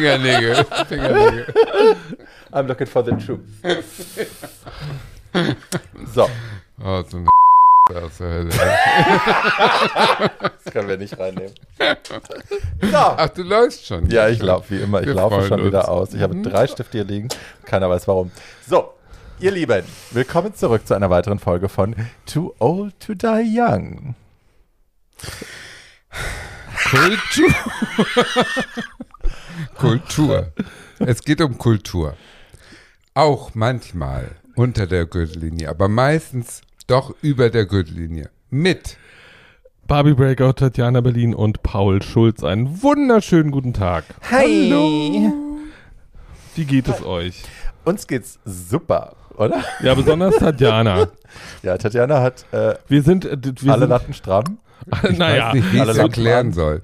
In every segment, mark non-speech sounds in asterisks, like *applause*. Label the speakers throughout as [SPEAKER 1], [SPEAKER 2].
[SPEAKER 1] Fingernägel. Fingernägel.
[SPEAKER 2] I'm looking for the truth. So,
[SPEAKER 1] Oh, so eine *laughs* aus der Hölle.
[SPEAKER 2] das können wir nicht reinnehmen. So.
[SPEAKER 1] Ach, du läufst schon.
[SPEAKER 2] Ja, ich laufe wie immer. Ich
[SPEAKER 1] Wir
[SPEAKER 2] laufe schon wieder
[SPEAKER 1] uns.
[SPEAKER 2] aus. Ich habe drei Stifte hier liegen. Keiner weiß warum. So, ihr Lieben, willkommen zurück zu einer weiteren Folge von Too Old to Die Young.
[SPEAKER 1] Kultur. Kultur. Es geht um Kultur. Auch manchmal unter der Gürtellinie, aber meistens doch über der Gürtellinie. Mit.
[SPEAKER 3] Barbie Breakout, Tatjana Berlin und Paul Schulz. Einen wunderschönen guten Tag.
[SPEAKER 2] Hi.
[SPEAKER 3] Wie geht es euch?
[SPEAKER 2] Uns geht's super, oder?
[SPEAKER 3] Ja, besonders Tatjana. *laughs*
[SPEAKER 2] Ja, Tatjana hat äh,
[SPEAKER 3] Wir sind, äh, wir
[SPEAKER 2] alle
[SPEAKER 3] sind,
[SPEAKER 2] Latten stramm. *laughs*
[SPEAKER 1] Ich
[SPEAKER 3] naja,
[SPEAKER 1] weiß nicht, wie ich es erklären soll.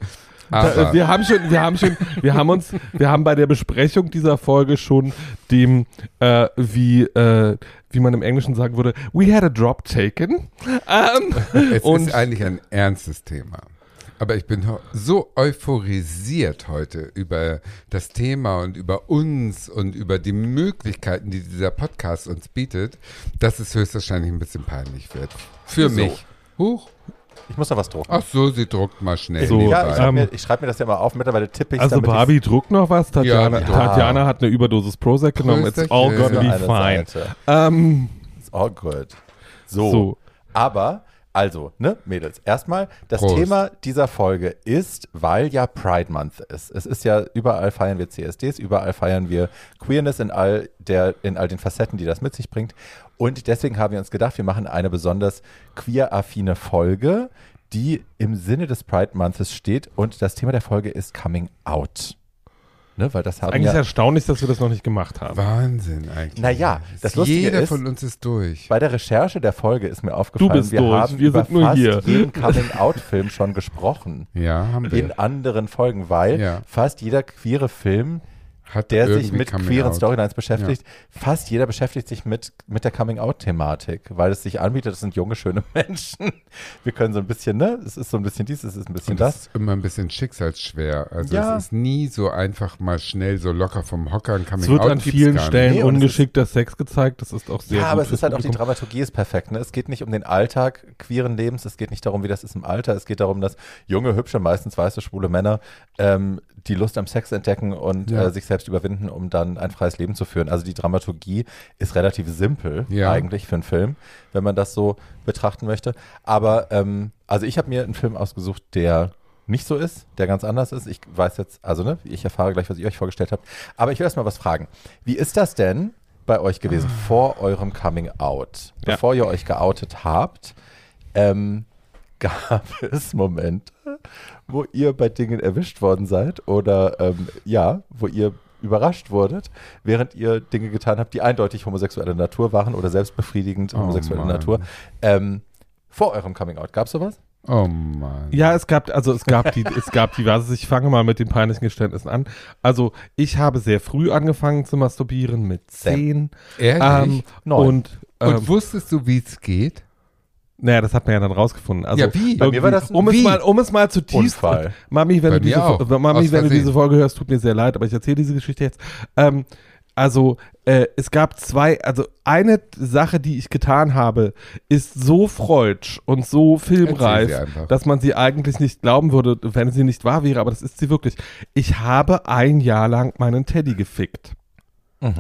[SPEAKER 3] Da, wir haben schon, wir haben schon, wir haben uns, wir haben bei der Besprechung dieser Folge schon dem, äh, wie, äh, wie man im Englischen sagen würde, we had a drop taken. Ähm,
[SPEAKER 1] es
[SPEAKER 3] und-
[SPEAKER 1] ist eigentlich ein ernstes Thema. Aber ich bin so euphorisiert heute über das Thema und über uns und über die Möglichkeiten, die dieser Podcast uns bietet, dass es höchstwahrscheinlich ein bisschen peinlich wird. Für
[SPEAKER 2] Wieso?
[SPEAKER 1] mich. Huch.
[SPEAKER 2] Ich muss noch was drucken.
[SPEAKER 1] Ach so, sie druckt mal schnell.
[SPEAKER 3] So,
[SPEAKER 2] ja, ich,
[SPEAKER 3] ähm,
[SPEAKER 2] mir, ich schreibe mir das ja mal auf. Mittlerweile tippe ich
[SPEAKER 3] also Barbie druckt noch was. Tatjana,
[SPEAKER 1] Ja,
[SPEAKER 3] Tatjana hat eine Überdosis Prozac genommen. It's all gonna be fine. Ähm,
[SPEAKER 2] It's all good. So,
[SPEAKER 3] so.
[SPEAKER 2] aber, also, ne, Mädels, erstmal, das
[SPEAKER 1] Prost.
[SPEAKER 2] Thema dieser Folge ist, weil ja Pride Month ist. Es ist ja, überall feiern wir CSDs, überall feiern wir Queerness in all, der, in all den Facetten, die das mit sich bringt. Und deswegen haben wir uns gedacht, wir machen eine besonders queer-affine Folge, die im Sinne des Pride Months steht. Und das Thema der Folge ist Coming Out. Ne, weil das haben
[SPEAKER 3] Eigentlich
[SPEAKER 2] ja,
[SPEAKER 3] erstaunlich, dass wir das noch nicht gemacht haben.
[SPEAKER 1] Wahnsinn eigentlich.
[SPEAKER 2] Naja, das Lustige
[SPEAKER 1] Jeder
[SPEAKER 2] ist-
[SPEAKER 1] von uns ist durch.
[SPEAKER 2] Bei der Recherche der Folge ist mir aufgefallen,
[SPEAKER 3] bist
[SPEAKER 2] wir
[SPEAKER 3] durch,
[SPEAKER 2] haben
[SPEAKER 3] wir
[SPEAKER 2] über
[SPEAKER 3] sind nur
[SPEAKER 2] fast
[SPEAKER 3] hier.
[SPEAKER 2] jeden Coming-out-Film schon gesprochen.
[SPEAKER 1] Ja, haben
[SPEAKER 2] In
[SPEAKER 1] wir.
[SPEAKER 2] anderen Folgen, weil
[SPEAKER 1] Ja.
[SPEAKER 2] fast jeder queere Film,
[SPEAKER 1] Hat
[SPEAKER 2] der sich mit
[SPEAKER 1] Coming
[SPEAKER 2] queeren
[SPEAKER 1] Out.
[SPEAKER 2] Storylines beschäftigt, fast jeder beschäftigt sich mit, mit der Coming-out-Thematik, weil es sich anbietet, das sind junge, schöne *laughs* Menschen. Wir können so ein bisschen, ne, es ist so ein bisschen dies, es ist ein bisschen
[SPEAKER 1] Und das
[SPEAKER 2] das.
[SPEAKER 1] ist immer ein bisschen schicksalsschwer. Also
[SPEAKER 2] Ja.
[SPEAKER 1] es ist nie so einfach mal schnell so locker vom Hocker ein Coming
[SPEAKER 3] Es wird
[SPEAKER 1] Out
[SPEAKER 3] an vielen. Stellen
[SPEAKER 2] Nee, es
[SPEAKER 3] ungeschickter Sex gezeigt. Das ist auch sehr
[SPEAKER 2] Ja,
[SPEAKER 3] gut
[SPEAKER 2] aber es ist halt auch die
[SPEAKER 3] Publikum.
[SPEAKER 2] Dramaturgie ist perfekt. Ne? Es geht nicht um den Alltag queeren Lebens, es geht nicht darum, wie das ist im Alter, es geht darum, dass junge, hübsche, meistens weiße, schwule Männer ähm, die Lust am Sex entdecken und
[SPEAKER 1] Ja.
[SPEAKER 2] äh, sich selbst überwinden, um dann ein freies Leben zu führen. Also die Dramaturgie ist relativ simpel
[SPEAKER 1] Ja.
[SPEAKER 2] eigentlich für einen Film, wenn man das so betrachten möchte. Aber ähm, also ich habe mir einen Film ausgesucht, der nicht so ist, der ganz anders ist. Ich weiß jetzt, also ne, ich erfahre gleich, was ihr euch vorgestellt habt. Aber ich will erst mal was fragen. Wie ist das denn bei euch gewesen vor eurem Coming Out?
[SPEAKER 3] Ja.
[SPEAKER 2] Bevor ihr euch geoutet habt, ähm, *laughs* gab es Momente, wo ihr bei Dingen erwischt worden seid oder ähm, ja, wo ihr überrascht wurdet, während ihr Dinge getan habt, die eindeutig homosexuelle Natur waren oder selbstbefriedigend
[SPEAKER 1] Oh
[SPEAKER 2] homosexuelle
[SPEAKER 1] Mann.
[SPEAKER 2] Natur. Ähm, vor eurem Coming Out, gab es sowas?
[SPEAKER 1] Oh Mann.
[SPEAKER 3] Ja, es gab, also es gab die, es gab diverses. Ich fange mal mit den peinlichen Geständnissen an. Also ich habe sehr früh angefangen zu masturbieren mit zehn.
[SPEAKER 1] Ehrlich?
[SPEAKER 3] Ähm,
[SPEAKER 2] Neun.
[SPEAKER 3] und ähm,
[SPEAKER 1] Und wusstest du, wie es geht?
[SPEAKER 3] Naja, das hat man ja dann rausgefunden. Also
[SPEAKER 1] Ja, wie?
[SPEAKER 2] Bei mir war das ein
[SPEAKER 3] um es
[SPEAKER 1] Wie?
[SPEAKER 3] mal, um es mal zutiefst.
[SPEAKER 2] Unfall.
[SPEAKER 3] Mami, wenn
[SPEAKER 1] Bei
[SPEAKER 3] du diese,
[SPEAKER 1] auch.
[SPEAKER 3] Mami, wenn du diese Folge hörst, tut mir sehr leid, aber ich erzähle diese Geschichte jetzt. Ähm, also äh, es gab zwei, also eine Sache, die ich getan habe, ist so freudsch und so filmreif, dass man sie eigentlich nicht glauben würde, wenn sie nicht wahr wäre, aber das ist sie wirklich. Ich habe ein Jahr lang meinen Teddy gefickt.
[SPEAKER 2] Mhm.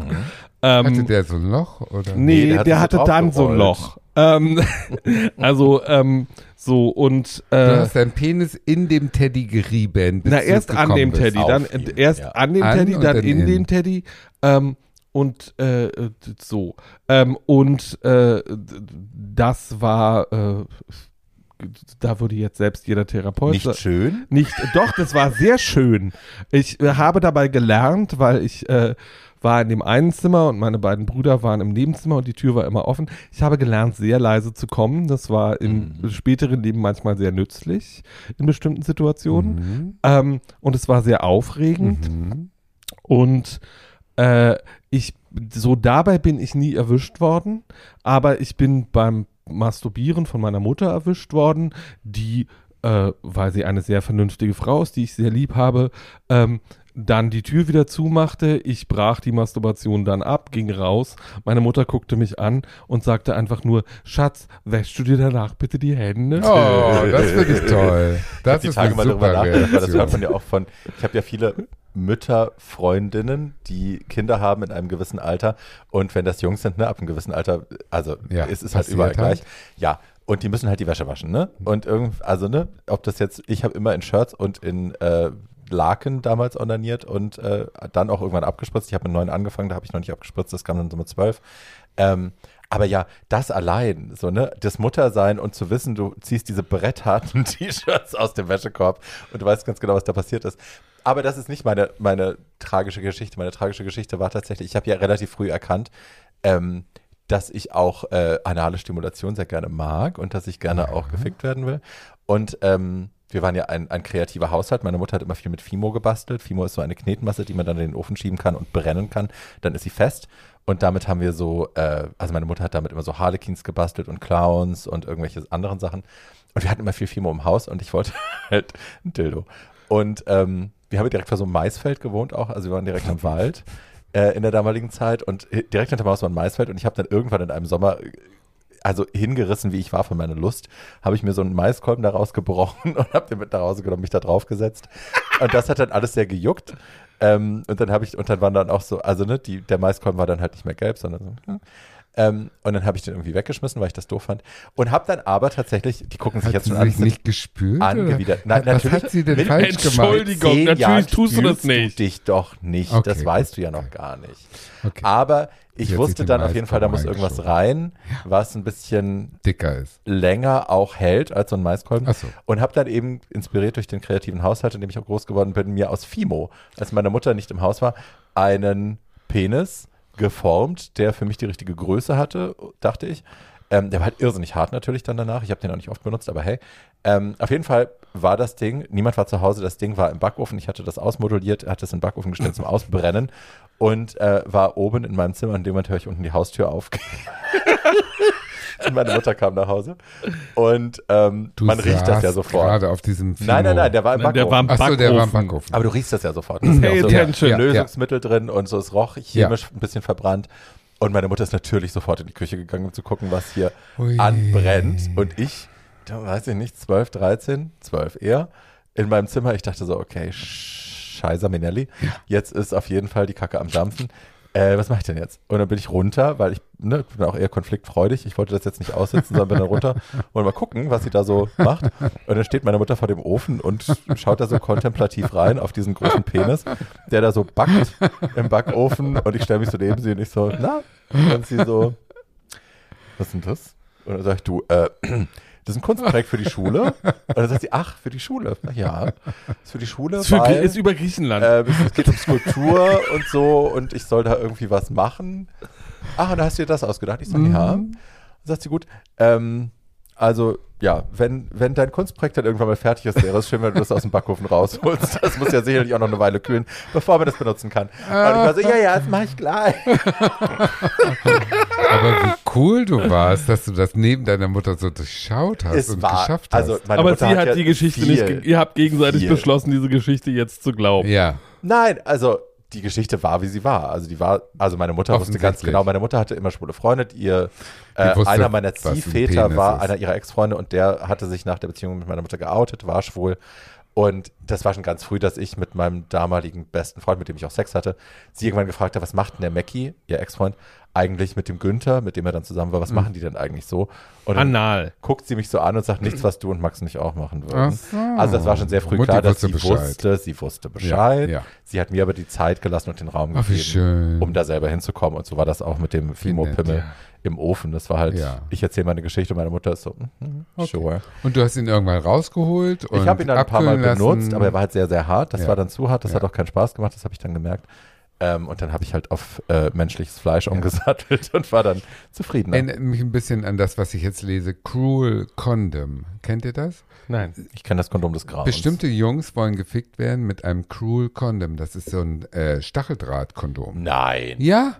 [SPEAKER 3] Ähm,
[SPEAKER 1] Hatte der so ein Loch? Oder?
[SPEAKER 3] Nee,
[SPEAKER 2] der
[SPEAKER 3] der,
[SPEAKER 2] hat so
[SPEAKER 3] hatte dann so ein. Loch. Ähm, *laughs* also, ähm, so und
[SPEAKER 1] Du
[SPEAKER 3] äh,
[SPEAKER 1] hast deinen Penis in dem Teddy gerieben. bis
[SPEAKER 3] na
[SPEAKER 1] du
[SPEAKER 3] erst an dem
[SPEAKER 1] bist.
[SPEAKER 3] Teddy, dann äh, erst
[SPEAKER 2] ja.
[SPEAKER 3] an dem
[SPEAKER 1] An
[SPEAKER 3] Teddy, dann
[SPEAKER 1] dann
[SPEAKER 3] in
[SPEAKER 1] in.
[SPEAKER 3] dem Teddy ähm, und äh, so ähm, und äh, das war äh, da würde jetzt selbst jeder Therapeut
[SPEAKER 2] Nicht schön?
[SPEAKER 3] nicht, doch, das war sehr schön. Ich äh, habe dabei gelernt, weil ich äh, war in dem einen Zimmer und meine beiden Brüder waren im Nebenzimmer und die Tür war immer offen. Ich habe gelernt, sehr leise zu kommen. Das war im
[SPEAKER 2] Mhm.
[SPEAKER 3] späteren Leben manchmal sehr nützlich in bestimmten Situationen.
[SPEAKER 1] Mhm.
[SPEAKER 3] Ähm, und es war sehr aufregend.
[SPEAKER 1] Mhm.
[SPEAKER 3] Und äh, ich, so dabei bin ich nie erwischt worden, aber ich bin beim Masturbieren von meiner Mutter erwischt worden, die, äh, weil sie eine sehr vernünftige Frau ist, die ich sehr lieb habe, ähm, dann die Tür wieder zumachte. Ich brach die Masturbation dann ab, ging raus. Meine Mutter guckte mich an und sagte einfach nur, Schatz, wäschst du dir danach bitte die Hände?
[SPEAKER 1] Oh, das finde ich toll. *laughs* Das
[SPEAKER 2] die
[SPEAKER 1] ist
[SPEAKER 2] Tage
[SPEAKER 1] eine
[SPEAKER 2] mal darüber
[SPEAKER 1] super
[SPEAKER 2] nachgedacht, weil das hört man ja auch von, ich habe ja viele Mütter, Freundinnen, die Kinder haben in einem gewissen Alter und wenn das Jungs sind, ne, ab einem gewissen Alter, also
[SPEAKER 1] Ja,
[SPEAKER 2] es ist halt
[SPEAKER 1] passiert
[SPEAKER 2] überall
[SPEAKER 1] halt.
[SPEAKER 2] gleich. Ja, und die müssen halt die Wäsche waschen, ne? Und irgend, also ne, ob das jetzt, ich habe immer in Shirts und in äh, Laken damals onaniert und äh, dann auch irgendwann abgespritzt. Ich habe mit neun angefangen, da habe ich noch nicht abgespritzt, das kam dann so mit zwölf. Ähm, aber ja, das allein, so, ne, das Muttersein und zu wissen, du ziehst diese brettharten *laughs* T-Shirts aus dem Wäschekorb und du weißt ganz genau, was da passiert ist. Aber das ist nicht meine, meine tragische Geschichte. Meine tragische Geschichte war tatsächlich, ich habe ja relativ früh erkannt, ähm, dass ich auch äh, anale Stimulation sehr gerne mag und dass ich gerne auch gefickt werden will. Und ähm, wir waren ja ein, ein kreativer Haushalt. Meine Mutter hat immer viel mit Fimo gebastelt. Fimo ist so eine Knetmasse, die man dann in den Ofen schieben kann und brennen kann. Dann ist sie fest. Und damit haben wir so, äh, also meine Mutter hat damit immer so Harlequins gebastelt und Clowns und irgendwelche anderen Sachen. Und wir hatten immer viel Fimo im Haus und ich wollte *laughs* halt ein Dildo. Und ähm, wir haben direkt vor so einem Maisfeld gewohnt auch. Also wir waren direkt am *laughs* Wald äh, in der damaligen Zeit und hi- direkt hinter dem Haus war ein Maisfeld und ich habe dann irgendwann in einem Sommer äh, also hingerissen, wie ich war von meiner Lust, habe ich mir so einen Maiskolben da rausgebrochen *laughs* und habe den mit nach Hause genommen, mich da drauf gesetzt. Und das hat dann alles sehr gejuckt. Ähm, und dann habe ich, und dann waren dann auch so, also ne, die, der Maiskolben war dann halt nicht mehr gelb, sondern so. hm. Ähm, und dann habe ich den irgendwie weggeschmissen, weil ich das doof fand. Und habe dann aber tatsächlich, die gucken sich
[SPEAKER 1] Hat
[SPEAKER 2] jetzt
[SPEAKER 1] sie
[SPEAKER 2] schon an,
[SPEAKER 1] nicht gespült? oder?
[SPEAKER 2] angewidert. Nein,
[SPEAKER 1] Was
[SPEAKER 2] natürlich
[SPEAKER 1] hat sie denn
[SPEAKER 2] mit-
[SPEAKER 1] falsch gemacht?
[SPEAKER 3] Entschuldigung. natürlich
[SPEAKER 2] Jahren
[SPEAKER 3] tust du das nicht.
[SPEAKER 2] Du dich doch nicht.
[SPEAKER 1] Okay,
[SPEAKER 2] das
[SPEAKER 1] gut,
[SPEAKER 2] weißt du ja noch
[SPEAKER 1] okay.
[SPEAKER 2] gar nicht.
[SPEAKER 1] Okay.
[SPEAKER 2] Aber ich wusste dann auf jeden Fall, da muss irgendwas rein, was ein bisschen
[SPEAKER 1] Dicker ist.
[SPEAKER 2] länger auch hält als so ein Maiskolben.
[SPEAKER 1] So.
[SPEAKER 2] Und habe dann eben inspiriert durch den kreativen Haushalt, in dem ich auch groß geworden bin, mir aus Fimo, als meine Mutter nicht im Haus war, einen Penis geformt, der für mich die richtige Größe hatte, dachte ich. Ähm, der war halt irrsinnig hart natürlich dann danach. Ich habe den auch nicht oft benutzt, aber hey. Ähm, auf jeden Fall war das Ding, niemand war zu Hause, das Ding war im Backofen. Ich hatte das ausmoduliert, hatte es in den Backofen gestellt zum Ausbrennen und äh, war oben in meinem Zimmer. In dem Moment höre ich unten die Haustür aufgehen. *laughs* und meine Mutter kam nach Hause. Und ähm, man riecht das ja sofort.
[SPEAKER 1] gerade auf diesem
[SPEAKER 2] Nein, nein, nein, der war im
[SPEAKER 3] Nein, der
[SPEAKER 2] Backofen.
[SPEAKER 3] war im
[SPEAKER 1] Achso, der war im
[SPEAKER 3] Backofen.
[SPEAKER 1] Backofen.
[SPEAKER 2] Aber du riechst das ja sofort. Das ist ja so
[SPEAKER 3] attention.
[SPEAKER 1] Ja, ja.
[SPEAKER 2] Lösungsmittel drin und so. Es roch chemisch ein bisschen verbrannt. Und meine Mutter ist natürlich sofort in die Küche gegangen, um zu gucken, was hier
[SPEAKER 1] Ui.
[SPEAKER 2] anbrennt. Und ich, weiß ich nicht, 12, 13, 12 eher, in meinem Zimmer. Ich dachte so, okay, scheiße Minelli. Jetzt ist auf jeden Fall die Kacke am Dampfen. Äh, was mache ich denn jetzt? Und dann bin ich runter, weil ich ne, bin auch eher konfliktfreudig. Ich wollte das jetzt nicht aussitzen, sondern bin dann runter *laughs* und mal gucken, was sie da so macht. Und dann steht meine Mutter vor dem Ofen und schaut da so kontemplativ rein auf diesen großen Penis, der da so backt im Backofen. Und ich stelle mich so neben sie und ich so, na? Und sie so, was ist denn das? Und dann sag ich, du, äh, das ist ein Kunstprojekt für die Schule. *laughs* Und dann sagt sie, ach, für die Schule. Na ja, ist für die Schule,
[SPEAKER 3] Ist, für,
[SPEAKER 2] weil
[SPEAKER 3] ist über Griechenland.
[SPEAKER 2] äh, es geht um Skulptur und so und ich soll da irgendwie was machen. Ach, und da hast du dir das ausgedacht? Ich sage, ja. Dann sagt sie, gut, ähm, also ja, wenn, wenn dein Kunstprojekt dann irgendwann mal fertig ist, wäre es schön, wenn du das aus dem Backofen rausholst. Das muss ja sicherlich auch noch eine Weile kühlen, bevor man das benutzen kann. Und ich war so, ja, ja, das mache ich gleich.
[SPEAKER 1] Aber wie cool du warst, dass du das neben deiner Mutter so durchschaut hast
[SPEAKER 2] Es
[SPEAKER 1] und
[SPEAKER 2] war,
[SPEAKER 1] geschafft hast.
[SPEAKER 2] also meine
[SPEAKER 3] Aber
[SPEAKER 2] Mutter
[SPEAKER 3] sie hat
[SPEAKER 2] ja
[SPEAKER 3] die Geschichte
[SPEAKER 2] viel,
[SPEAKER 3] nicht, ihr habt gegenseitig
[SPEAKER 2] viel.
[SPEAKER 3] beschlossen, diese Geschichte jetzt zu glauben.
[SPEAKER 1] ja.
[SPEAKER 2] Nein, also die Geschichte war, wie sie war. Also die war, also meine Mutter wusste ganz genau, meine Mutter hatte immer schwule Freunde. Ihr, äh,
[SPEAKER 1] wusste,
[SPEAKER 2] einer meiner
[SPEAKER 1] ein
[SPEAKER 2] Ziehväter
[SPEAKER 1] Penis
[SPEAKER 2] war
[SPEAKER 1] ist.
[SPEAKER 2] einer ihrer Ex-Freunde und der hatte sich nach der Beziehung mit meiner Mutter geoutet, war schwul. Und das war schon ganz früh, dass ich mit meinem damaligen besten Freund, mit dem ich auch Sex hatte, sie irgendwann gefragt habe, was macht denn der Mackie, ihr Ex-Freund, eigentlich mit dem Günther, mit dem er dann zusammen war, was
[SPEAKER 1] Mhm.
[SPEAKER 2] machen die denn eigentlich so? Und
[SPEAKER 3] Anal.
[SPEAKER 2] guckt sie mich so an und sagt, nichts, was du und Max nicht auch machen
[SPEAKER 1] Ach
[SPEAKER 2] würden.
[SPEAKER 1] so.
[SPEAKER 2] Also das war schon sehr früh
[SPEAKER 1] Mutti
[SPEAKER 2] klar, dass sie
[SPEAKER 1] Bescheid.
[SPEAKER 2] wusste, sie wusste Bescheid.
[SPEAKER 1] ja.
[SPEAKER 2] Sie hat mir aber die Zeit gelassen und den Raum
[SPEAKER 1] Ach,
[SPEAKER 2] gegeben, um da selber hinzukommen. Und so war das auch mit dem Fimo-Pimmel
[SPEAKER 1] nett,
[SPEAKER 2] im Ofen. Das war halt,
[SPEAKER 1] Ja.
[SPEAKER 2] ich erzähle meine Geschichte und meine Mutter ist so, mhm, sure.
[SPEAKER 1] Und du hast ihn irgendwann rausgeholt und
[SPEAKER 2] Ich habe ihn dann ein paar Mal
[SPEAKER 1] abkühlen
[SPEAKER 2] benutzt,
[SPEAKER 1] lassen.
[SPEAKER 2] aber er war halt sehr, sehr hart. Das
[SPEAKER 1] Ja.
[SPEAKER 2] war dann zu hart, das
[SPEAKER 1] Ja.
[SPEAKER 2] hat auch keinen Spaß gemacht, das habe ich dann gemerkt. Ähm, und dann habe ich halt auf äh, menschliches Fleisch umgesattelt *laughs* und war dann zufrieden.
[SPEAKER 1] Erinnert mich ein bisschen an das, was ich jetzt lese. Cruel Condom. Kennt ihr das?
[SPEAKER 3] Nein.
[SPEAKER 2] Ich kenne das Kondom des Grauens.
[SPEAKER 1] Bestimmte Jungs wollen gefickt werden mit einem Cruel Condom. Das ist so ein äh, Stacheldrahtkondom.
[SPEAKER 2] Nein.
[SPEAKER 1] Ja?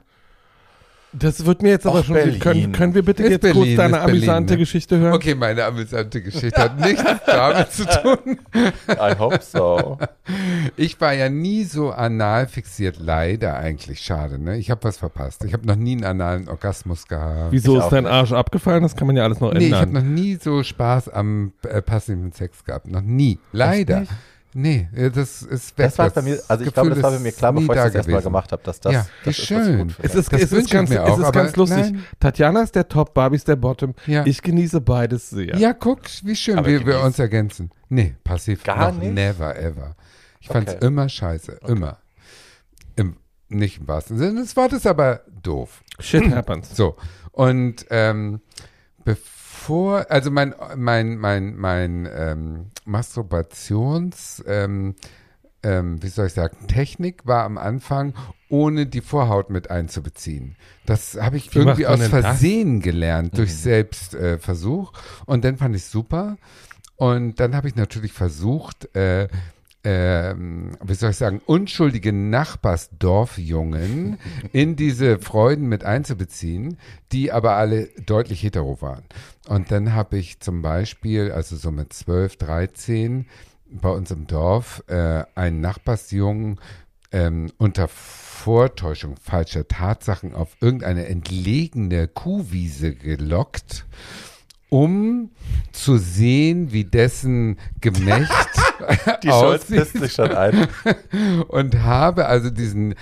[SPEAKER 3] Das wird mir jetzt aber
[SPEAKER 2] Ach,
[SPEAKER 3] schon.
[SPEAKER 2] Berlin.
[SPEAKER 3] Können, können wir bitte
[SPEAKER 1] Ist
[SPEAKER 3] jetzt kurz
[SPEAKER 1] Berlin,
[SPEAKER 3] deine
[SPEAKER 1] ist Berlin,
[SPEAKER 3] amüsante
[SPEAKER 1] ne?
[SPEAKER 3] Geschichte hören?
[SPEAKER 1] Okay, meine amüsante Geschichte hat nichts *laughs* damit zu tun.
[SPEAKER 2] I hope so.
[SPEAKER 1] Ich war ja nie so anal fixiert, leider eigentlich. Schade, ne? Ich habe was verpasst. Ich habe noch nie einen analen Orgasmus gehabt.
[SPEAKER 3] Wieso
[SPEAKER 2] Ich
[SPEAKER 3] ist
[SPEAKER 2] auch
[SPEAKER 3] dein
[SPEAKER 2] nicht.
[SPEAKER 3] Arsch abgefallen? Das kann man ja alles noch
[SPEAKER 1] Nee, ich habe
[SPEAKER 3] ändern.
[SPEAKER 1] noch nie so Spaß am äh, passiven Sex gehabt. Noch nie. Leider. Nee, äh, das ist weg.
[SPEAKER 2] Das war bei mir, also ich glaube, das war bei mir klar, bevor ich das erstmal gemacht habe, dass das,
[SPEAKER 1] Ja, wie
[SPEAKER 2] das ist, was
[SPEAKER 1] schön.
[SPEAKER 3] es ist,
[SPEAKER 1] Das
[SPEAKER 3] es ist ganz,
[SPEAKER 1] mir
[SPEAKER 3] es
[SPEAKER 1] auch,
[SPEAKER 3] ist ganz lustig.
[SPEAKER 1] nein.
[SPEAKER 3] Tatjana ist der Top, Barbie ist der Bottom.
[SPEAKER 1] Ja.
[SPEAKER 3] Ich genieße beides sehr.
[SPEAKER 1] Ja, guck, wie schön
[SPEAKER 2] Aber
[SPEAKER 1] wir, wir uns ergänzen. Nee, passiv
[SPEAKER 2] Gar
[SPEAKER 1] noch
[SPEAKER 2] nicht?
[SPEAKER 1] never ever. Ich fand's
[SPEAKER 2] Okay.
[SPEAKER 1] immer scheiße, immer. Im, nicht im wahrsten Sinne des Wortes, aber doof.
[SPEAKER 3] Shit *clears throat* happens.
[SPEAKER 1] So, und ähm, bevor, also mein, mein, mein, mein ähm, Masturbations, ähm, ähm, wie soll ich sagen, Technik war am Anfang, ohne die Vorhaut mit einzubeziehen. Das habe ich
[SPEAKER 3] Wie
[SPEAKER 1] irgendwie aus
[SPEAKER 3] denn das?
[SPEAKER 1] Versehen gelernt, durch Selbstversuch. Äh, und dann fand ich super. Und dann habe ich natürlich versucht, äh, ähm, wie soll ich sagen, unschuldige Nachbarsdorfjungen *laughs* in diese Freuden mit einzubeziehen, die aber alle deutlich hetero waren. Und dann habe ich zum Beispiel, also so mit 12, 13, bei uns im Dorf äh, einen Nachbarsjungen ähm, unter Vortäuschung falscher Tatsachen auf irgendeine entlegene Kuhwiese gelockt, um zu sehen, wie dessen Gemächt *laughs*
[SPEAKER 2] Die Scholz
[SPEAKER 1] aussieht
[SPEAKER 2] pisst sich schon ein. *laughs*
[SPEAKER 1] und habe also diesen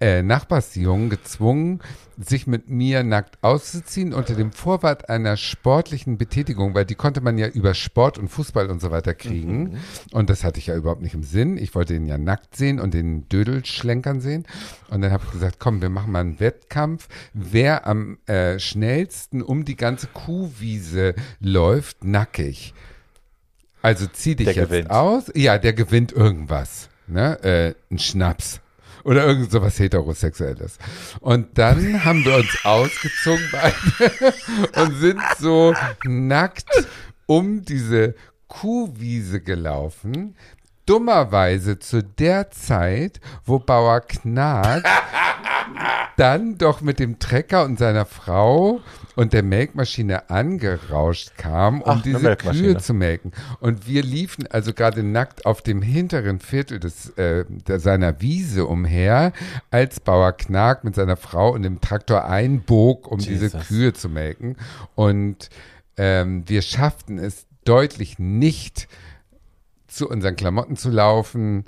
[SPEAKER 1] äh, Nachbarsjungen gezwungen, sich mit mir nackt auszuziehen unter dem Vorwand einer sportlichen Betätigung, weil die konnte man ja über Sport und Fußball und so weiter kriegen. Und das hatte ich ja überhaupt nicht im Sinn. Ich wollte ihn ja nackt sehen und den Dödel schlenkern sehen. Und dann habe ich gesagt, komm, wir machen mal einen Wettkampf. Wer am äh, schnellsten um die ganze Kuhwiese läuft, nackig. Also zieh dich
[SPEAKER 2] Der
[SPEAKER 1] jetzt
[SPEAKER 2] gewinnt.
[SPEAKER 1] aus. Ja, der gewinnt irgendwas. Ne? Äh, ein Schnaps. Oder irgend sowas Heterosexuelles. Und dann haben wir uns ausgezogen beide *laughs* und sind so nackt um diese Kuhwiese gelaufen. Dummerweise zu der Zeit, wo Bauer Knag *laughs* dann doch mit dem Trecker und seiner Frau und der Melkmaschine angerauscht kam, um
[SPEAKER 2] Ach,
[SPEAKER 1] diese. Kühe zu melken. Und wir liefen also gerade nackt auf dem hinteren Viertel des, äh, seiner Wiese umher, als Bauer Knag mit seiner Frau und dem Traktor einbog, um diese
[SPEAKER 2] Jesus.
[SPEAKER 1] Kühe zu melken. Und ähm, wir schafften es deutlich nicht, zu unseren Klamotten zu laufen,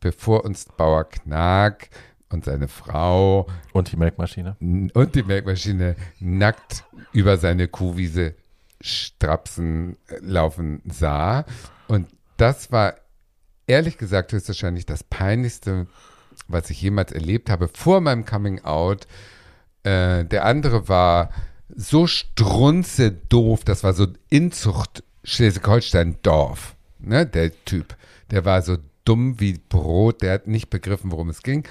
[SPEAKER 1] bevor uns Bauer Knag und seine Frau
[SPEAKER 2] Und die Melkmaschine.
[SPEAKER 1] und die Melkmaschine nackt über seine Kuhwiese strapsen, äh, laufen sah. Und das war ehrlich gesagt höchstwahrscheinlich das peinlichste, was ich jemals erlebt habe vor meinem Coming Out. Äh, der andere war so strunze doof, das war so Inzucht Schleswig-Holstein-Dorf, ne, der Typ. Der war so dumm wie Brot, der hat nicht begriffen, worum es ging.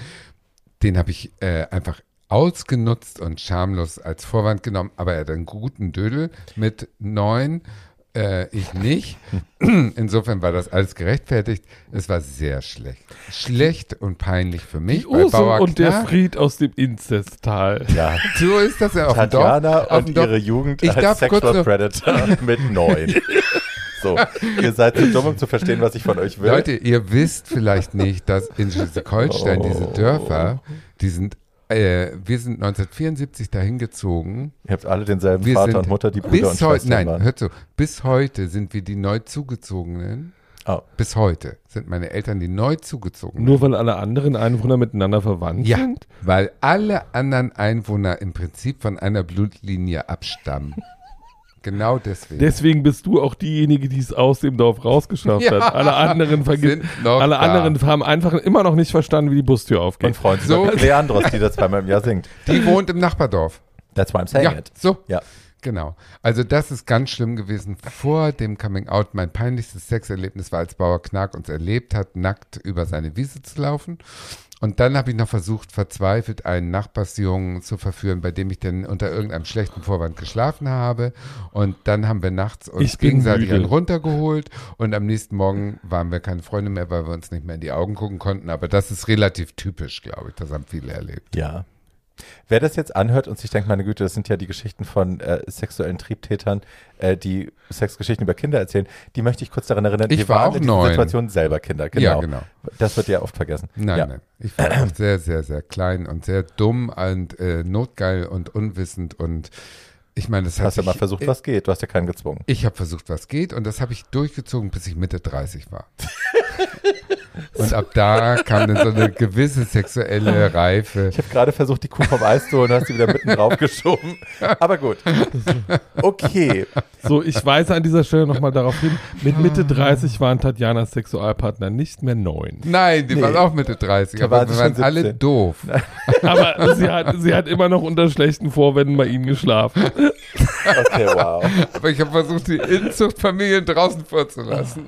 [SPEAKER 1] Den habe ich äh, einfach ausgenutzt und schamlos als Vorwand genommen, aber er hat einen guten Dödel mit neun, äh, ich nicht. *laughs* Insofern war das alles gerechtfertigt. Es war sehr schlecht. Schlecht und peinlich für mich.
[SPEAKER 3] Die
[SPEAKER 1] Bauer
[SPEAKER 3] und der Fried aus dem Inzesttal.
[SPEAKER 2] Ja.
[SPEAKER 1] So ist das ja auf dem Dorf.
[SPEAKER 2] Tatjana
[SPEAKER 1] Auf
[SPEAKER 2] und
[SPEAKER 1] Dorf.
[SPEAKER 2] ihre Jugend
[SPEAKER 1] Ich
[SPEAKER 2] als Sexual Predator *laughs* mit neun. *laughs* So, ihr seid zu dumm, um zu verstehen, was ich von euch will.
[SPEAKER 1] Leute, ihr wisst vielleicht nicht, dass in Schleswig-Holstein diese Dörfer, die sind, äh, wir sind 1974 dahin gezogen.
[SPEAKER 2] ihr habt alle denselben
[SPEAKER 1] Wir
[SPEAKER 2] Vater
[SPEAKER 1] sind
[SPEAKER 2] und Mutter, die Brüder
[SPEAKER 1] bis
[SPEAKER 2] und
[SPEAKER 1] heute,
[SPEAKER 2] Schwestern
[SPEAKER 1] nein,
[SPEAKER 2] waren.
[SPEAKER 1] hört so, bis heute sind wir die neu zugezogenen.
[SPEAKER 2] Oh.
[SPEAKER 1] Bis heute sind meine Eltern die neu zugezogenen.
[SPEAKER 3] Nur weil alle anderen Einwohner miteinander verwandt
[SPEAKER 1] ja,
[SPEAKER 3] sind?
[SPEAKER 1] weil alle anderen Einwohner im Prinzip von einer Blutlinie abstammen. Genau deswegen.
[SPEAKER 3] Deswegen bist du auch diejenige, die es aus dem Dorf rausgeschafft
[SPEAKER 1] Ja,
[SPEAKER 3] hat. Alle anderen vergessen. Alle
[SPEAKER 1] da.
[SPEAKER 3] anderen haben einfach immer noch nicht verstanden, wie die Bustür
[SPEAKER 2] Und
[SPEAKER 3] aufgeht.
[SPEAKER 2] freuen sich
[SPEAKER 1] So-
[SPEAKER 2] mit Leandros, die das zweimal im Jahr singt.
[SPEAKER 1] Die wohnt im Nachbardorf.
[SPEAKER 2] That's why I'm saying
[SPEAKER 1] Ja,
[SPEAKER 2] it.
[SPEAKER 1] so.
[SPEAKER 2] Ja.
[SPEAKER 1] Genau. Also das ist ganz schlimm gewesen. Vor dem Coming Out, mein peinlichstes Sexerlebnis war, als Bauer Knag uns erlebt hat, nackt über seine Wiese zu laufen. Und dann habe ich noch versucht, verzweifelt einen Nachbarsjungen zu verführen, bei dem ich dann unter irgendeinem schlechten Vorwand geschlafen habe. Und dann haben wir nachts uns gegenseitig einen runtergeholt. Und am nächsten Morgen waren wir keine Freunde mehr, weil wir uns nicht mehr in die Augen gucken konnten. Aber das ist relativ typisch, glaube ich. Das haben viele erlebt.
[SPEAKER 2] Ja. Wer das jetzt anhört und sich denkt, meine Güte, das sind ja die Geschichten von äh, sexuellen Triebtätern, äh, die Sexgeschichten über Kinder erzählen, die möchte ich kurz daran erinnern,
[SPEAKER 1] Ich
[SPEAKER 2] wir
[SPEAKER 1] war
[SPEAKER 2] waren
[SPEAKER 1] auch
[SPEAKER 2] in dieser. Situation selber Kinder. Genau.
[SPEAKER 1] Ja, genau.
[SPEAKER 2] Das wird ja oft vergessen.
[SPEAKER 1] Nein,
[SPEAKER 2] ja.
[SPEAKER 1] nein. Ich war auch sehr, sehr, sehr klein und sehr dumm und äh, notgeil und unwissend und ich meine, das
[SPEAKER 2] hast ja mal versucht, was geht. Du hast ja keinen gezwungen.
[SPEAKER 1] Ich habe versucht, was geht und das habe ich durchgezogen, bis ich Mitte 30 war. *laughs* und ab da kam dann so eine gewisse sexuelle *laughs* Reife.
[SPEAKER 2] Ich habe gerade versucht, die Kuh vom Eis zu holen, hast sie wieder mitten drauf geschoben. Aber gut. Okay.
[SPEAKER 3] So, ich weise an dieser Stelle nochmal darauf hin, mit Mitte 30 waren Tatjanas Sexualpartner nicht mehr neun.
[SPEAKER 1] Nein, die
[SPEAKER 2] Nee.
[SPEAKER 1] waren auch Mitte 30,
[SPEAKER 2] Da
[SPEAKER 1] aber wir
[SPEAKER 2] sie
[SPEAKER 1] waren
[SPEAKER 2] schon
[SPEAKER 1] alle
[SPEAKER 2] 17.
[SPEAKER 1] doof. *laughs*
[SPEAKER 3] Aber sie hat, sie hat immer noch unter schlechten Vorwänden bei ihnen geschlafen.
[SPEAKER 2] Okay, wow.
[SPEAKER 1] Aber ich habe versucht, die Inzuchtfamilien draußen vorzulassen.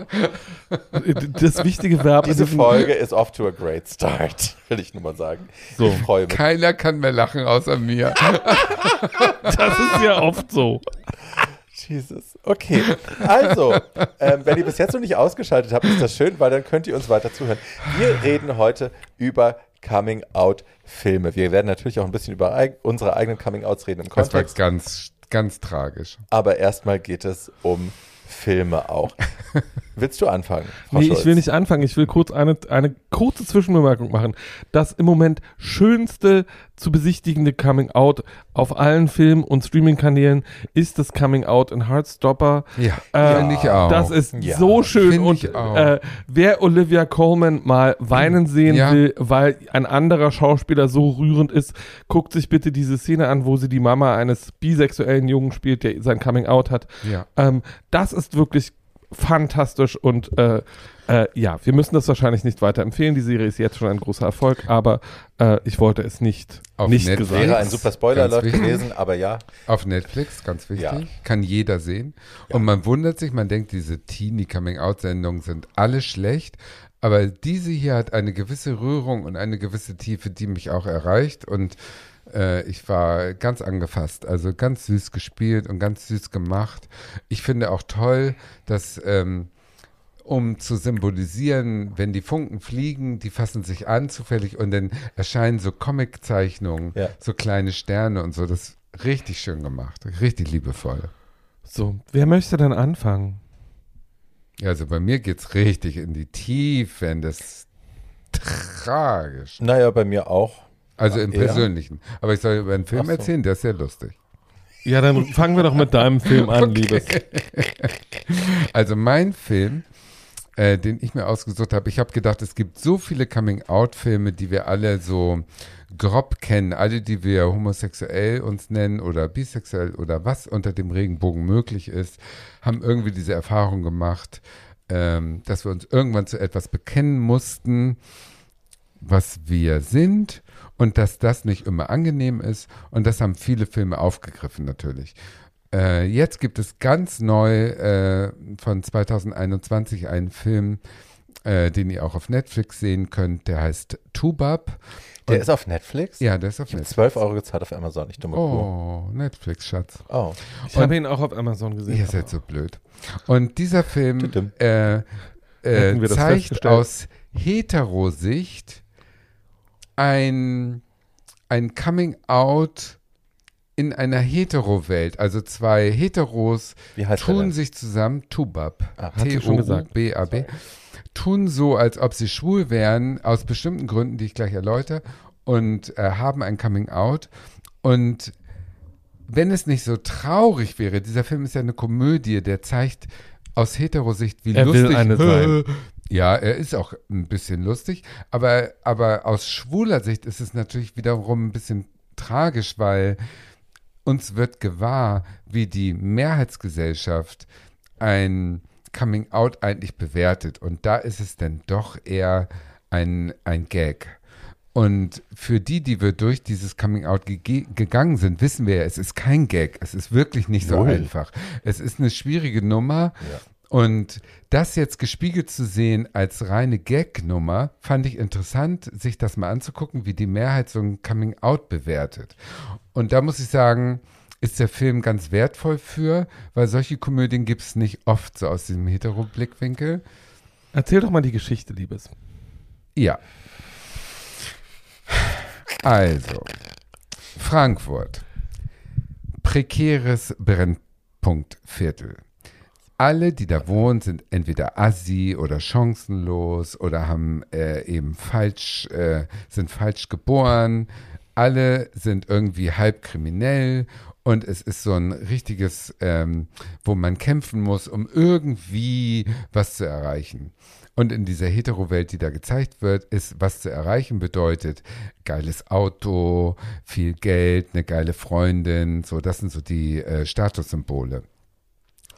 [SPEAKER 3] Das wichtige Verb in
[SPEAKER 2] Diese
[SPEAKER 3] diesem-
[SPEAKER 2] Folge ist off to a great start, *laughs* will ich nur mal sagen.
[SPEAKER 3] So.
[SPEAKER 2] Ich freue mich.
[SPEAKER 1] Keiner kann mehr lachen außer mir. *laughs*
[SPEAKER 3] Das ist ja oft so.
[SPEAKER 2] Jesus. Okay. Also, ähm, wenn ihr bis jetzt noch nicht ausgeschaltet habt, ist das schön, weil dann könnt ihr uns weiter zuhören. Wir reden heute über Coming-out-Filme. Wir werden natürlich auch ein bisschen über eig unsere eigenen Coming-outs reden im
[SPEAKER 1] Das war
[SPEAKER 2] Kontext.
[SPEAKER 1] ganz, ganz tragisch.
[SPEAKER 2] Aber erstmal geht es um Filme auch. *laughs* Willst du anfangen? Frau
[SPEAKER 3] Nee,
[SPEAKER 2] Schulz?
[SPEAKER 3] ich will nicht anfangen. Ich will kurz eine, eine kurze Zwischenbemerkung machen. Das im Moment schönste zu besichtigende Coming Out auf allen Film- und Streaming-Kanälen ist das Coming Out in Heartstopper.
[SPEAKER 1] Ja,
[SPEAKER 3] Äh,
[SPEAKER 1] finde ich auch.
[SPEAKER 3] Das ist
[SPEAKER 2] Ja,
[SPEAKER 3] so schön und äh, wer Olivia Colman mal weinen sehen
[SPEAKER 1] Ja.
[SPEAKER 3] will, weil ein anderer Schauspieler so rührend ist, guckt sich bitte diese Szene an, wo sie die Mama eines bisexuellen Jungen spielt, der sein Coming Out hat.
[SPEAKER 1] ja.
[SPEAKER 3] Ähm, das ist wirklich fantastisch und äh, äh, ja, wir müssen das wahrscheinlich nicht weiter empfehlen. Die Serie ist jetzt schon ein großer Erfolg, aber äh, ich wollte es nicht,
[SPEAKER 1] Auf
[SPEAKER 3] nicht
[SPEAKER 1] Netflix.
[SPEAKER 3] gesagt.
[SPEAKER 2] Wäre ein super
[SPEAKER 1] wichtig.
[SPEAKER 2] gewesen, aber ja.
[SPEAKER 1] Auf Netflix, ganz wichtig.
[SPEAKER 2] Ja.
[SPEAKER 1] Kann jeder sehen. Und man wundert sich, man denkt, diese Teenie-Coming-out-Sendungen sind alle schlecht. Aber diese hier hat eine gewisse Rührung und eine gewisse Tiefe, die mich auch erreicht. Und äh, ich war ganz angefasst. Also ganz süß gespielt und ganz süß gemacht. Ich finde auch toll, dass. Ähm, um zu symbolisieren, wenn die Funken fliegen, die fassen sich an zufällig und dann erscheinen so Comiczeichnungen,
[SPEAKER 2] Ja.
[SPEAKER 1] so kleine Sterne und so. Das ist richtig schön gemacht, richtig liebevoll.
[SPEAKER 3] So, wer möchte denn anfangen?
[SPEAKER 1] Ja, also bei mir geht's richtig in die Tiefen, das ist tragisch.
[SPEAKER 2] Naja, bei mir auch.
[SPEAKER 1] Also im
[SPEAKER 2] Ja.
[SPEAKER 1] Persönlichen. Aber ich soll über einen Film
[SPEAKER 2] so.
[SPEAKER 1] erzählen, der ist sehr lustig.
[SPEAKER 3] Ja, dann fangen wir doch mit deinem Film an,
[SPEAKER 1] Okay.
[SPEAKER 3] Liebes. *laughs*
[SPEAKER 1] Also mein Film, äh, den ich mir ausgesucht habe, ich habe gedacht, es gibt so viele Coming-out-Filme, die wir alle so grob kennen, alle, die wir homosexuell uns nennen oder bisexuell oder was unter dem Regenbogen möglich ist, haben irgendwie diese Erfahrung gemacht, ähm, dass wir uns irgendwann zu etwas bekennen mussten, was wir sind und dass das nicht immer angenehm ist. Und das haben viele Filme aufgegriffen natürlich. Äh, jetzt gibt es ganz neu äh, von 2021 einen Film, äh, den ihr auch auf Netflix sehen könnt. Der heißt Tubab.
[SPEAKER 2] Der
[SPEAKER 1] Und-
[SPEAKER 2] ist auf Netflix?
[SPEAKER 1] Ja, der ist auf
[SPEAKER 2] Ich habe
[SPEAKER 1] Netflix.
[SPEAKER 2] 12 Euro gezahlt auf Amazon, ich dumme Kuh.
[SPEAKER 1] Oh, Netflix, Schatz.
[SPEAKER 2] Oh.
[SPEAKER 3] Ich habe ihn auch auf Amazon gesehen.
[SPEAKER 1] Ihr seid so blöd. Und dieser Film äh, äh, zeigt aus Heterosicht ein, ein Coming-out in einer Hetero-Welt. Also zwei Heteros
[SPEAKER 2] Wie heißt der
[SPEAKER 1] tun sich zusammen, Tubab,
[SPEAKER 2] Ah.
[SPEAKER 1] T-O-U-B-A-B, tun so, als ob sie schwul wären, aus bestimmten Gründen, die ich gleich erläutere, und äh, haben ein Coming-out. Und wenn es nicht so traurig wäre, dieser Film ist ja eine Komödie, der zeigt aus Heterosicht, wie
[SPEAKER 3] Er will
[SPEAKER 1] lustig. *laughs* Ja, er ist auch ein bisschen lustig, aber, aber aus schwuler Sicht ist es natürlich wiederum ein bisschen tragisch, weil uns wird gewahr, wie die Mehrheitsgesellschaft ein Coming Out eigentlich bewertet. Und da ist es dann doch eher ein, ein Gag. Und für die, die wir durch dieses Coming Out gege- gegangen sind, wissen wir ja, es ist kein Gag. Es ist wirklich nicht so
[SPEAKER 2] Null.
[SPEAKER 1] einfach. Es ist eine schwierige Nummer.
[SPEAKER 2] Ja.
[SPEAKER 1] Und das jetzt gespiegelt zu sehen als reine Gag-Nummer, fand ich interessant, sich das mal anzugucken, wie die Mehrheit so ein Coming-out bewertet. Und da muss ich sagen, ist der Film ganz wertvoll für, weil solche Komödien gibt es nicht oft so aus diesem Hetero-Blickwinkel.
[SPEAKER 3] Erzähl doch mal die Geschichte, Liebes.
[SPEAKER 1] Ja. Also, Frankfurt. Prekäres Brennpunktviertel. Alle, die da wohnen, sind entweder assi oder chancenlos oder haben äh, eben falsch, äh, sind falsch geboren. Alle sind irgendwie halb kriminell und es ist so ein richtiges, ähm, wo man kämpfen muss, um irgendwie was zu erreichen. Und in dieser Hetero-Welt, die da gezeigt wird, ist, was zu erreichen bedeutet, geiles Auto, viel Geld, eine geile Freundin, so, das sind so die äh, Statussymbole.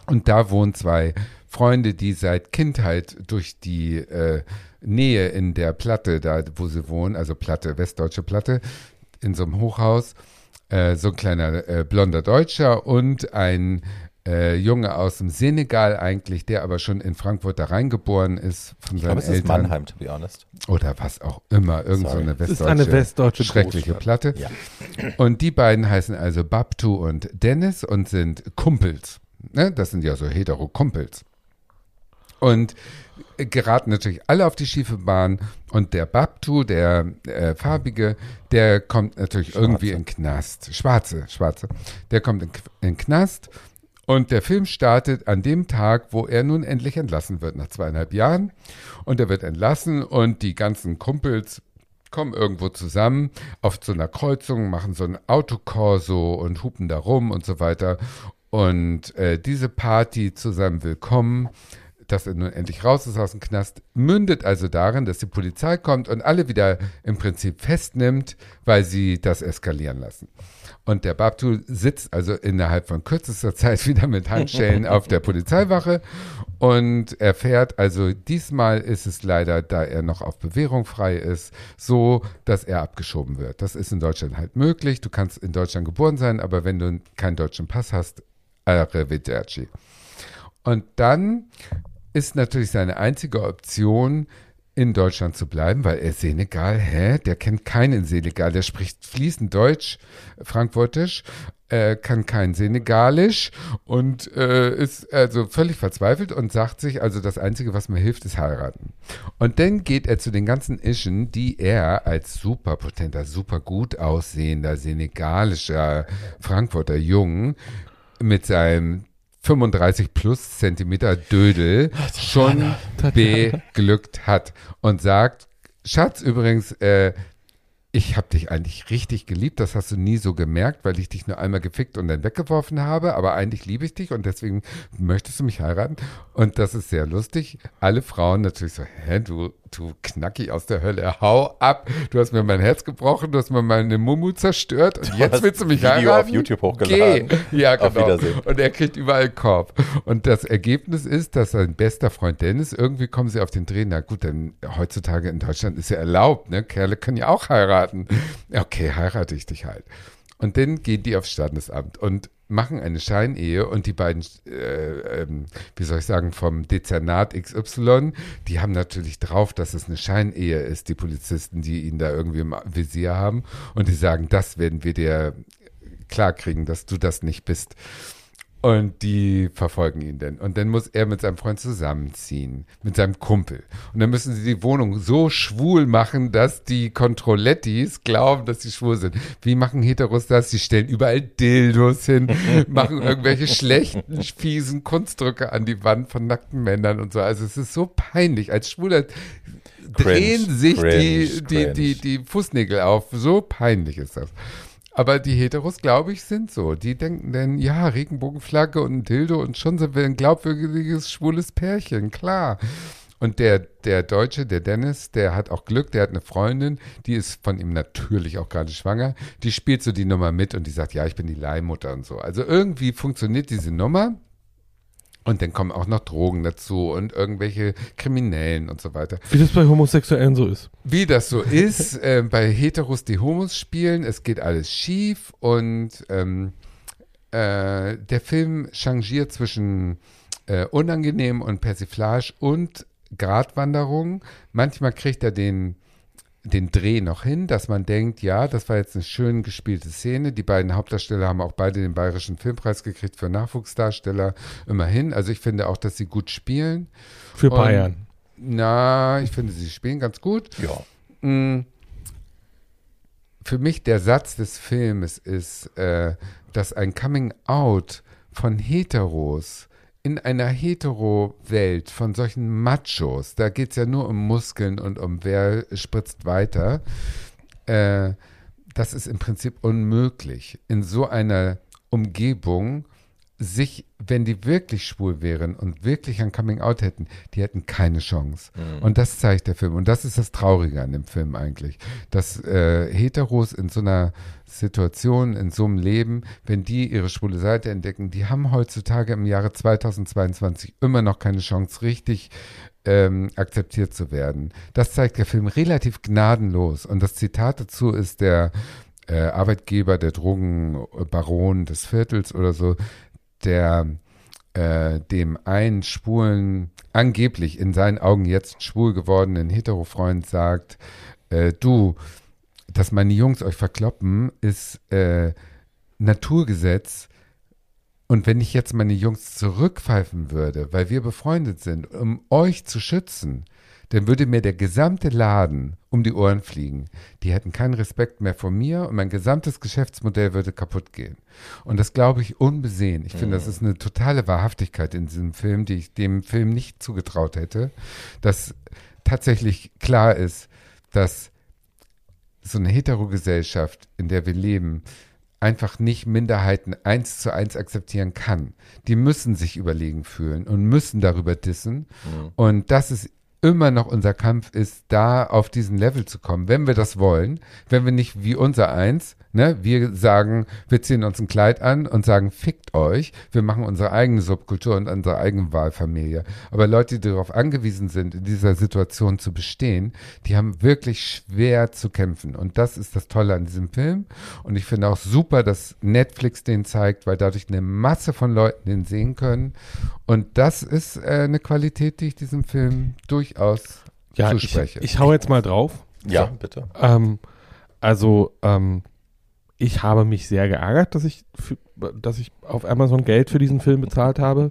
[SPEAKER 1] Und da wohnen zwei Freunde, die seit Kindheit durch die äh, Nähe in der Platte, da wo sie wohnen, also Platte, westdeutsche Platte, in so einem Hochhaus, äh, so ein kleiner äh, blonder Deutscher und ein äh, Junge aus dem Senegal eigentlich, der aber schon in Frankfurt da reingeboren ist von
[SPEAKER 2] Ich
[SPEAKER 1] seinen
[SPEAKER 2] glaube, es ist
[SPEAKER 1] Eltern.
[SPEAKER 2] Mannheim, to be honest.
[SPEAKER 1] Oder was auch immer, irgend so
[SPEAKER 2] Sorry.
[SPEAKER 1] eine
[SPEAKER 3] Es ist
[SPEAKER 1] westdeutsche,
[SPEAKER 3] eine westdeutsche
[SPEAKER 1] schreckliche
[SPEAKER 3] Großstadt.
[SPEAKER 1] Platte.
[SPEAKER 2] Ja.
[SPEAKER 1] Und die beiden heißen also Babtu und Dennis und sind Kumpels. Ne? Das sind ja so hetero-Kumpels. Und geraten natürlich alle auf die schiefe Bahn. Und der Babtu, der äh, Farbige, der kommt natürlich irgendwie in Knast. Schwarze, Schwarze. Der kommt in, in Knast. Und der Film startet an dem Tag, wo er nun endlich entlassen wird, nach zweieinhalb Jahren. Und er wird entlassen und die ganzen Kumpels kommen irgendwo zusammen auf so einer Kreuzung, machen so ein Autokorso und hupen da rum und so weiter. Und äh, diese Party zu seinem Willkommen, dass er nun endlich raus ist aus dem Knast, mündet also darin, dass die Polizei kommt und alle wieder im Prinzip festnimmt, weil sie das eskalieren lassen. Und der Babtu sitzt also innerhalb von kürzester Zeit *laughs* wieder mit Handschellen auf der Polizeiwache und erfährt, also diesmal ist es leider, da er noch auf Bewährung frei ist, so, dass er abgeschoben wird. Das ist in Deutschland halt möglich. Du kannst in Deutschland geboren sein, aber wenn du keinen deutschen Pass hast, arrivederci. Und dann ist natürlich seine einzige Option, in Deutschland zu bleiben, weil er Senegal, hä? Der kennt keinen Senegal, der spricht fließend Deutsch, Frankfurtisch, äh, kann kein Senegalisch und äh, ist also völlig verzweifelt und sagt sich, also das Einzige, was mir hilft, ist heiraten. Und dann geht er zu den ganzen Ischen, die er als super potenter, super gut aussehender senegalischer Frankfurter Jungen mit seinem 35 plus Zentimeter Dödel schon beglückt hat und sagt, Schatz, übrigens, äh, ich habe dich eigentlich richtig geliebt, das hast du nie so gemerkt, weil ich dich nur einmal gefickt und dann weggeworfen habe, aber eigentlich liebe ich dich und deswegen möchtest du mich heiraten? Und das ist sehr lustig. Alle Frauen natürlich so, hä, du, du Knacki aus der Hölle, hau ab, du hast mir mein Herz gebrochen, du hast mir meine Mumu zerstört und jetzt
[SPEAKER 2] hast
[SPEAKER 1] willst du mich
[SPEAKER 2] Video
[SPEAKER 1] heiraten?
[SPEAKER 2] auf YouTube hochgeladen.
[SPEAKER 1] Geh. Ja,
[SPEAKER 2] Auf
[SPEAKER 1] genau.
[SPEAKER 2] Wiedersehen.
[SPEAKER 1] Und er kriegt überall Korb. Und das Ergebnis ist, dass sein bester Freund Dennis, irgendwie kommen sie auf den Dreh, na gut, denn heutzutage in Deutschland ist ja erlaubt, ne? Kerle können ja auch heiraten. Okay, heirate ich dich halt. Und dann gehen die aufs Standesamt und machen eine Scheinehe und die beiden, äh, ähm, wie soll ich sagen, vom Dezernat XY, die haben natürlich drauf, dass es eine Scheinehe ist, die Polizisten, die ihn da irgendwie im Visier haben und die sagen, das werden wir dir klarkriegen, dass du das nicht bist. Und die verfolgen ihn dann. Und dann muss er mit seinem Freund zusammenziehen, mit seinem Kumpel. Und dann müssen sie die Wohnung so schwul machen, dass die Controlettis glauben, dass sie schwul sind. Wie machen Heteros das? Sie stellen überall Dildos hin, *laughs* machen irgendwelche schlechten, fiesen Kunstdrücke an die Wand von nackten Männern und so. Also es ist so peinlich. Als Schwuler drehen sich
[SPEAKER 2] cringe,
[SPEAKER 1] die, die,
[SPEAKER 2] cringe.
[SPEAKER 1] die, die Fußnägel auf. So peinlich ist das. Aber die Heteros, glaube ich, sind so. Die denken dann, ja, Regenbogenflagge und ein Dildo und schon sind wir ein glaubwürdiges, schwules Pärchen, klar. Und der, der Deutsche, der Dennis, der hat auch Glück, der hat eine Freundin, die ist von ihm natürlich auch gerade schwanger. Die spielt so die Nummer mit und die sagt, ja, ich bin die Leihmutter und so. Also irgendwie funktioniert diese Nummer. Und dann kommen auch noch Drogen dazu und irgendwelche Kriminellen und so weiter.
[SPEAKER 3] Wie das bei Homosexuellen so ist.
[SPEAKER 1] Wie das so ist, *laughs* äh, bei Heteros, die Homos spielen, es geht alles schief und ähm, äh, der Film changiert zwischen äh, unangenehm und Persiflage und Gratwanderung. Manchmal kriegt er den, den Dreh noch hin, dass man denkt, ja, das war jetzt eine schön gespielte Szene. Die beiden Hauptdarsteller haben auch beide den Bayerischen Filmpreis gekriegt für Nachwuchsdarsteller. Immerhin. Also ich finde auch, dass sie gut spielen.
[SPEAKER 3] Für
[SPEAKER 1] Und-
[SPEAKER 3] Bayern.
[SPEAKER 1] Na, ich finde, sie spielen ganz gut.
[SPEAKER 2] Ja.
[SPEAKER 1] Mm. für mich der Satz des Filmes ist, äh, dass ein Coming Out von Heteros in einer Hetero-Welt von solchen Machos, da geht es ja nur um Muskeln und um wer spritzt weiter, äh, das ist im Prinzip unmöglich. In so einer Umgebung sich, wenn die wirklich schwul wären und wirklich ein Coming Out hätten, die hätten keine Chance.
[SPEAKER 2] Mhm.
[SPEAKER 1] Und das zeigt der Film. Und das ist das Traurige an dem Film eigentlich. Dass äh, Heteros in so einer Situation, in so einem Leben, wenn die ihre schwule Seite entdecken, die haben heutzutage im Jahre 2022 immer noch keine Chance, richtig ähm, akzeptiert zu werden. Das zeigt der Film relativ gnadenlos. Und das Zitat dazu ist der äh, Arbeitgeber, der Drogenbaron des Viertels oder so, der äh, dem einen schwulen, angeblich in seinen Augen jetzt schwul gewordenen Heterofreund sagt, äh, du, dass meine Jungs euch verkloppen, ist äh, Naturgesetz. Und wenn ich jetzt meine Jungs zurückpfeifen würde, weil wir befreundet sind, um euch zu schützen, dann würde mir der gesamte Laden um die Ohren fliegen. Die hätten keinen Respekt mehr vor mir und mein gesamtes Geschäftsmodell würde kaputt gehen. Und das glaube ich unbesehen. Ich finde, das ist eine totale Wahrhaftigkeit in diesem Film, die ich dem Film nicht zugetraut hätte, dass tatsächlich klar ist, dass so eine Heterogesellschaft, in der wir leben, einfach nicht Minderheiten eins zu eins akzeptieren kann. Die müssen sich überlegen fühlen und müssen darüber dissen. Und das ist immer noch unser Kampf ist, da auf diesen Level zu kommen, wenn wir das wollen, wenn wir nicht wie unser eins, ne, wir sagen, wir ziehen uns ein Kleid an und sagen, fickt euch, wir machen unsere eigene Subkultur und unsere eigene Wahlfamilie. Aber Leute, die darauf angewiesen sind, in dieser Situation zu bestehen, die haben wirklich schwer zu kämpfen. Und das ist das Tolle an diesem Film. Und ich finde auch super, dass Netflix den zeigt, weil dadurch eine Masse von Leuten den sehen können. Und das ist äh, eine Qualität, die ich diesem Film durchaus
[SPEAKER 3] Ja, ich,
[SPEAKER 1] zuspreche.
[SPEAKER 3] ich hau jetzt mal drauf.
[SPEAKER 2] Ja,
[SPEAKER 1] So.
[SPEAKER 2] bitte.
[SPEAKER 3] Ähm, also, ähm, ich habe mich sehr geärgert, dass ich, für, dass ich auf Amazon Geld für diesen Film bezahlt habe.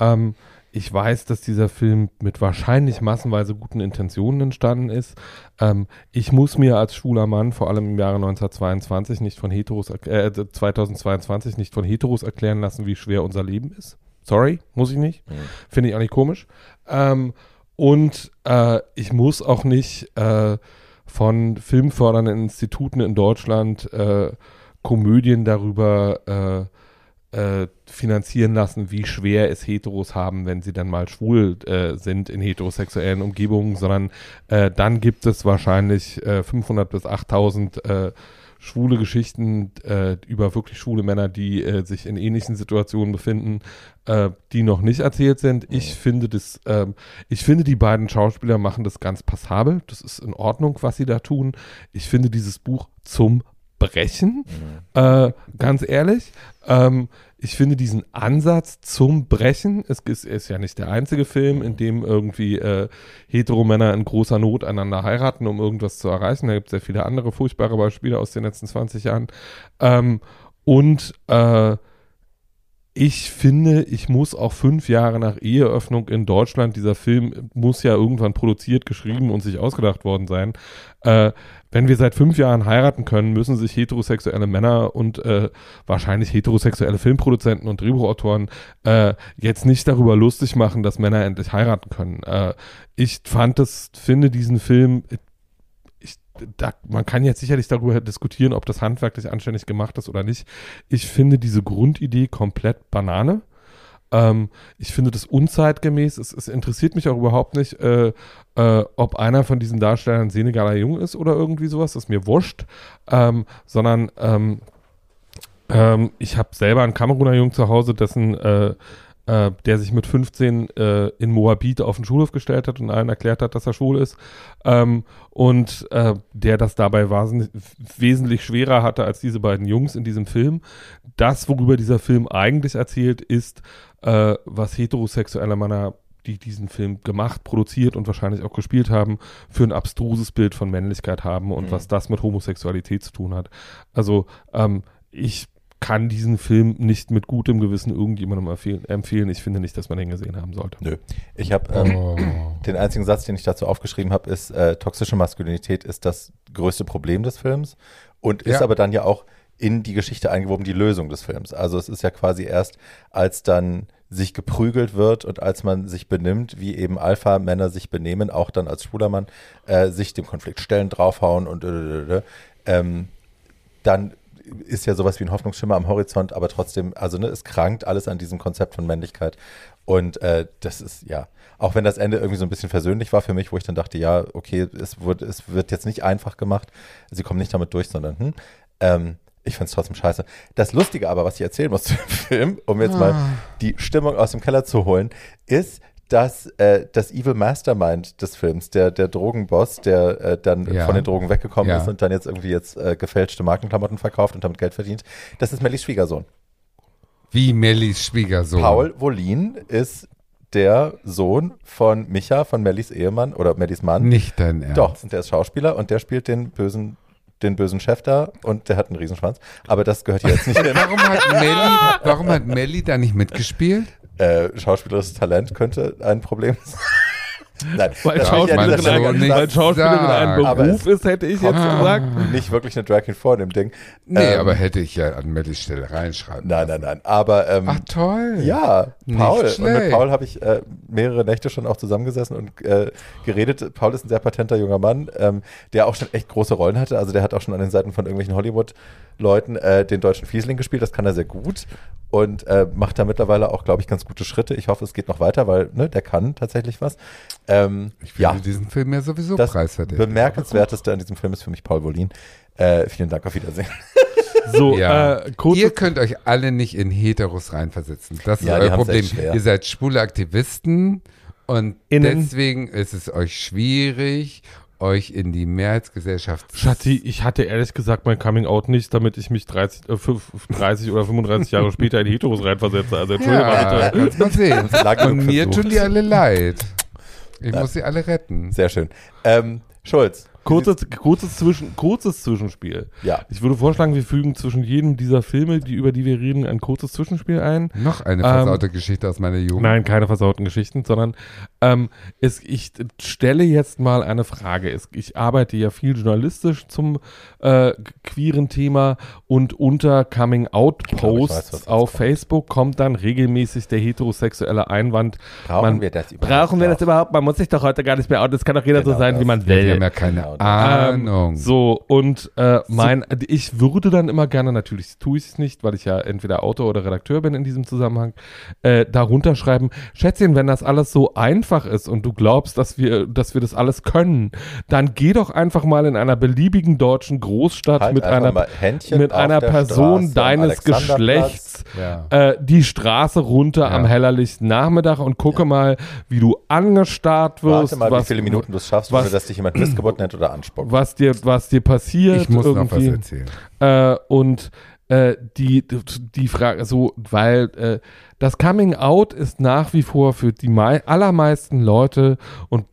[SPEAKER 3] Ähm, ich weiß, dass dieser Film mit wahrscheinlich massenweise guten Intentionen entstanden ist. Ähm, ich muss mir als schwuler Mann, vor allem im Jahre 1922, nicht von Heteros, äh, 2022 nicht von Heteros erklären lassen, wie schwer unser Leben ist. Sorry, muss ich nicht. Finde ich auch nicht komisch. Ähm, und äh, ich muss auch nicht äh, von filmfördernden Instituten in Deutschland äh, Komödien darüber äh, äh, finanzieren lassen, wie schwer es Heteros haben, wenn sie dann mal schwul äh, sind in heterosexuellen Umgebungen, sondern dann gibt es wahrscheinlich äh, 500 bis 8000 äh, schwule Geschichten äh, über wirklich schwule Männer, die äh, sich in ähnlichen Situationen befinden, äh, die noch nicht erzählt sind. Ich finde das, ähm, ich finde die beiden Schauspieler machen das ganz passabel. Das ist in Ordnung, was sie da tun. Ich finde dieses Buch zum Brechen, äh, ganz ehrlich. Ähm, ich finde diesen Ansatz zum Brechen, es ist, ist ja nicht der einzige Film, in dem irgendwie äh, Heteromänner in großer Not einander heiraten, um irgendwas zu erreichen. Da gibt es sehr viele andere furchtbare Beispiele aus den letzten 20 Jahren. Ähm, und äh, ich finde, ich muss auch fünf Jahre nach Eheöffnung in Deutschland, dieser Film muss ja irgendwann produziert, geschrieben und sich ausgedacht worden sein. Äh, wenn wir seit fünf Jahren heiraten können, müssen sich heterosexuelle Männer und äh, wahrscheinlich heterosexuelle Filmproduzenten und Drehbuchautoren äh, jetzt nicht darüber lustig machen, dass Männer endlich heiraten können. Äh, ich fand das, finde diesen Film, da, man kann jetzt sicherlich darüber diskutieren, ob das handwerklich anständig gemacht ist oder nicht. Ich finde diese Grundidee komplett Banane. Ähm, ich finde das unzeitgemäß. Es, es interessiert mich auch überhaupt nicht, äh, äh, ob einer von diesen Darstellern Senegaler Jung ist oder irgendwie sowas. Das ist mir wurscht. Ähm, sondern ähm, ähm, ich habe selber einen Kameruner Jung zu Hause, dessen äh, äh, der sich mit 15 äh, in Moabit auf den Schulhof gestellt hat und allen erklärt hat, dass er schwul ist. Ähm, und äh, der das dabei wesentlich schwerer hatte als diese beiden Jungs in diesem Film. Das, worüber dieser Film eigentlich erzählt, ist, äh, was heterosexuelle Männer die diesen Film gemacht, produziert und wahrscheinlich auch gespielt haben, für ein abstruses Bild von Männlichkeit haben und
[SPEAKER 2] Mhm.
[SPEAKER 3] was das mit Homosexualität zu tun hat. Also ähm, ich kann diesen Film nicht mit gutem Gewissen irgendjemandem empfehlen. Ich finde nicht, dass man den gesehen haben sollte.
[SPEAKER 2] Nö. Ich habe ähm,
[SPEAKER 1] Oh.
[SPEAKER 2] den einzigen Satz, den ich dazu aufgeschrieben habe, ist, äh, toxische Maskulinität ist das größte Problem des Films. und ist
[SPEAKER 1] Ja.
[SPEAKER 2] aber dann ja auch in die Geschichte eingewoben, die Lösung des Films. Also es ist ja quasi erst, als dann sich geprügelt wird und als man sich benimmt, wie eben Alpha-Männer sich benehmen, auch dann als schwuler Mann, äh, sich dem Konflikt stellen, draufhauen und äh, äh, äh, ähm, dann ist ja sowas wie ein Hoffnungsschimmer am Horizont, aber trotzdem, also ne, es krankt alles an diesem Konzept von Männlichkeit. Und äh, das ist, ja, auch wenn das Ende irgendwie so ein bisschen versöhnlich war für mich, wo ich dann dachte, ja, okay, es wird, es wird jetzt nicht einfach gemacht, sie kommen nicht damit durch, sondern, hm, ähm, ich finde es trotzdem scheiße. Das Lustige aber, was ich erzählen muss *laughs* zu dem Film, um jetzt mal die Stimmung aus dem Keller zu holen, ist, dass äh, das Evil Mastermind des Films, der, der Drogenboss, der äh, dann
[SPEAKER 1] Ja.
[SPEAKER 2] von den Drogen weggekommen
[SPEAKER 1] Ja.
[SPEAKER 2] ist und dann jetzt irgendwie jetzt äh, gefälschte Markenklamotten verkauft und damit Geld verdient, das ist Mellys Schwiegersohn.
[SPEAKER 1] Wie Mellis Schwiegersohn.
[SPEAKER 2] Paul Wolin ist der Sohn von Micha, von Mellys Ehemann oder Mellys Mann.
[SPEAKER 1] Nicht dein Ernst.
[SPEAKER 2] Doch, und der ist Schauspieler und der spielt den bösen, den bösen Chef da und der hat einen Riesenschwanz. Aber das gehört hier jetzt nicht hin. *laughs*
[SPEAKER 1] Warum hat Melli, warum hat Melli da nicht mitgespielt?
[SPEAKER 2] Äh, schauspielerisches Talent könnte ein Problem sein. Nein,
[SPEAKER 3] Weil Schauspielerin,
[SPEAKER 2] gar
[SPEAKER 3] ein,
[SPEAKER 1] nicht
[SPEAKER 3] weil Schauspielerin ein Beruf ist, hätte ich jetzt
[SPEAKER 1] Ah.
[SPEAKER 3] gesagt.
[SPEAKER 2] nicht wirklich eine Drag Queen vor dem Ding.
[SPEAKER 1] Nee,
[SPEAKER 2] Ähm,
[SPEAKER 1] aber hätte ich ja an Mellis Stelle reinschreiben.
[SPEAKER 2] Nein, nein, nein. Aber ähm,
[SPEAKER 1] Ach toll.
[SPEAKER 2] Ja, Paul. Und mit. Paul habe ich äh, mehrere Nächte schon auch zusammengesessen und äh, geredet. Paul ist ein sehr patenter junger Mann, ähm, der auch schon echt große Rollen hatte. Also der hat auch schon an den Seiten von irgendwelchen Hollywood-Leuten äh, den deutschen Fiesling gespielt. Das kann er sehr gut und äh, macht da mittlerweile auch, glaube ich, ganz gute Schritte. Ich hoffe, es geht noch weiter, weil ne, der kann tatsächlich was. Ähm,
[SPEAKER 1] Ich finde
[SPEAKER 2] ja,
[SPEAKER 1] diesen Film ja sowieso
[SPEAKER 2] das
[SPEAKER 1] preisverdächtig.
[SPEAKER 2] bemerkenswerteste an diesem Film ist für mich Paul Wolin. Äh, vielen Dank, auf Wiedersehen. *laughs*
[SPEAKER 3] So,
[SPEAKER 1] Ja.
[SPEAKER 3] äh,
[SPEAKER 1] Ihr könnt euch alle nicht in Heteros reinversetzen. Das ist
[SPEAKER 2] Ja, die
[SPEAKER 1] euer Problem. Ihr seid schwule Aktivisten und
[SPEAKER 3] Innen.
[SPEAKER 1] deswegen ist es euch schwierig, euch in die Mehrheitsgesellschaft
[SPEAKER 3] Schatzi, ich hatte ehrlich gesagt mein Coming Out nicht, damit ich mich 30, äh, fünf- 30 oder 35 Jahre später in Heteros reinversetze. Also Entschuldigung
[SPEAKER 1] Ja,
[SPEAKER 3] mal bitte.
[SPEAKER 1] kannst mal sehen. Und mir tun die alle leid. Ich muss sie alle retten.
[SPEAKER 2] Sehr schön. Ähm, Schulz.
[SPEAKER 3] Kurzes, kurzes, Zwischen, kurzes Zwischenspiel.
[SPEAKER 2] Ja.
[SPEAKER 3] Ich würde vorschlagen, wir fügen zwischen jedem dieser Filme, die, über die wir reden, ein kurzes Zwischenspiel ein.
[SPEAKER 1] Noch eine
[SPEAKER 3] Ähm,
[SPEAKER 1] versaute Geschichte aus meiner Jugend.
[SPEAKER 3] Nein, keine versauten Geschichten, sondern ähm, es, ich stelle jetzt mal eine Frage. Es, ich arbeite ja viel journalistisch zum äh, queeren Thema und unter Coming Out
[SPEAKER 2] glaube, ich
[SPEAKER 3] Posts
[SPEAKER 2] weiß, was jetzt
[SPEAKER 3] auf
[SPEAKER 2] kommt.
[SPEAKER 3] Facebook kommt dann regelmäßig der heterosexuelle Einwand.
[SPEAKER 2] Brauchen
[SPEAKER 3] man,
[SPEAKER 2] wir das überhaupt
[SPEAKER 3] Brauchen wir das überhaupt? Man muss sich doch heute gar nicht mehr outen. Es kann doch jeder so
[SPEAKER 2] Genau
[SPEAKER 3] sein, wie
[SPEAKER 2] das.
[SPEAKER 3] man
[SPEAKER 1] Wir
[SPEAKER 3] will.
[SPEAKER 1] haben ja keine
[SPEAKER 2] Genau.
[SPEAKER 1] Ahnung.
[SPEAKER 3] Ähm, so, und äh, mein, ich würde dann immer gerne, natürlich tue ich es nicht, weil ich ja entweder Autor oder Redakteur bin in diesem Zusammenhang, äh, darunter schreiben, Schätzchen, wenn das alles so einfach ist und du glaubst, dass wir, dass wir das alles können, dann geh doch einfach mal in einer beliebigen deutschen Großstadt
[SPEAKER 2] Halt
[SPEAKER 3] mit
[SPEAKER 2] einfach
[SPEAKER 3] einer, mit einer Person
[SPEAKER 2] Straße
[SPEAKER 3] deines. Geschlechts
[SPEAKER 1] Ja.
[SPEAKER 3] äh, die Straße runter
[SPEAKER 1] Ja.
[SPEAKER 3] am hellerlichten Nachmittag und gucke mal, wie du angestarrt wirst,
[SPEAKER 2] Warte mal,
[SPEAKER 3] was,
[SPEAKER 2] wie viele Minuten du es schaffst,
[SPEAKER 3] was-
[SPEAKER 2] ohne dass dich jemand Missgeburt nennt oder *clears throat* anspuckt.
[SPEAKER 3] was dir, was dir passiert.
[SPEAKER 1] Ich muss noch was
[SPEAKER 3] irgendwie.
[SPEAKER 1] erzählen.
[SPEAKER 3] Äh, und äh, die, die Frage, so, weil äh, das Coming Out ist nach wie vor für die mei allermeisten Leute und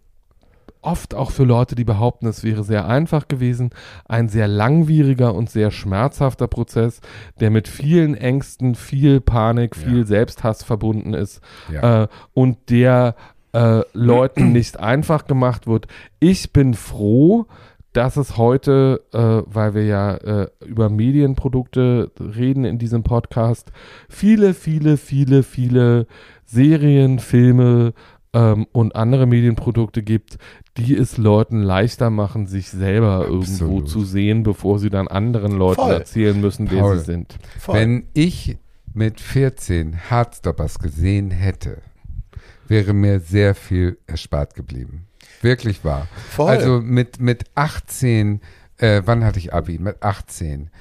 [SPEAKER 3] oft auch für Leute, die behaupten, es wäre sehr einfach gewesen, ein sehr langwieriger und sehr schmerzhafter Prozess, der mit vielen Ängsten, viel Panik, viel
[SPEAKER 1] Ja.
[SPEAKER 3] Selbsthass verbunden ist
[SPEAKER 1] Ja.
[SPEAKER 3] äh, und der äh, Leuten nicht einfach gemacht wird. Ich bin froh, dass es heute, äh, weil wir ja äh, über Medienprodukte reden in diesem Podcast, viele, viele, viele, viele Serien, Filme ähm, und andere Medienprodukte gibt, die es Leuten leichter machen, sich selber irgendwo
[SPEAKER 1] Absolut.
[SPEAKER 3] zu sehen, bevor sie dann anderen Leuten
[SPEAKER 2] Voll.
[SPEAKER 3] erzählen müssen, wer
[SPEAKER 1] Paul.
[SPEAKER 3] sie sind.
[SPEAKER 2] Voll.
[SPEAKER 1] Wenn ich mit 14 Hardstoppers gesehen hätte, wäre mir sehr viel erspart geblieben. Wirklich wahr.
[SPEAKER 2] Voll.
[SPEAKER 1] Also mit, mit 18, äh, wann hatte ich Abi? Mit 18.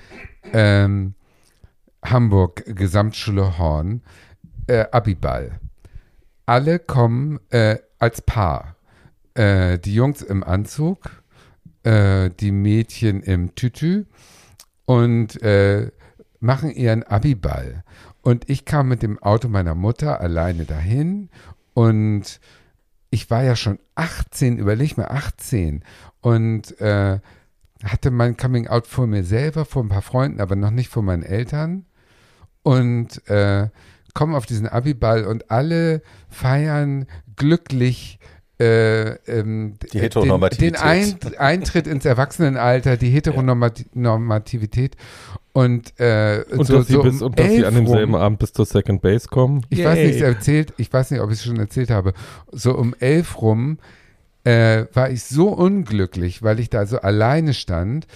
[SPEAKER 1] Ähm, Hamburg, Gesamtschule Horn, äh, Abiball. Alle kommen äh, als Paar. Äh, die Jungs im Anzug, äh, die Mädchen im Tütü und äh, machen ihren Abiball. Und ich kam mit dem Auto meiner Mutter alleine dahin und ich war ja schon 18, überleg mal 18 und äh, hatte mein Coming Out vor mir selber, vor ein paar Freunden, aber noch nicht vor meinen Eltern. Und äh, komme auf diesen Abiball und alle feiern glücklich äh, äh, ähm,
[SPEAKER 2] Die Heteronormativität.
[SPEAKER 1] Den, den Ein Eintritt ins Erwachsenenalter, die Heteronormativität und, äh,
[SPEAKER 3] Und
[SPEAKER 1] so,
[SPEAKER 3] dass sie,
[SPEAKER 1] so
[SPEAKER 3] bis,
[SPEAKER 1] um
[SPEAKER 3] und dass sie
[SPEAKER 1] elf
[SPEAKER 3] an demselben
[SPEAKER 1] rum,
[SPEAKER 3] Abend bis zur Second Base kommen.
[SPEAKER 1] ich weiß nicht,
[SPEAKER 3] Yay.
[SPEAKER 1] erzählt, ich weiß nicht, ob ich es schon erzählt habe, so um elf rum äh, war ich so unglücklich, weil ich da so alleine stand,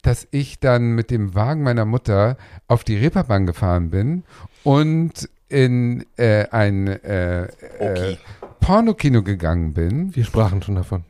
[SPEAKER 1] dass ich dann mit dem Wagen meiner Mutter auf die Reeperbahn gefahren bin und in äh, ein äh, äh,
[SPEAKER 2] Okay.
[SPEAKER 1] Pornokino gegangen bin.
[SPEAKER 3] Wir sprachen schon davon.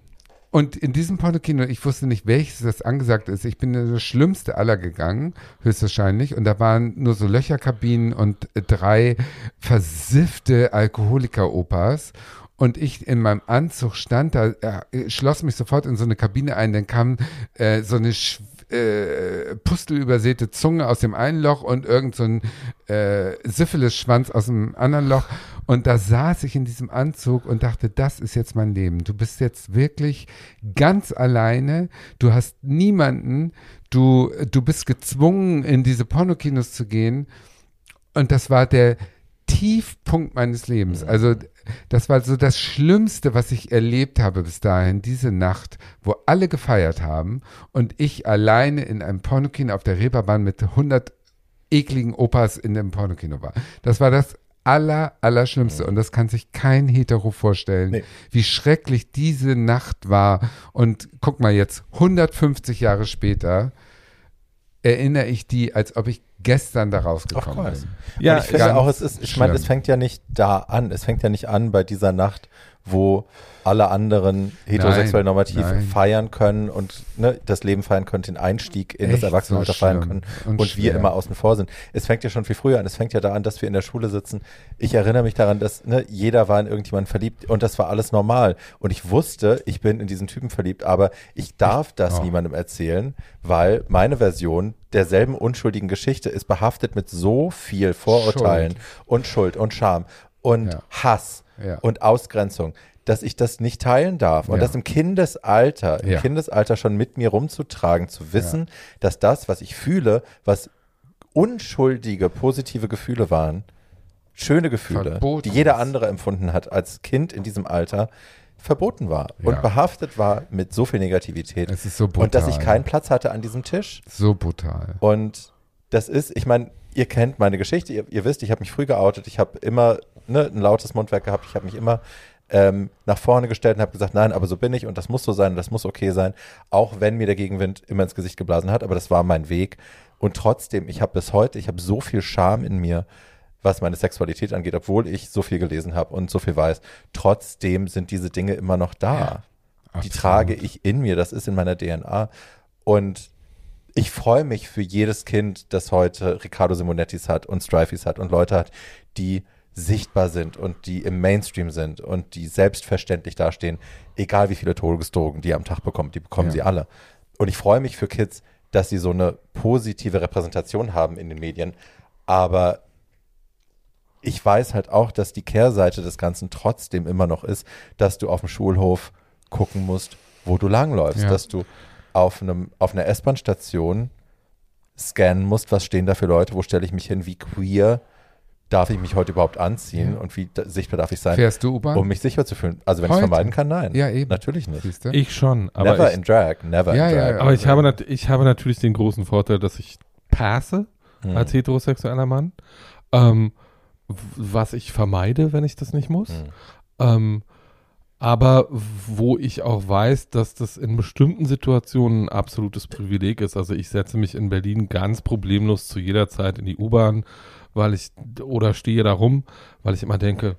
[SPEAKER 1] Und in diesem Pornokino, ich wusste nicht, welches das angesagt ist. Ich bin in das schlimmste aller gegangen, höchstwahrscheinlich. Und da waren nur so Löcherkabinen und äh, drei versiffte Alkoholiker-Opas. Und ich in meinem Anzug stand da, äh, schloss mich sofort in so eine Kabine ein. Dann kam äh, so eine sch äh, pustelübersäte Zunge aus dem einen Loch und irgend so ein äh, Syphilis-Schwanz aus dem anderen Loch. Und da saß ich in diesem Anzug und dachte, das ist jetzt mein Leben. Du bist jetzt wirklich ganz alleine. Du hast niemanden. Du, du bist gezwungen, in diese Pornokinos zu gehen. Und das war der Tiefpunkt meines Lebens. Also das war so das Schlimmste, was ich erlebt habe bis dahin, diese Nacht, wo alle gefeiert haben und ich alleine in einem Pornokino auf der Reeperbahn mit 100 ekligen Opas in dem Pornokino war. Das war das aller, allerschlimmste und das kann sich kein Hetero vorstellen,
[SPEAKER 2] Nee.
[SPEAKER 1] wie schrecklich diese Nacht war. Und guck mal jetzt, 150 Jahre später erinnere ich die, als ob ich gestern da rausgekommen bin.
[SPEAKER 3] Ja,
[SPEAKER 2] und ich finde auch, es ist, ich meine, es fängt ja nicht da an. Es fängt ja nicht an bei dieser Nacht, wo alle anderen heterosexuell normativ
[SPEAKER 1] nein.
[SPEAKER 2] feiern können und ne, das Leben feiern können, den Einstieg in das
[SPEAKER 1] Echt
[SPEAKER 2] Erwachsenenalter
[SPEAKER 1] so
[SPEAKER 2] feiern können
[SPEAKER 1] und
[SPEAKER 2] und, wir immer außen vor sind. Es fängt ja schon viel früher an. Es fängt ja da an, dass wir in der Schule sitzen. Ich erinnere mich daran, dass ne, jeder war in irgendjemanden verliebt und das war alles normal. Und ich wusste, ich bin in diesen Typen verliebt, aber ich darf das
[SPEAKER 1] oh.
[SPEAKER 2] niemandem erzählen, weil meine Version derselben unschuldigen Geschichte ist behaftet mit so viel Vorurteilen
[SPEAKER 1] Schuld.
[SPEAKER 2] und Schuld und Scham und
[SPEAKER 1] Ja.
[SPEAKER 2] Hass
[SPEAKER 1] Ja.
[SPEAKER 2] und Ausgrenzung, dass ich das nicht teilen darf. Und
[SPEAKER 1] Ja.
[SPEAKER 2] das im Kindesalter, im
[SPEAKER 1] Ja.
[SPEAKER 2] Kindesalter schon mit mir rumzutragen, zu wissen, dass das, was ich fühle, was unschuldige, positive Gefühle waren, schöne Gefühle,
[SPEAKER 1] Verboten
[SPEAKER 2] die jeder andere empfunden hat als Kind in diesem Alter, verboten war
[SPEAKER 1] Ja.
[SPEAKER 2] und behaftet war mit so viel Negativität.
[SPEAKER 1] Es ist so
[SPEAKER 2] und dass ich
[SPEAKER 1] brutal.
[SPEAKER 2] keinen Platz hatte an diesem Tisch.
[SPEAKER 1] So brutal.
[SPEAKER 2] Und das ist, ich meine, ihr kennt meine Geschichte, ihr, ihr wisst, ich habe mich früh geoutet, ich habe immer ne, ein lautes Mundwerk gehabt, ich habe mich immer ähm, nach vorne gestellt und habe gesagt, nein, aber so bin ich und das muss so sein und das muss okay sein, auch wenn mir der Gegenwind immer ins Gesicht geblasen hat, aber das war mein Weg. Und trotzdem, ich habe bis heute, ich habe so viel Scham in mir, was meine Sexualität angeht, obwohl ich so viel gelesen habe und so viel weiß. Trotzdem sind diese Dinge immer noch da. Die
[SPEAKER 1] absolut.
[SPEAKER 2] trage ich in mir, das ist in meiner DNA. Und ich freue mich für jedes Kind, das heute Riccardo Simonettis hat und Strifes hat und Leute hat, die sichtbar sind und die im Mainstream sind und die selbstverständlich dastehen, egal wie viele Todesdrogen die am Tag bekommen, die bekommen
[SPEAKER 1] Ja.
[SPEAKER 2] sie alle. Und ich freue mich für Kids, dass sie so eine positive Repräsentation haben in den Medien, aber ich weiß halt auch, dass die Kehrseite des Ganzen trotzdem immer noch ist, dass du auf dem Schulhof gucken musst, wo du langläufst,
[SPEAKER 1] Ja.
[SPEAKER 2] dass du auf einem auf einer S-Bahn-Station scannen musst, was stehen da für Leute, wo stelle ich mich hin, wie queer darf ich mich heute überhaupt anziehen
[SPEAKER 1] Ja.
[SPEAKER 2] und wie da, sichtbar darf ich sein,
[SPEAKER 1] Fährst du U-Bahn?
[SPEAKER 2] um mich sicher zu fühlen. Also wenn ich vermeiden kann, nein.
[SPEAKER 1] Ja, eben.
[SPEAKER 2] Natürlich nicht.
[SPEAKER 3] Ich schon, aber
[SPEAKER 2] never
[SPEAKER 3] ich,
[SPEAKER 2] in drag, never
[SPEAKER 1] Ja,
[SPEAKER 2] in drag.
[SPEAKER 1] ja.
[SPEAKER 3] aber ich habe, nat ich habe natürlich den großen Vorteil, dass ich passe
[SPEAKER 2] Hm.
[SPEAKER 3] als heterosexueller Mann. Ähm, was ich vermeide, wenn ich das nicht muss.
[SPEAKER 2] Hm.
[SPEAKER 3] Ähm, aber wo ich auch weiß, dass das in bestimmten Situationen ein absolutes Privileg ist. Also ich setze mich in Berlin ganz problemlos zu jeder Zeit in die U-Bahn, weil ich oder stehe da rum, weil ich immer denke,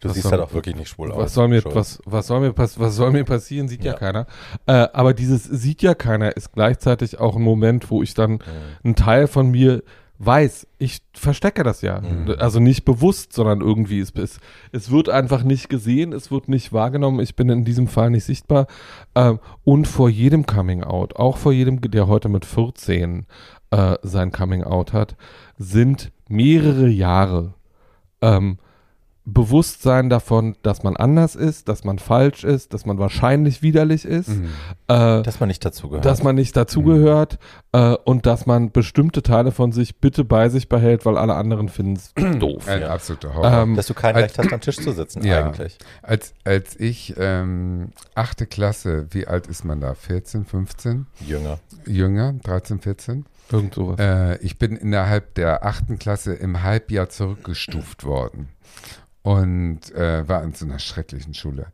[SPEAKER 2] Du
[SPEAKER 3] Was
[SPEAKER 2] siehst
[SPEAKER 3] soll-
[SPEAKER 2] halt auch wirklich nicht schwul aus.
[SPEAKER 3] was soll mir, was, was soll mir, was soll mir passieren, sieht ja,
[SPEAKER 2] Ja.
[SPEAKER 3] keiner. Äh, aber dieses sieht ja keiner ist gleichzeitig auch ein Moment, wo ich dann
[SPEAKER 2] Hm.
[SPEAKER 3] ein Teil von mir weiß, ich verstecke das ja.
[SPEAKER 2] Mhm.
[SPEAKER 3] Also nicht bewusst, sondern irgendwie, es, es, es wird einfach nicht gesehen, es wird nicht wahrgenommen, ich bin in diesem Fall nicht sichtbar. Ähm, und vor jedem Coming Out, auch vor jedem, der heute mit 14 äh, sein Coming Out hat, sind mehrere Jahre ähm, Bewusstsein davon, dass man anders ist, dass man falsch ist, dass man wahrscheinlich widerlich ist,
[SPEAKER 1] Mhm.
[SPEAKER 3] äh,
[SPEAKER 2] Dass man nicht dazugehört.
[SPEAKER 3] dass man nicht dazugehört äh, und dass man bestimmte Teile von sich bitte bei sich behält, weil alle anderen finden es *clears throat* doof.
[SPEAKER 1] Ein
[SPEAKER 2] Ja.
[SPEAKER 1] absoluter Horror.
[SPEAKER 3] Ähm,
[SPEAKER 2] dass du kein
[SPEAKER 1] Als-
[SPEAKER 2] Recht hast, am Tisch zu sitzen,
[SPEAKER 1] Ja.
[SPEAKER 2] eigentlich.
[SPEAKER 1] Als, als ich ähm, achte Klasse, wie alt ist man da? 14, 15?
[SPEAKER 2] Jünger.
[SPEAKER 1] Jünger, 13, 14?
[SPEAKER 3] Irgend sowas.
[SPEAKER 1] Äh, ich bin innerhalb der achten Klasse im Halbjahr zurückgestuft worden und äh, war in so einer schrecklichen Schule.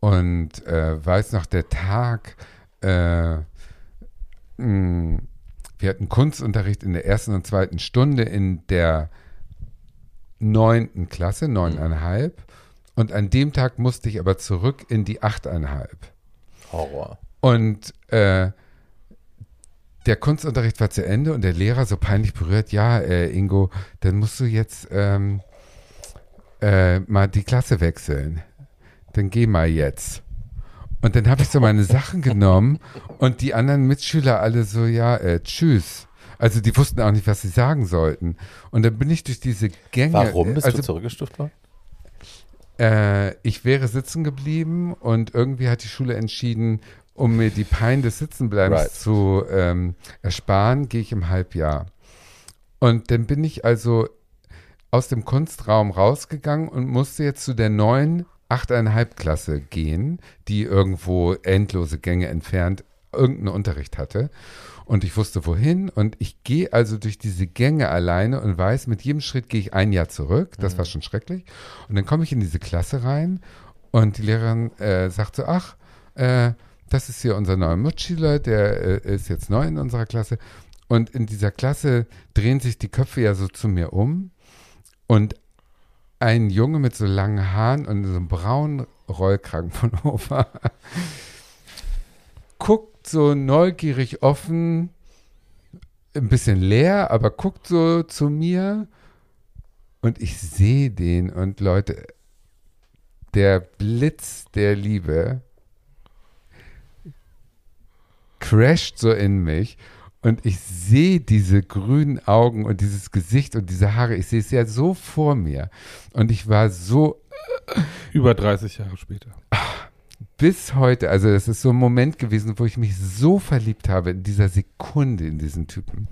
[SPEAKER 1] Und äh, weiß noch, der Tag, äh, mh, wir hatten Kunstunterricht in der ersten und zweiten Stunde in der neunten Klasse, neuneinhalb. Und an dem Tag musste ich aber zurück in die achteinhalb.
[SPEAKER 2] Horror.
[SPEAKER 1] Und äh, der Kunstunterricht war zu Ende und der Lehrer so peinlich berührt, ja, äh, Ingo, dann musst du jetzt ähm, äh, mal die Klasse wechseln. Dann geh mal jetzt. Und dann habe ich so meine Sachen *laughs* genommen und die anderen Mitschüler alle so, ja, äh, tschüss. Also die wussten auch nicht, was sie sagen sollten. Und dann bin ich durch diese Gänge.
[SPEAKER 2] Warum bist
[SPEAKER 1] also,
[SPEAKER 2] du zurückgestuft worden?
[SPEAKER 1] äh, ich wäre sitzen geblieben und irgendwie hat die Schule entschieden, um mir die Pein des Sitzenbleibens
[SPEAKER 2] Right.
[SPEAKER 1] zu ähm, ersparen, gehe ich im Halbjahr. Und dann bin ich also aus dem Kunstraum rausgegangen und musste jetzt zu der neuen 8,5 Klasse gehen, die irgendwo endlose Gänge entfernt irgendeinen Unterricht hatte. Und ich wusste wohin und ich gehe also durch diese Gänge alleine und weiß, mit jedem Schritt gehe ich ein Jahr zurück. Das war schon schrecklich. Und dann komme ich in diese Klasse rein und die Lehrerin äh, sagt so, ach, äh, das ist hier unser neuer Mitschüler, der äh, ist jetzt neu in unserer Klasse. Und in dieser Klasse drehen sich die Köpfe ja so zu mir um. Und ein Junge mit so langen Haaren und so einem braunen Rollkragenpullover *laughs* guckt so neugierig offen, ein bisschen leer, aber guckt so zu mir und ich sehe den und Leute, der Blitz der Liebe crasht so in mich und ich sehe diese grünen Augen und dieses Gesicht und diese Haare, ich sehe es ja so vor mir und ich war so
[SPEAKER 3] Über 30 Jahre später.
[SPEAKER 1] bis heute, also das ist so ein Moment gewesen, wo ich mich so verliebt habe in dieser Sekunde in diesen Typen.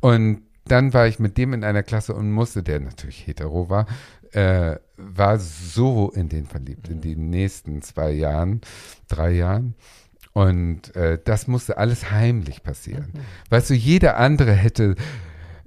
[SPEAKER 1] Und dann war ich mit dem in einer Klasse und musste, der natürlich hetero war, äh, war so in den verliebt, in den nächsten zwei Jahren, drei Jahren. Und äh, das musste alles heimlich passieren. Weißt du, jeder andere hätte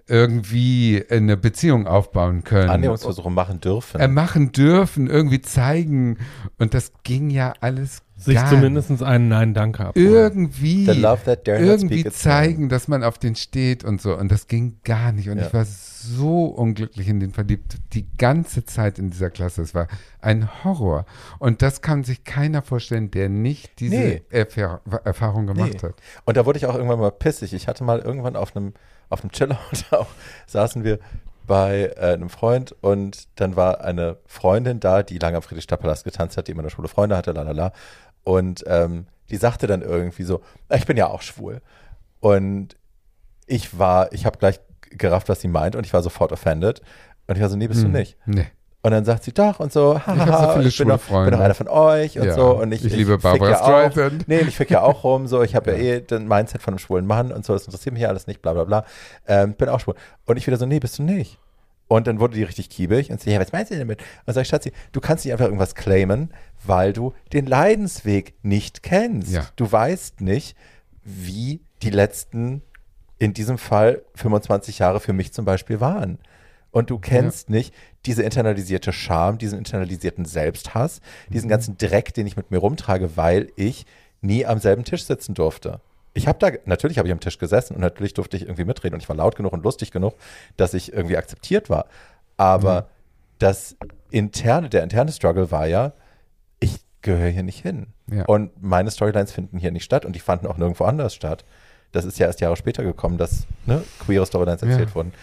[SPEAKER 1] irgendwie eine Beziehung aufbauen können
[SPEAKER 2] Annäherungsversuche machen dürfen.
[SPEAKER 1] äh, machen dürfen, irgendwie zeigen. Und das ging ja alles
[SPEAKER 3] Sich zumindest einen Nein-Danke ab.
[SPEAKER 1] irgendwie,
[SPEAKER 2] The love that dare not
[SPEAKER 1] irgendwie zeigen, dass man auf den steht und so. Und das ging gar nicht. Und
[SPEAKER 2] Ja.
[SPEAKER 1] ich war so unglücklich in den verliebt. Die ganze Zeit in dieser Klasse. Es war ein Horror. Und das kann sich keiner vorstellen, der nicht diese
[SPEAKER 2] Nee.
[SPEAKER 1] Erfahr Erfahrung gemacht
[SPEAKER 2] Nee.
[SPEAKER 1] hat.
[SPEAKER 2] Und da wurde ich auch irgendwann mal pissig. Ich hatte mal irgendwann auf einem, auf einem Chillout auch, *laughs* saßen wir bei äh, einem Freund und dann war eine Freundin da, die lange am Friedrichstadtpalast getanzt hat, die immer in der Schule Freunde hatte, lalala. Und ähm, die sagte dann irgendwie so, "Ah, ich bin ja auch schwul. Und ich war, ich habe gleich gerafft, was sie meint und ich war sofort offended. Und ich war so, nee, bist
[SPEAKER 1] Hm.
[SPEAKER 2] du nicht.
[SPEAKER 1] Nee.
[SPEAKER 2] Und dann sagt sie doch und so, haha,
[SPEAKER 1] hab so viele
[SPEAKER 2] ich bin doch, bin doch einer von euch und
[SPEAKER 1] Ja,
[SPEAKER 2] so. Und ich,
[SPEAKER 1] ich liebe
[SPEAKER 2] fick
[SPEAKER 1] Barbara
[SPEAKER 2] ja auch,
[SPEAKER 1] Streisand. *laughs*
[SPEAKER 2] Nee, und ich fick ja auch rum, so, ich habe ja. eh den Mindset von einem schwulen Mann und so, das interessiert mich ja alles nicht, bla bla bla. Ähm, bin auch schwul. Und ich wieder so, nee, bist du nicht. Und dann wurde die richtig kiebig und sie, ja, was meinst du denn damit? Und sag ich, Schatzi, du kannst nicht einfach irgendwas claimen, weil du den Leidensweg nicht kennst.
[SPEAKER 1] Ja.
[SPEAKER 2] Du weißt nicht, wie die letzten, in diesem Fall 25 Jahre für mich zum Beispiel waren. Und du kennst nicht diese internalisierte Scham, diesen internalisierten Selbsthass, diesen
[SPEAKER 1] Mhm.
[SPEAKER 2] ganzen Dreck, den ich mit mir rumtrage, weil ich nie am selben Tisch sitzen durfte. Ich habe da, natürlich habe ich am Tisch gesessen und natürlich durfte ich irgendwie mitreden und ich war laut genug und lustig genug, dass ich irgendwie akzeptiert war. Aber
[SPEAKER 1] Mhm.
[SPEAKER 2] das interne, der interne Struggle war ja, gehöre hier nicht hin.
[SPEAKER 1] Ja.
[SPEAKER 2] Und meine Storylines finden hier nicht statt und die fanden auch nirgendwo anders statt. Das ist ja erst Jahre später gekommen, dass ne, queere Storylines erzählt
[SPEAKER 1] Ja.
[SPEAKER 2] wurden.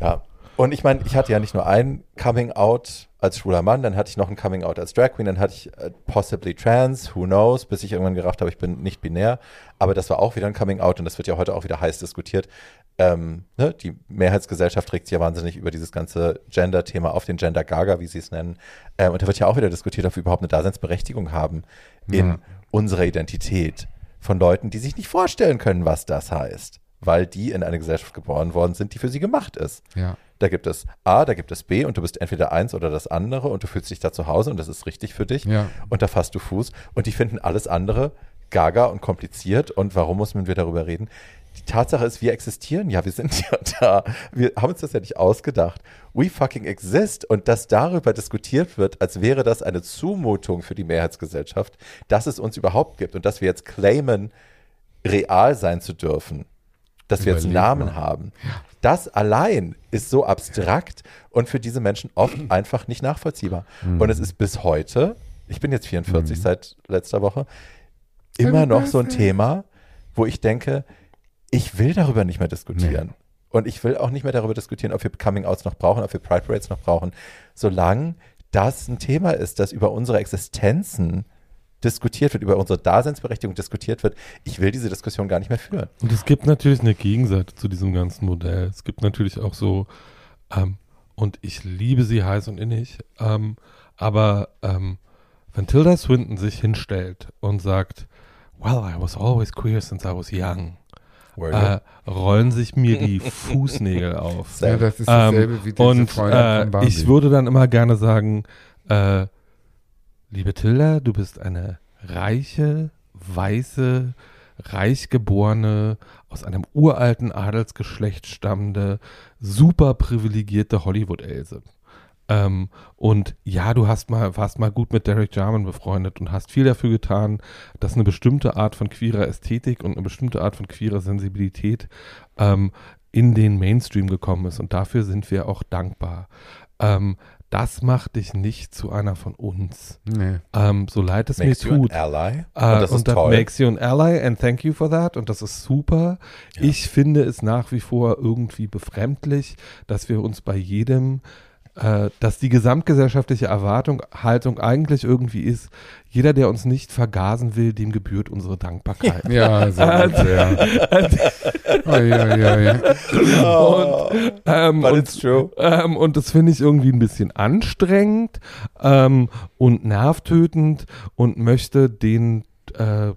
[SPEAKER 2] Ja. Und ich meine, ich hatte ja nicht nur ein Coming Out als schwuler Mann, dann hatte ich noch ein Coming Out als Drag Queen, dann hatte ich äh, possibly trans, who knows, bis ich irgendwann gerafft habe, ich bin nicht binär. Aber das war auch wieder ein Coming Out und das wird ja heute auch wieder heiß diskutiert. Ähm, ne, die Mehrheitsgesellschaft regt sich ja wahnsinnig über dieses ganze Gender-Thema auf, den Gender Gaga, wie sie es nennen. Ähm, und da wird ja auch wieder diskutiert, ob wir überhaupt eine Daseinsberechtigung haben in
[SPEAKER 1] Ja.
[SPEAKER 2] unserer Identität von Leuten, die sich nicht vorstellen können, was das heißt, weil die in eine Gesellschaft geboren worden sind, die für sie gemacht ist.
[SPEAKER 1] Ja.
[SPEAKER 2] Da gibt es A, da gibt es B und du bist entweder eins oder das andere und du fühlst dich da zu Hause und das ist richtig für dich
[SPEAKER 1] Ja.
[SPEAKER 2] und da fasst du Fuß und die finden alles andere gaga und kompliziert und warum müssen wir darüber reden? Die Tatsache ist, wir existieren ja, wir sind ja da. Wir haben uns das ja nicht ausgedacht. We fucking exist und dass darüber diskutiert wird, als wäre das eine Zumutung für die Mehrheitsgesellschaft, dass es uns überhaupt gibt und dass wir jetzt claimen, real sein zu dürfen, dass wir jetzt einen Namen haben. Das allein ist so abstrakt und für diese Menschen oft einfach nicht nachvollziehbar.
[SPEAKER 1] Mhm.
[SPEAKER 2] Und es ist bis heute, ich bin jetzt 44 seit letzter Woche, immer noch so ein Thema, wo ich denke, ich will darüber nicht mehr diskutieren. Und ich will auch nicht mehr darüber diskutieren, ob wir Coming Outs noch brauchen, ob wir Pride Parades noch brauchen, solange das ein Thema ist, das über unsere Existenzen diskutiert wird, über unsere Daseinsberechtigung diskutiert wird. Ich will diese Diskussion gar nicht mehr führen.
[SPEAKER 3] Und es gibt natürlich eine Gegenseite zu diesem ganzen Modell. Es gibt natürlich auch so, ähm, und ich liebe sie heiß und innig, ähm, aber ähm, wenn Tilda Swinton sich hinstellt und sagt, well, I was always queer since I was young, äh, rollen sich mir die Fußnägel *laughs* auf.
[SPEAKER 1] ja, das ist
[SPEAKER 3] Ähm,
[SPEAKER 1] dasselbe wie diese
[SPEAKER 3] und
[SPEAKER 1] Freundin
[SPEAKER 3] äh, ich würde dann immer gerne sagen, äh, liebe Tilda, du bist eine reiche, weiße, reichgeborene, aus einem uralten Adelsgeschlecht stammende, super privilegierte Hollywood-Else. Ähm, und ja, du hast mal, warst mal gut mit Derek Jarman befreundet und hast viel dafür getan, dass eine bestimmte Art von queerer Ästhetik und eine bestimmte Art von queerer Sensibilität ähm, in den Mainstream gekommen ist. Und dafür sind wir auch dankbar. Ähm, das macht dich nicht zu einer von uns.
[SPEAKER 1] nee.
[SPEAKER 3] Ähm, so leid es
[SPEAKER 2] Makes
[SPEAKER 3] mir
[SPEAKER 2] you an
[SPEAKER 3] tut.
[SPEAKER 2] ally.
[SPEAKER 3] Äh,
[SPEAKER 2] und das ist
[SPEAKER 3] that
[SPEAKER 2] toll.
[SPEAKER 3] makes you an ally and thank you for that. Und das ist super.
[SPEAKER 2] Ja.
[SPEAKER 3] Ich finde es nach wie vor irgendwie befremdlich, dass wir uns bei jedem, äh, dass die gesamtgesellschaftliche Erwartung, Haltung eigentlich irgendwie ist, jeder, der uns nicht vergasen will, dem gebührt unsere Dankbarkeit.
[SPEAKER 1] Ja, so oh, ja, ja, ja.
[SPEAKER 3] Und, ähm, und. Ähm, und das finde ich irgendwie ein bisschen anstrengend ähm, und nervtötend und möchte den äh,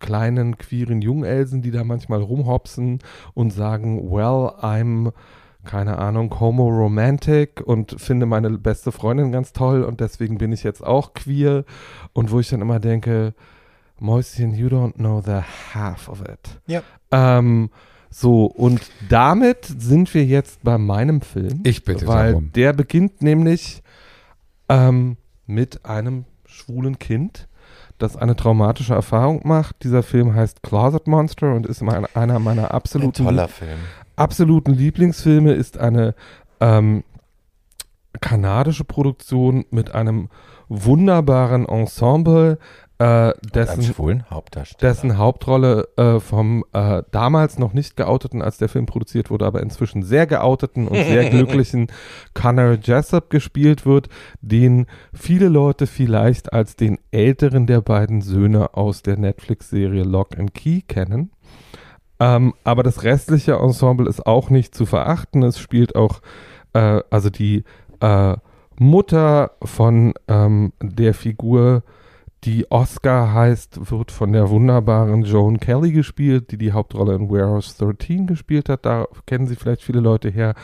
[SPEAKER 3] kleinen queeren Jungelsen, die da manchmal rumhopsen und sagen, well, I'm keine Ahnung, homo-romantic und finde meine beste Freundin ganz toll und deswegen bin ich jetzt auch queer und wo ich dann immer denke, Mäuschen, you don't know the half of it.
[SPEAKER 2] Ja.
[SPEAKER 3] Ähm, so, und damit sind wir jetzt bei meinem Film.
[SPEAKER 1] Ich bitte
[SPEAKER 3] weil
[SPEAKER 1] darum.
[SPEAKER 3] der beginnt nämlich ähm, mit einem schwulen Kind, das eine traumatische Erfahrung macht. Dieser Film heißt Closet Monster und ist einer meiner
[SPEAKER 2] Ein
[SPEAKER 3] absoluten,
[SPEAKER 2] toller Film.
[SPEAKER 3] Absoluten Lieblingsfilme, ist eine ähm, kanadische Produktion mit einem wunderbaren Ensemble, äh, dessen dessen Hauptrolle äh, vom äh, damals noch nicht geouteten, als der Film produziert wurde, aber inzwischen sehr geouteten und sehr *laughs* glücklichen Connor Jessup gespielt wird, den viele Leute vielleicht als den älteren der beiden Söhne aus der Netflix-Serie Lock and Key kennen. Ähm, aber das restliche Ensemble ist auch nicht zu verachten. Es spielt auch, äh, also die äh, Mutter von ähm, der Figur, die Oscar heißt, wird von der wunderbaren Joan Kelly gespielt, die die Hauptrolle in Warehouse 13 gespielt hat. Da kennen sie vielleicht viele Leute her.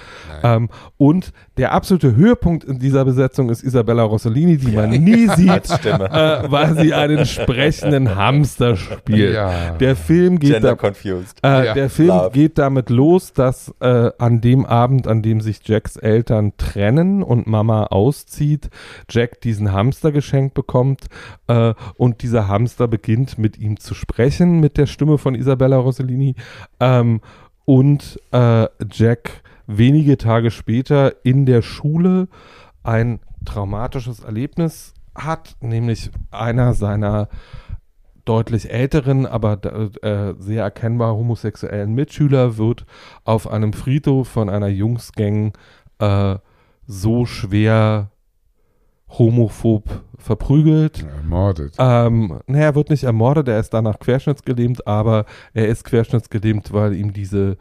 [SPEAKER 3] Ähm, und der absolute Höhepunkt in dieser Besetzung ist Isabella Rossellini, die man nie sieht, äh, weil sie einen sprechenden Hamster spielt.
[SPEAKER 1] Ja.
[SPEAKER 3] Der Film geht da,
[SPEAKER 2] confused.
[SPEAKER 3] äh,
[SPEAKER 1] Ja.
[SPEAKER 3] der Film
[SPEAKER 2] Love.
[SPEAKER 3] geht damit los, dass äh, an dem Abend, an dem sich Jacks Eltern trennen und Mama auszieht, Jack diesen Hamster geschenkt bekommt äh, und dieser Hamster beginnt mit ihm zu sprechen, mit der Stimme von Isabella Rossellini. Ähm, und äh, Jack wenige Tage später in der Schule ein traumatisches Erlebnis hat, nämlich einer seiner deutlich älteren, aber äh, sehr erkennbar homosexuellen Mitschüler wird auf einem Friedhof von einer Jungsgang äh, so schwer homophob verprügelt.
[SPEAKER 1] Ermordet.
[SPEAKER 3] Ähm, naja, er wird nicht ermordet, er ist danach querschnittsgelähmt, aber er ist querschnittsgelähmt, weil ihm diese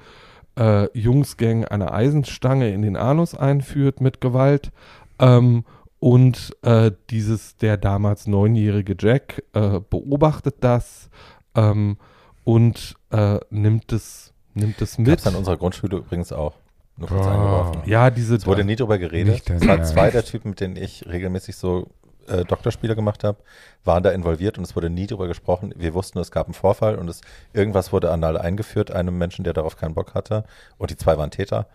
[SPEAKER 3] äh, Jungsgang eine Eisenstange in den Anus einführt mit Gewalt. Ähm, und äh, dieses, der damals neunjährige Jack äh, beobachtet das ähm, und äh, nimmt es, nimmt es mit.
[SPEAKER 2] Gab's an unserer Grundschule übrigens auch. Nur kurz
[SPEAKER 1] Boah.
[SPEAKER 2] eingeworfen.
[SPEAKER 3] ja, diese
[SPEAKER 2] Es wurde nie drüber geredet.
[SPEAKER 1] Nicht
[SPEAKER 2] Es waren
[SPEAKER 1] Ernst.
[SPEAKER 2] zwei der Typen, mit denen ich regelmäßig so äh, Doktorspiele gemacht habe, waren da involviert und es wurde nie drüber gesprochen. Wir wussten, es gab einen Vorfall und es, irgendwas wurde anal eingeführt, einem Menschen, der darauf keinen Bock hatte. Und die zwei waren Täter.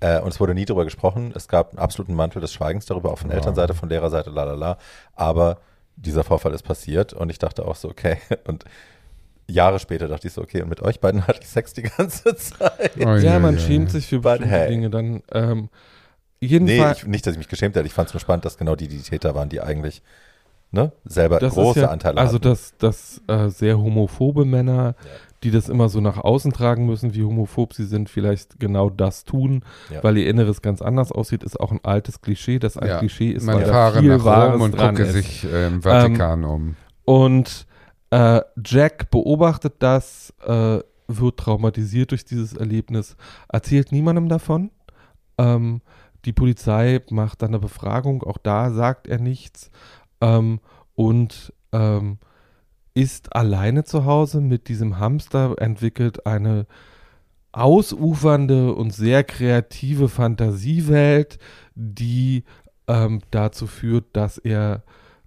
[SPEAKER 2] Äh, und es wurde nie drüber gesprochen. Es gab einen absoluten Mantel des Schweigens darüber, auch von
[SPEAKER 1] Wow.
[SPEAKER 2] Elternseite, von Lehrerseite, la la la. Aber dieser Vorfall ist passiert und ich dachte auch so, okay. *laughs* Und Jahre später dachte ich so, okay, und mit euch beiden *laughs* hatte ich Sex die ganze Zeit.
[SPEAKER 1] Oh,
[SPEAKER 3] ja, man
[SPEAKER 1] ja, ja.
[SPEAKER 3] schämt sich für bestimmte
[SPEAKER 2] hey.
[SPEAKER 3] Dinge dann. Ähm,
[SPEAKER 2] Nee,
[SPEAKER 3] jedenfalls,
[SPEAKER 2] ich, nicht, dass ich mich geschämt hätte. Ich fand es nur spannend, dass genau die die Täter waren, die eigentlich ne, selber
[SPEAKER 3] das
[SPEAKER 2] große
[SPEAKER 3] ist ja,
[SPEAKER 2] Anteile
[SPEAKER 3] also
[SPEAKER 2] hatten.
[SPEAKER 3] dass das äh, sehr homophobe Männer, die das immer so nach außen tragen müssen, wie homophob sie sind, vielleicht genau das tun,
[SPEAKER 2] Ja.
[SPEAKER 3] weil ihr Inneres ganz anders aussieht, ist auch ein altes Klischee, das ein
[SPEAKER 1] Ja,
[SPEAKER 3] Klischee ist,
[SPEAKER 1] Man
[SPEAKER 3] weil da
[SPEAKER 1] fahre
[SPEAKER 3] viel
[SPEAKER 1] nach Rom und gucke
[SPEAKER 3] ist.
[SPEAKER 1] sich äh, im Vatikan um.
[SPEAKER 3] Und äh, Jack beobachtet das, äh, wird traumatisiert durch dieses Erlebnis, erzählt niemandem davon. Ähm, die Polizei macht dann eine Befragung, auch da sagt er nichts ähm, und ähm, ist alleine zu Hause mit diesem Hamster, entwickelt eine ausufernde und sehr kreative Fantasiewelt, die ähm, dazu führt, dass er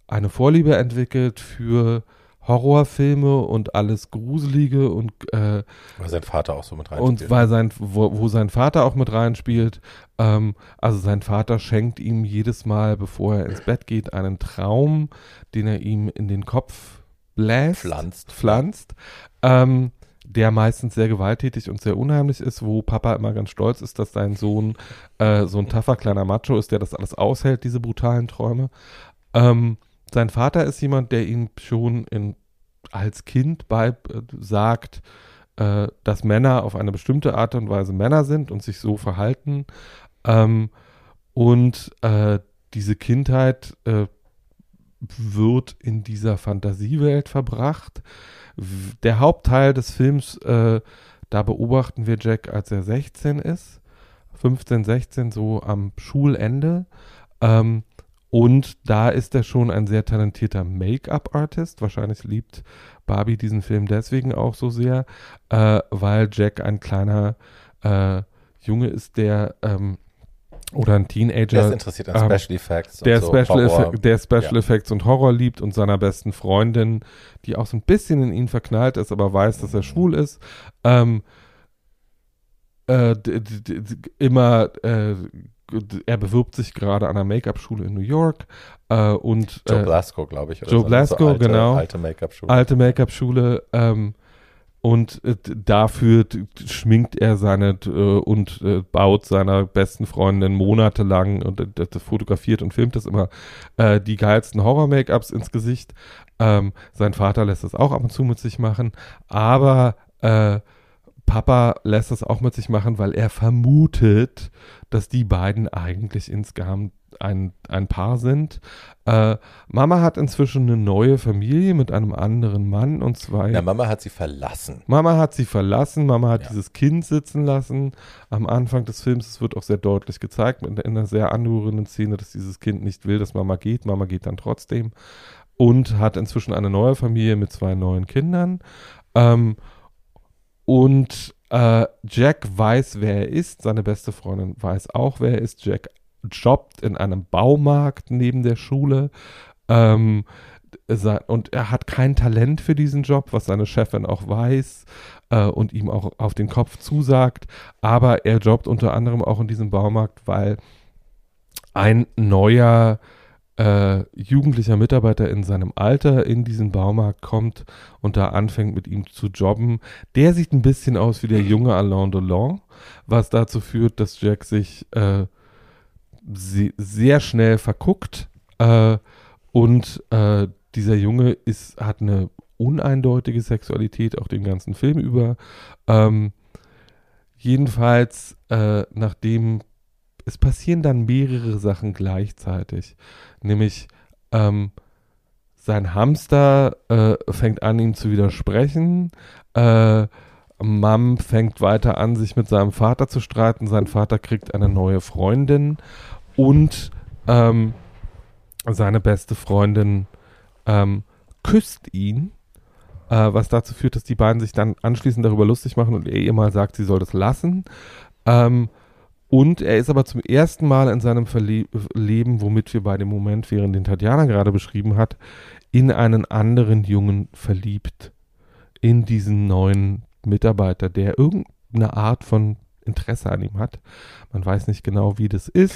[SPEAKER 3] eine Vorliebe entwickelt für Horrorfilme und alles Gruselige und, äh,
[SPEAKER 2] Weil sein Vater auch so mit rein
[SPEAKER 3] und weil sein, wo, wo sein Vater auch mit reinspielt. Ähm, also sein Vater schenkt ihm jedes Mal, bevor er ins Bett geht, einen Traum, den er ihm in den Kopf bläst,
[SPEAKER 2] Pflanzt.
[SPEAKER 3] pflanzt ähm, der meistens sehr gewalttätig und sehr unheimlich ist, wo Papa immer ganz stolz ist, dass sein Sohn äh, so ein taffer kleiner Macho ist, der das alles aushält, diese brutalen Träume. Ähm, sein Vater ist jemand, der ihm schon in, als Kind bei, äh, sagt, äh, dass Männer auf eine bestimmte Art und Weise Männer sind und sich so verhalten. Ähm, und äh, diese Kindheit äh, wird in dieser Fantasiewelt verbracht. Der Hauptteil des Films, äh, da beobachten wir Jack, als er 16 ist, 15, 16, so am Schulende. Ähm, und da ist er schon ein sehr talentierter Make-up-Artist. Wahrscheinlich liebt Barbie diesen Film deswegen auch so sehr, äh, weil Jack ein kleiner äh, Junge ist, der ähm, oder ein Teenager,
[SPEAKER 2] Der ist interessiert an
[SPEAKER 3] ähm,
[SPEAKER 2] Special Effects.
[SPEAKER 3] der,
[SPEAKER 2] und so,
[SPEAKER 3] Special
[SPEAKER 2] Horror.
[SPEAKER 3] Effect, der Special
[SPEAKER 2] Ja.
[SPEAKER 3] Effects und Horror liebt und seiner besten Freundin, die auch so ein bisschen in ihn verknallt ist, aber weiß, dass er schwul ist, ähm, äh, immer, äh, er bewirbt sich gerade an einer Make-up-Schule in New York äh, und
[SPEAKER 2] Joe
[SPEAKER 3] äh,
[SPEAKER 2] Blasco, glaube ich. oder
[SPEAKER 3] Joe
[SPEAKER 2] so,
[SPEAKER 3] Blasco,
[SPEAKER 2] alte,
[SPEAKER 3] genau.
[SPEAKER 2] Alte Make-up-Schule.
[SPEAKER 3] alte Make-up-Schule ähm, und äh, dafür schminkt er seine äh, und äh, baut seiner besten Freundin monatelang und äh, fotografiert und filmt das immer äh, die geilsten Horror-Make-ups ins Gesicht. Ähm, sein Vater lässt das auch ab und zu mit sich machen, aber Papa lässt das auch mit sich machen, weil er vermutet, dass die beiden eigentlich insgesamt ein, ein Paar sind. Äh, Mama hat inzwischen eine neue Familie mit einem anderen Mann und zwei.
[SPEAKER 2] Na, Mama hat sie verlassen.
[SPEAKER 3] Mama hat sie verlassen, Mama hat
[SPEAKER 2] Ja.
[SPEAKER 3] dieses Kind sitzen lassen. Am Anfang des Films, es wird auch sehr deutlich gezeigt, in, in einer sehr anrührenden Szene, dass dieses Kind nicht will, dass Mama geht. Mama geht dann trotzdem. Und hat inzwischen eine neue Familie mit zwei neuen Kindern. Ähm, und äh, Jack weiß, wer er ist. Seine beste Freundin weiß auch, wer er ist. Jack jobbt in einem Baumarkt neben der Schule. Ähm, und er hat kein Talent für diesen Job, was seine Chefin auch weiß äh, und ihm auch auf den Kopf zusagt. Aber er jobbt unter anderem auch in diesem Baumarkt, weil ein neuer äh, jugendlicher Mitarbeiter in seinem Alter in diesen Baumarkt kommt und da anfängt mit ihm zu jobben. Der sieht ein bisschen aus wie der junge Alain Delon, was dazu führt, dass Jack sich äh, se sehr schnell verguckt äh, und äh, dieser Junge ist, hat eine uneindeutige Sexualität auch den ganzen Film über. Ähm, jedenfalls, äh, nachdem es passieren dann mehrere Sachen gleichzeitig. Nämlich ähm, sein Hamster äh, fängt an, ihm zu widersprechen. Äh, Mom fängt weiter an, sich mit seinem Vater zu streiten. Sein Vater kriegt eine neue Freundin und ähm, seine beste Freundin ähm, küsst ihn, äh, was dazu führt, dass die beiden sich dann anschließend darüber lustig machen und er ihr mal sagt, sie soll das lassen. Ähm, und er ist aber zum ersten Mal in seinem Verle Leben, womit wir bei dem Moment während den Tatjana gerade beschrieben hat, in einen anderen Jungen verliebt. In diesen neuen Mitarbeiter, der irgendeine Art von Interesse an ihm hat. Man weiß nicht genau, wie das ist.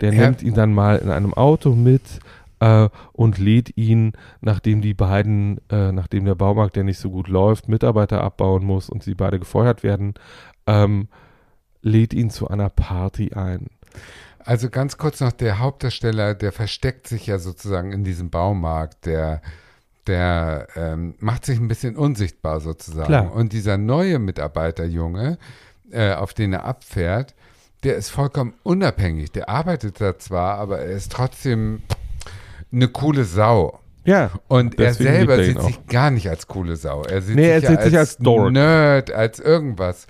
[SPEAKER 3] Der
[SPEAKER 1] Ja.
[SPEAKER 3] nimmt ihn dann mal in einem Auto mit äh, und lädt ihn, nachdem die beiden, äh, nachdem der Baumarkt, der nicht so gut läuft, Mitarbeiter abbauen muss und sie beide gefeuert werden, ähm, lädt ihn zu einer Party ein.
[SPEAKER 1] Also ganz kurz noch, der Hauptdarsteller, der versteckt sich ja sozusagen in diesem Baumarkt, der, der ähm, macht sich ein bisschen unsichtbar sozusagen.
[SPEAKER 3] Klar.
[SPEAKER 1] Und dieser neue Mitarbeiterjunge, äh, auf den er abfährt, der ist vollkommen unabhängig. Der arbeitet da zwar, aber er ist trotzdem eine coole Sau.
[SPEAKER 3] Ja.
[SPEAKER 1] Und er selber
[SPEAKER 3] er
[SPEAKER 1] sieht sich gar nicht als coole Sau. Er sieht
[SPEAKER 3] Nee,
[SPEAKER 1] sich
[SPEAKER 3] er
[SPEAKER 1] ja
[SPEAKER 3] sieht sich als Dork.
[SPEAKER 1] Nerd, als irgendwas.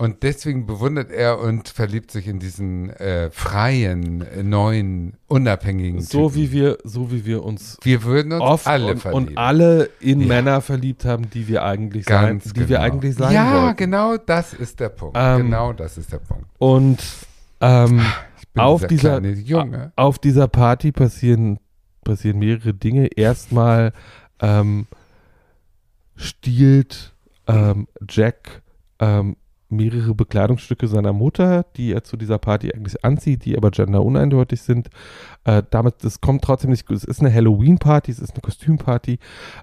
[SPEAKER 1] Und deswegen bewundert er und verliebt sich in diesen äh, freien, äh, neuen, unabhängigen
[SPEAKER 3] So
[SPEAKER 1] Typen.
[SPEAKER 3] wie wir, so wie wir uns
[SPEAKER 1] Wir würden uns
[SPEAKER 3] oft
[SPEAKER 1] alle
[SPEAKER 3] und,
[SPEAKER 1] verlieben.
[SPEAKER 3] und alle in
[SPEAKER 1] Ja.
[SPEAKER 3] Männer verliebt haben, die wir eigentlich
[SPEAKER 1] Ganz
[SPEAKER 3] sein, die
[SPEAKER 1] genau.
[SPEAKER 3] wir eigentlich sein
[SPEAKER 1] Ja,
[SPEAKER 3] wollten.
[SPEAKER 1] genau das ist der Punkt.
[SPEAKER 3] Ähm,
[SPEAKER 1] genau das ist der Punkt.
[SPEAKER 3] Und ähm,
[SPEAKER 1] bin
[SPEAKER 3] auf dieser,
[SPEAKER 1] Junge.
[SPEAKER 3] auf dieser Party passieren, passieren mehrere Dinge. Erstmal ähm, stiehlt ähm, Jack ähm, mehrere Bekleidungsstücke seiner Mutter, die er zu dieser Party eigentlich anzieht, die aber genderuneindeutig sind. Äh, damit, das kommt trotzdem nicht gut. Es ist eine Halloween-Party, es ist eine Kostümparty.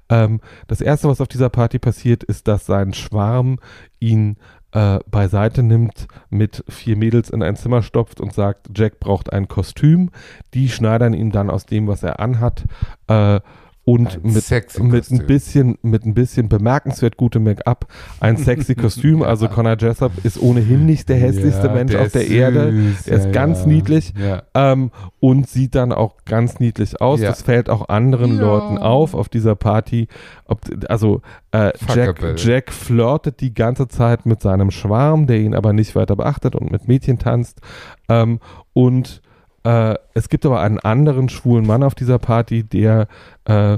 [SPEAKER 3] Ähm, das erste, was auf dieser Party passiert, ist, dass sein Schwarm ihn äh, beiseite nimmt, mit vier Mädels in ein Zimmer stopft und sagt, Jack braucht ein Kostüm. Die schneidern ihm dann aus dem, was er anhat, äh, und
[SPEAKER 1] Ein
[SPEAKER 3] mit,
[SPEAKER 1] sexy
[SPEAKER 3] mit ein bisschen, mit ein bisschen bemerkenswert gutem Make-up ein sexy Kostüm. Also *laughs* Connor Jessup ist ohnehin nicht der hässlichste
[SPEAKER 1] Ja,
[SPEAKER 3] Mensch
[SPEAKER 1] der
[SPEAKER 3] auf der Erde.
[SPEAKER 1] süß,
[SPEAKER 3] Der ist
[SPEAKER 1] ja,
[SPEAKER 3] ganz
[SPEAKER 1] ja.
[SPEAKER 3] niedlich.
[SPEAKER 1] Ja.
[SPEAKER 3] Ähm, und sieht dann auch ganz niedlich aus.
[SPEAKER 1] Ja.
[SPEAKER 3] Das fällt auch anderen
[SPEAKER 1] Ja.
[SPEAKER 3] Leuten auf auf dieser Party. Ob, also äh, Jack. Jack flirtet die ganze Zeit mit seinem Schwarm, der ihn aber nicht weiter beachtet und mit Mädchen tanzt. Ähm, und äh, es gibt aber einen anderen schwulen Mann auf dieser Party, der äh,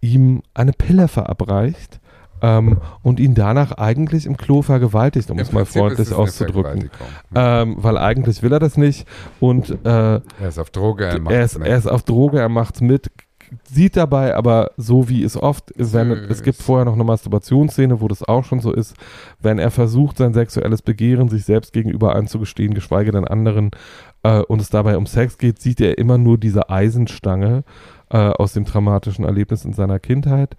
[SPEAKER 3] ihm eine Pille verabreicht. Ähm, und ihn danach eigentlich im Klo vergewaltigt, um
[SPEAKER 1] Im
[SPEAKER 3] es mal
[SPEAKER 1] Prinzip
[SPEAKER 3] freundlich
[SPEAKER 1] es
[SPEAKER 3] auszudrücken. Ähm, weil eigentlich will er das nicht. Und äh,
[SPEAKER 1] Er ist auf Droge, er macht
[SPEAKER 3] er ist, er ist auf Droge, er macht's mit, sieht dabei aber so wie es oft ist, wenn es gibt vorher noch eine Masturbationsszene, wo das auch schon so ist, wenn er versucht, sein sexuelles Begehren sich selbst gegenüber einzugestehen, geschweige denn anderen, äh, und es dabei um Sex geht, sieht er immer nur diese Eisenstange äh, aus dem traumatischen Erlebnis in seiner Kindheit.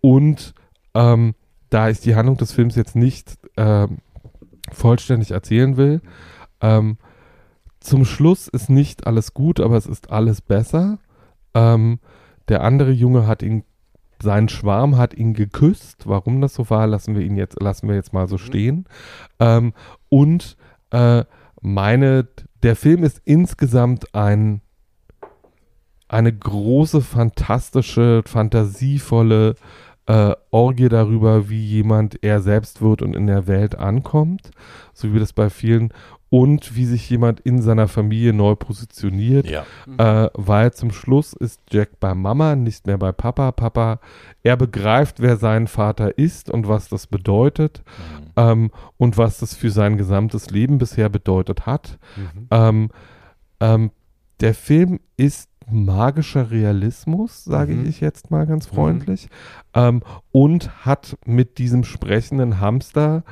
[SPEAKER 3] Und ähm, da ich die Handlung des Films jetzt nicht ähm, vollständig erzählen will, ähm, zum Schluss ist nicht alles gut, aber es ist alles besser. Ähm, der andere Junge hat ihn, sein Schwarm hat ihn geküsst. Warum das so war, lassen wir ihn jetzt, lassen wir jetzt mal so stehen. Ähm, und äh, meine, der Film ist insgesamt ein eine große, fantastische, fantasievolle äh, Orgie darüber, wie jemand er selbst wird und in der Welt ankommt, so wie das bei vielen und wie sich jemand in seiner Familie neu positioniert,
[SPEAKER 2] Ja.
[SPEAKER 3] äh, weil zum Schluss ist Jack bei Mama, nicht mehr bei Papa. Papa, er begreift, wer sein Vater ist und was das bedeutet
[SPEAKER 2] Mhm.
[SPEAKER 3] ähm, und was das für sein gesamtes Leben bisher bedeutet hat.
[SPEAKER 1] Mhm.
[SPEAKER 3] Ähm, ähm, der Film ist magischer Realismus, sage
[SPEAKER 1] Mhm.
[SPEAKER 3] ich jetzt mal ganz freundlich, ähm, und hat mit diesem sprechenden Hamster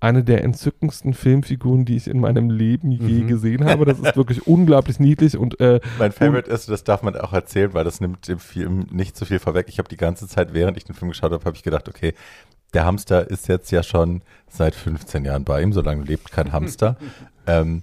[SPEAKER 3] eine der entzückendsten Filmfiguren, die ich in meinem Leben je
[SPEAKER 1] Mhm.
[SPEAKER 3] gesehen habe. Das ist *laughs* wirklich unglaublich niedlich und äh,
[SPEAKER 2] Mein Favorite ist, das darf man auch erzählen, weil das nimmt dem Film nicht so viel vorweg. Ich habe die ganze Zeit, während ich den Film geschaut habe, habe ich gedacht, okay, der Hamster ist jetzt ja schon seit 15 Jahren bei ihm, so lange lebt kein Hamster. *laughs* ähm,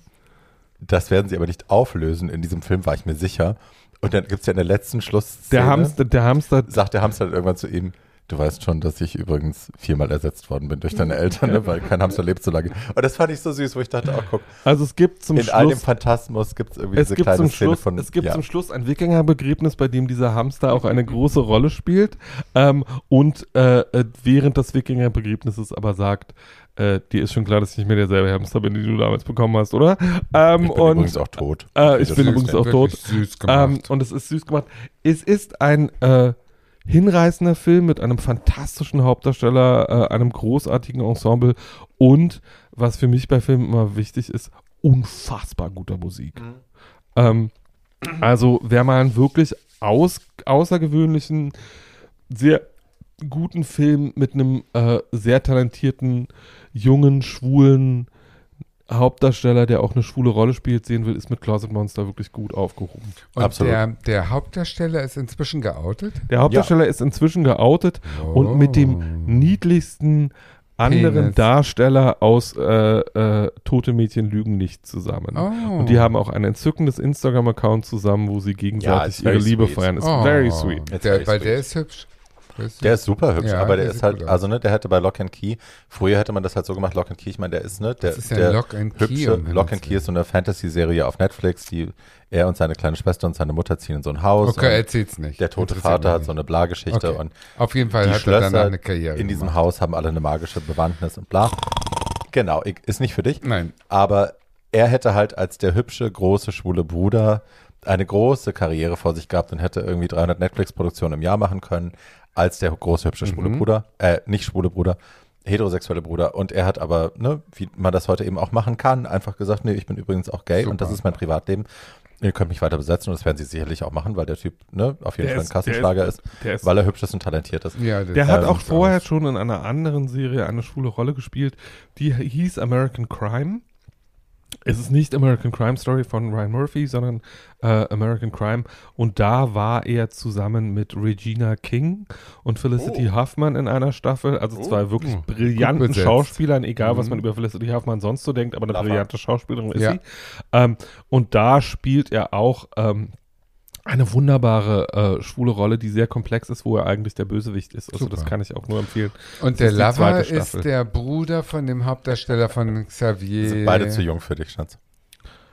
[SPEAKER 2] das werden sie aber nicht auflösen. In diesem Film war ich mir sicher. Und dann gibt es ja in der letzten Schlussszene,
[SPEAKER 3] der Hamster, der Hamster,
[SPEAKER 2] sagt der Hamster irgendwann zu ihm, du weißt schon, dass ich übrigens viermal ersetzt worden bin durch deine Eltern, ne? weil kein Hamster lebt so lange. Und das fand ich so süß, wo ich dachte, oh guck,
[SPEAKER 3] also es gibt zum
[SPEAKER 2] in all dem
[SPEAKER 3] Schluss
[SPEAKER 2] Phantasmus gibt es irgendwie
[SPEAKER 3] es
[SPEAKER 2] diese
[SPEAKER 3] gibt,
[SPEAKER 2] kleine
[SPEAKER 3] zum
[SPEAKER 2] Szene
[SPEAKER 3] Schluss,
[SPEAKER 2] von,
[SPEAKER 3] es gibt
[SPEAKER 2] ja.
[SPEAKER 3] zum Schluss ein Wikingerbegräbnis, bei dem dieser Hamster auch eine große Rolle spielt ähm, und äh, äh, während des Wikingerbegräbnisses aber sagt, Äh, dir ist schon klar, dass ich nicht mehr derselbe Hamster bin, den du damals bekommen hast, oder? Ähm,
[SPEAKER 2] Ich bin
[SPEAKER 3] und
[SPEAKER 2] übrigens auch tot.
[SPEAKER 3] äh, ich bin übrigens auch tot.
[SPEAKER 1] Süß gemacht.
[SPEAKER 3] Ähm, und es ist süß gemacht. Es ist ein äh, hinreißender Film mit einem fantastischen Hauptdarsteller, äh, einem großartigen Ensemble und, was für mich bei Filmen immer wichtig ist, unfassbar guter Musik. Ähm, also, wer mal einen wirklich aus, außergewöhnlichen, sehr guten Film mit einem äh, sehr talentierten, jungen, schwulen Hauptdarsteller, der auch eine schwule Rolle spielt, sehen will, ist mit Closet Monster wirklich gut aufgehoben.
[SPEAKER 1] und
[SPEAKER 2] absolut.
[SPEAKER 1] Der, der Hauptdarsteller ist inzwischen geoutet.
[SPEAKER 3] Der Hauptdarsteller ist inzwischen geoutet und mit dem niedlichsten anderen
[SPEAKER 1] Penis.
[SPEAKER 3] Darsteller aus äh, äh, Tote Mädchen lügen nicht zusammen.
[SPEAKER 1] Oh.
[SPEAKER 3] Und die haben auch ein entzückendes Instagram-Account zusammen, wo sie
[SPEAKER 2] Ja,
[SPEAKER 3] gegenseitig
[SPEAKER 2] it's
[SPEAKER 3] ihre Liebe
[SPEAKER 2] sweet.
[SPEAKER 3] feiern. Ist
[SPEAKER 1] Oh.
[SPEAKER 3] very sweet.
[SPEAKER 1] Der,
[SPEAKER 2] very
[SPEAKER 1] weil
[SPEAKER 2] sweet.
[SPEAKER 1] der ist hübsch. Der ist,
[SPEAKER 2] Der ist super hübsch,
[SPEAKER 1] Ja,
[SPEAKER 2] aber
[SPEAKER 1] der
[SPEAKER 2] der ist halt, also ne, der hätte bei Lock and Key, früher hätte man das halt so gemacht, Lock and Key, ich meine, der ist, ne, der,
[SPEAKER 1] Das ist ja
[SPEAKER 2] der
[SPEAKER 1] Lock and Key,
[SPEAKER 2] hübsche,
[SPEAKER 1] um
[SPEAKER 2] Lock and Key ist so eine Fantasy-Serie auf Netflix, die er und seine kleine Schwester und seine Mutter ziehen in so ein Haus.
[SPEAKER 1] okay,
[SPEAKER 2] und
[SPEAKER 1] erzähl's nicht.
[SPEAKER 2] der tote Vater hat so eine Bla-Geschichte
[SPEAKER 1] Okay.
[SPEAKER 2] und
[SPEAKER 1] Auf jeden Fall
[SPEAKER 2] die
[SPEAKER 1] hat er danach
[SPEAKER 2] Schlösser
[SPEAKER 1] eine Karriere
[SPEAKER 2] in diesem
[SPEAKER 1] gemacht.
[SPEAKER 2] Haus haben alle eine magische Bewandtnis und bla. Genau, ist nicht für dich.
[SPEAKER 1] Nein.
[SPEAKER 2] Aber er hätte halt als der hübsche, große, schwule Bruder eine große Karriere vor sich gehabt und hätte irgendwie 300 Netflix-Produktionen im Jahr machen können, als der große, hübsche, schwule
[SPEAKER 1] Mhm.
[SPEAKER 2] Bruder, äh, nicht schwule Bruder, heterosexuelle Bruder. Und er hat aber, ne, wie man das heute eben auch machen kann, einfach gesagt, nee, ich bin übrigens auch gay und das
[SPEAKER 1] Super.
[SPEAKER 2] ist mein Privatleben. Ihr könnt mich weiter besetzen und das werden sie sicherlich auch machen, weil der Typ, ne, auf jeden
[SPEAKER 3] Der
[SPEAKER 2] Fall
[SPEAKER 3] ist-
[SPEAKER 2] ein Kassenschlager
[SPEAKER 3] der
[SPEAKER 2] ist,
[SPEAKER 3] Der, ist,
[SPEAKER 2] weil er hübsch ist und talentiert ist.
[SPEAKER 1] Ja, das
[SPEAKER 3] der hat
[SPEAKER 1] sieht
[SPEAKER 3] auch vorher schon in einer anderen Serie eine schwule Rolle gespielt, die hieß American Crime. Es ist nicht American Crime Story von Ryan Murphy, sondern äh, American Crime. Und da war er zusammen mit Regina King und Felicity Huffman in einer Staffel. Also zwei wirklich
[SPEAKER 1] Oh,
[SPEAKER 3] brillanten. Schauspielern, egal was
[SPEAKER 1] Mhm.
[SPEAKER 3] man über Felicity Huffman sonst so denkt, aber eine
[SPEAKER 2] Lover.
[SPEAKER 3] brillante Schauspielerin ist
[SPEAKER 1] Ja.
[SPEAKER 3] sie. Ähm, und da spielt er auch ähm, eine wunderbare äh, schwule Rolle, die sehr komplex ist, wo er eigentlich der Bösewicht ist. Also das
[SPEAKER 1] Super.
[SPEAKER 3] kann ich auch nur empfehlen.
[SPEAKER 1] Und
[SPEAKER 3] Das
[SPEAKER 1] der
[SPEAKER 3] ist zweite
[SPEAKER 1] ist der Bruder von dem Hauptdarsteller von Xavier.
[SPEAKER 2] Sind beide zu jung für dich, Schatz.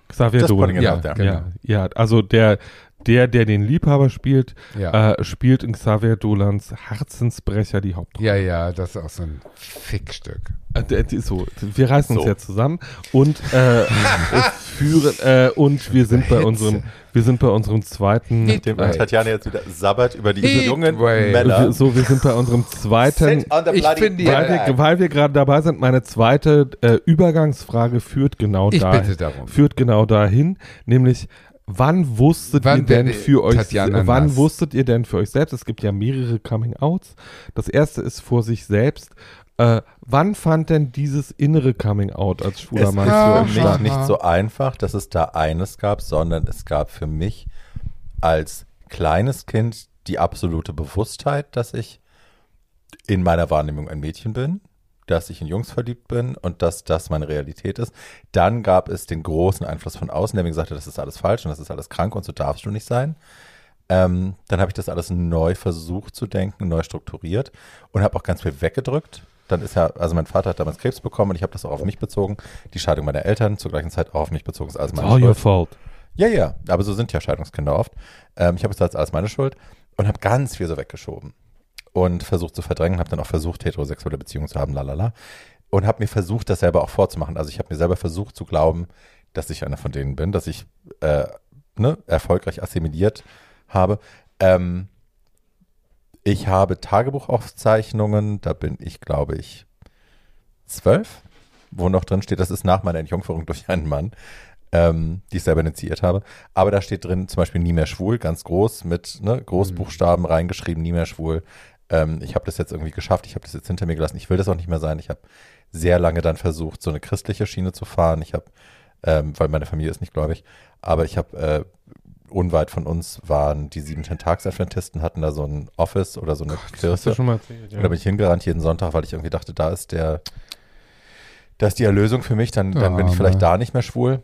[SPEAKER 3] Xavier Dolan.
[SPEAKER 1] Ja, genau.
[SPEAKER 3] Ja, ja, also der, der, der den Liebhaber spielt,
[SPEAKER 1] Ja.
[SPEAKER 3] äh, spielt in Xavier Dolans Herzensbrecher die Hauptrolle.
[SPEAKER 1] ja, ja, das ist auch so ein Fickstück.
[SPEAKER 3] Äh, so, wir reißen uns
[SPEAKER 2] So.
[SPEAKER 3] jetzt zusammen und äh, *laughs* führen äh, und wir sind bei unserem, wir sind bei unserem zweiten.
[SPEAKER 2] Nachdem. Tatjana jetzt wieder sabbert über die
[SPEAKER 1] Heat
[SPEAKER 2] jungen
[SPEAKER 1] wave.
[SPEAKER 2] Männer.
[SPEAKER 3] Wir, so, wir sind bei unserem zweiten.
[SPEAKER 1] Ich finde
[SPEAKER 3] Weil wir, weil wir gerade dabei sind, meine zweite äh, Übergangsfrage führt genau
[SPEAKER 1] Ich
[SPEAKER 3] da,
[SPEAKER 1] bitte darum.
[SPEAKER 3] führt genau dahin, nämlich wann wusstet
[SPEAKER 1] Wann
[SPEAKER 3] ihr denn für euch
[SPEAKER 1] Tatjana
[SPEAKER 3] wann
[SPEAKER 1] nass?
[SPEAKER 3] wusstet ihr denn für euch selbst? Es gibt ja mehrere Coming Outs. Das erste ist vor sich selbst. Äh, wann fand denn dieses innere Coming Out als schwuler
[SPEAKER 2] Es
[SPEAKER 3] Mann
[SPEAKER 2] ist
[SPEAKER 3] für euch
[SPEAKER 2] für
[SPEAKER 3] statt?
[SPEAKER 2] mich nicht so einfach, dass es da eines gab, sondern es gab für mich als kleines Kind die absolute Bewusstheit, dass ich in meiner Wahrnehmung ein Mädchen bin, dass ich in Jungs verliebt bin und dass das meine Realität ist. Dann gab es den großen Einfluss von außen, der mir gesagt hat, das ist alles falsch und das ist alles krank und so darfst du nicht sein. Ähm, dann habe ich das alles neu versucht zu denken, neu strukturiert und habe auch ganz viel weggedrückt. Dann ist ja, also mein Vater hat damals Krebs bekommen und ich habe das auch auf mich bezogen. Die Scheidung meiner Eltern zur gleichen Zeit auch auf mich bezogen, ist alles meine
[SPEAKER 3] All your
[SPEAKER 2] Schuld.
[SPEAKER 3] fault.
[SPEAKER 2] Ja, ja, aber so sind ja Scheidungskinder oft. Ähm, ich habe es als alles meine Schuld und habe ganz viel so weggeschoben und versucht zu verdrängen, habe dann auch versucht, heterosexuelle Beziehungen zu haben, lalala. Und habe mir versucht, das selber auch vorzumachen. Also ich habe mir selber versucht zu glauben, dass ich einer von denen bin, dass ich äh, ne, erfolgreich assimiliert habe. Ähm, ich habe Tagebuchaufzeichnungen, da bin ich, glaube ich, zwölf, wo noch drin steht, das ist nach meiner Entjungferung durch einen Mann, ähm, die ich selber initiiert habe. Aber da steht drin zum Beispiel nie mehr schwul, ganz groß mit ne, Großbuchstaben reingeschrieben, nie mehr schwul. Ähm, ich habe das jetzt irgendwie geschafft, ich habe das jetzt hinter mir gelassen. Ich will das auch nicht mehr sein. Ich habe sehr lange dann versucht, so eine christliche Schiene zu fahren. Ich habe, ähm, weil meine Familie ist nicht gläubig, aber ich habe äh, unweit von uns waren die sieben Tags-Adventisten, hatten da so ein Office oder so eine
[SPEAKER 3] Hast
[SPEAKER 2] Kirche.
[SPEAKER 3] du schon mal erzählt,
[SPEAKER 2] Und da bin ich hingerannt jeden Sonntag, weil ich irgendwie dachte, da ist der, da ist die Erlösung für mich, dann, dann bin ich
[SPEAKER 1] Arme.
[SPEAKER 2] vielleicht da nicht mehr schwul.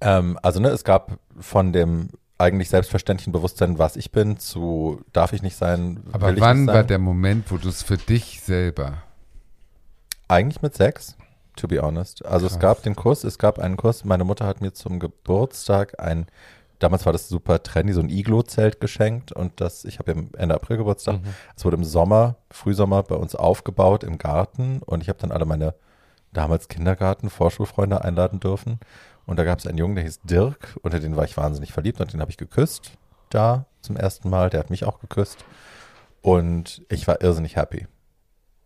[SPEAKER 2] Ähm, also, ne, es gab von dem eigentlich selbstverständlichen Bewusstsein, was ich bin, zu darf ich nicht sein,
[SPEAKER 1] Aber
[SPEAKER 2] will ich
[SPEAKER 1] wann
[SPEAKER 2] nicht sein.
[SPEAKER 1] war der Moment, wo du es für dich selber.
[SPEAKER 2] Eigentlich mit Sex, to be honest. Also es
[SPEAKER 1] Krass.
[SPEAKER 2] gab den Kurs, es gab einen Kurs, meine Mutter hat mir zum Geburtstag ein damals war das super trendy, so ein Iglo-Zelt geschenkt und das, ich habe ja Ende April Geburtstag,
[SPEAKER 3] Mhm.
[SPEAKER 2] es wurde im Sommer, Frühsommer bei uns aufgebaut im Garten und ich habe dann alle meine damals Kindergarten, Vorschulfreunde einladen dürfen und da gab es einen Jungen, der hieß Dirk, unter den war ich wahnsinnig verliebt und den habe ich geküsst da zum ersten Mal, der hat mich auch geküsst und ich war irrsinnig happy.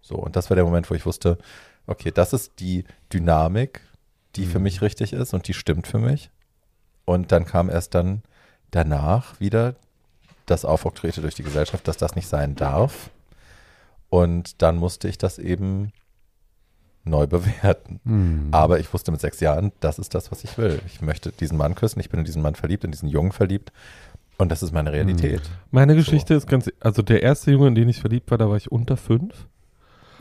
[SPEAKER 2] So, und das war der Moment, wo ich wusste, okay, das ist die Dynamik, die für mich richtig ist und die stimmt für mich. Und dann kam erst dann danach wieder das Aufoktroyierte durch die Gesellschaft, dass das nicht sein darf. Und dann musste ich das eben neu bewerten.
[SPEAKER 1] Hm.
[SPEAKER 2] Aber ich wusste mit sechs Jahren, das ist das, was ich will. Ich möchte diesen Mann küssen, ich bin in diesen Mann verliebt, in diesen Jungen verliebt. Und das ist meine Realität.
[SPEAKER 3] Meine Geschichte ist ganz, also der erste Junge, in den ich verliebt war, da war ich unter fünf.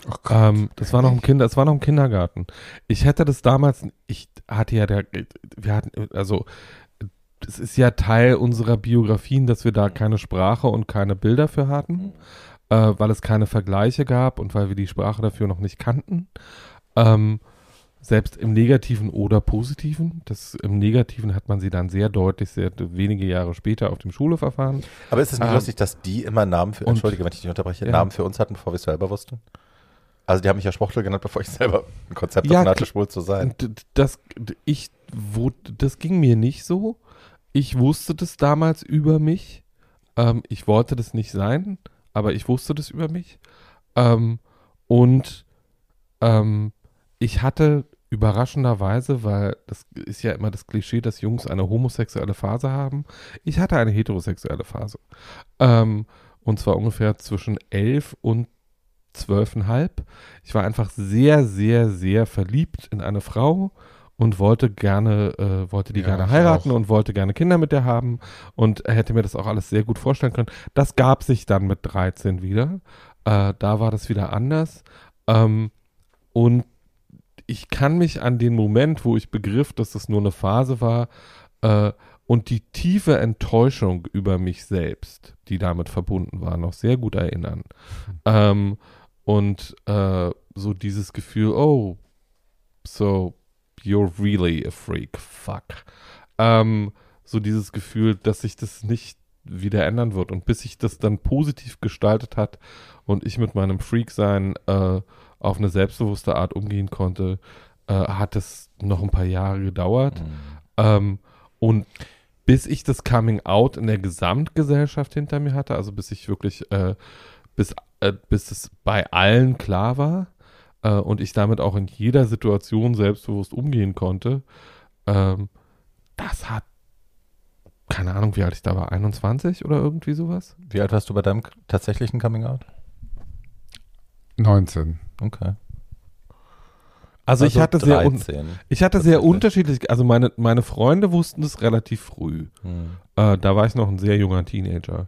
[SPEAKER 1] Oh Gott.
[SPEAKER 3] Ähm, das war noch im Kinder, das war noch im Kindergarten. Ich hätte das damals, ich hatte ja der, wir hatten, also es ist ja Teil unserer Biografien, dass wir da keine Sprache und keine Bilder für hatten, äh, weil es keine Vergleiche gab und weil wir die Sprache dafür noch nicht kannten. Ähm, selbst im Negativen oder Positiven. Das, Im Negativen hat man sie dann sehr deutlich, sehr wenige Jahre später auf dem Schulhof erfahren.
[SPEAKER 2] Aber ist es nicht
[SPEAKER 3] Ähm,
[SPEAKER 2] lustig, dass die immer Namen für,
[SPEAKER 3] und-
[SPEAKER 2] entschuldige, wenn ich dich unterbreche,
[SPEAKER 3] Ja.
[SPEAKER 2] Namen für uns hatten, bevor wir es selber wussten? Also die haben mich ja Schwuchtel genannt, bevor ich selber ein Konzept
[SPEAKER 3] Ja,
[SPEAKER 2] hatte, schwul zu sein.
[SPEAKER 3] Das, ich, wo, das ging mir nicht so. Ich wusste das damals über mich. Ähm, ich wollte das nicht sein, aber ich wusste das über mich. Ähm, und ähm, ich hatte überraschenderweise, weil das ist ja immer das Klischee, dass Jungs eine homosexuelle Phase haben. Ich hatte eine heterosexuelle Phase. Ähm, und zwar ungefähr zwischen elf und zwölfeinhalb. Ich war einfach sehr, sehr, sehr verliebt in eine Frau und wollte gerne, äh, wollte die
[SPEAKER 1] Ja,
[SPEAKER 3] gerne heiraten
[SPEAKER 1] auch.
[SPEAKER 3] und wollte gerne Kinder mit der haben und hätte mir das auch alles sehr gut vorstellen können. Das gab sich dann mit 13 wieder. Äh, da war das wieder anders. Ähm, und ich kann mich an den Moment, wo ich begriff, dass das nur eine Phase war, äh, und die tiefe Enttäuschung über mich selbst, die damit verbunden war, noch sehr gut erinnern. Ähm, und äh, so dieses Gefühl, oh, so you're really a freak, fuck. Ähm, so dieses Gefühl, dass sich das nicht wieder ändern wird. Und bis sich das dann positiv gestaltet hat und ich mit meinem Freak-Sein äh, auf eine selbstbewusste Art umgehen konnte, äh, hat es noch ein paar Jahre gedauert.
[SPEAKER 2] Mhm.
[SPEAKER 3] Ähm, und bis ich das Coming Out in der Gesamtgesellschaft hinter mir hatte, also bis ich wirklich, äh, bis, äh, bis es bei allen klar war äh, und ich damit auch in jeder Situation selbstbewusst umgehen konnte, ähm, das hat, keine Ahnung, wie alt ich da war, 21 oder irgendwie sowas?
[SPEAKER 2] Wie alt warst du bei deinem tatsächlichen Coming Out?
[SPEAKER 1] 19.
[SPEAKER 2] Okay.
[SPEAKER 3] Also, ich hatte sehr, un
[SPEAKER 2] 13.
[SPEAKER 3] ich hatte sehr unterschiedlich, also meine, meine Freunde wussten es relativ früh.
[SPEAKER 2] Hm.
[SPEAKER 3] Äh, da war ich noch ein sehr junger Teenager.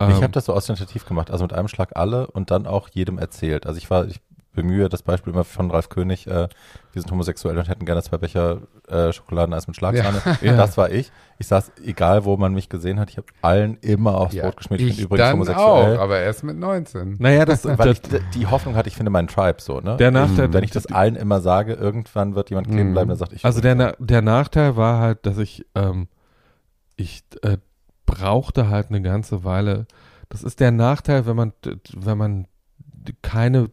[SPEAKER 2] ich
[SPEAKER 3] Ähm,
[SPEAKER 2] habe das so ostentativ gemacht, also mit einem Schlag alle und dann auch jedem erzählt. Also ich war, ich bemühe das Beispiel immer von Ralf König, äh, wir sind homosexuell und hätten gerne zwei Becher äh, Schokoladeneis mit Schlagsahne. *laughs*
[SPEAKER 3] Ja.
[SPEAKER 2] Das war ich. Ich saß, egal wo man mich gesehen hat, ich habe allen immer aufs
[SPEAKER 1] Ja,
[SPEAKER 2] Brot geschmiert. Ich, bin übrigens
[SPEAKER 1] dann
[SPEAKER 2] homosexuell.
[SPEAKER 1] auch, aber erst mit 19.
[SPEAKER 3] Naja, das,
[SPEAKER 2] Weil ich die Hoffnung hatte, ich finde meinen Tribe so, ne?
[SPEAKER 3] Der Nachteil-
[SPEAKER 2] Wenn ich das allen immer sage, irgendwann wird jemand kleben
[SPEAKER 1] Mhm.
[SPEAKER 2] bleiben, der sagt, ich
[SPEAKER 3] Also der, Na der Nachteil war halt, dass ich, ähm, ich äh, brauchte halt eine ganze Weile. Das ist der Nachteil, wenn man, wenn man keine,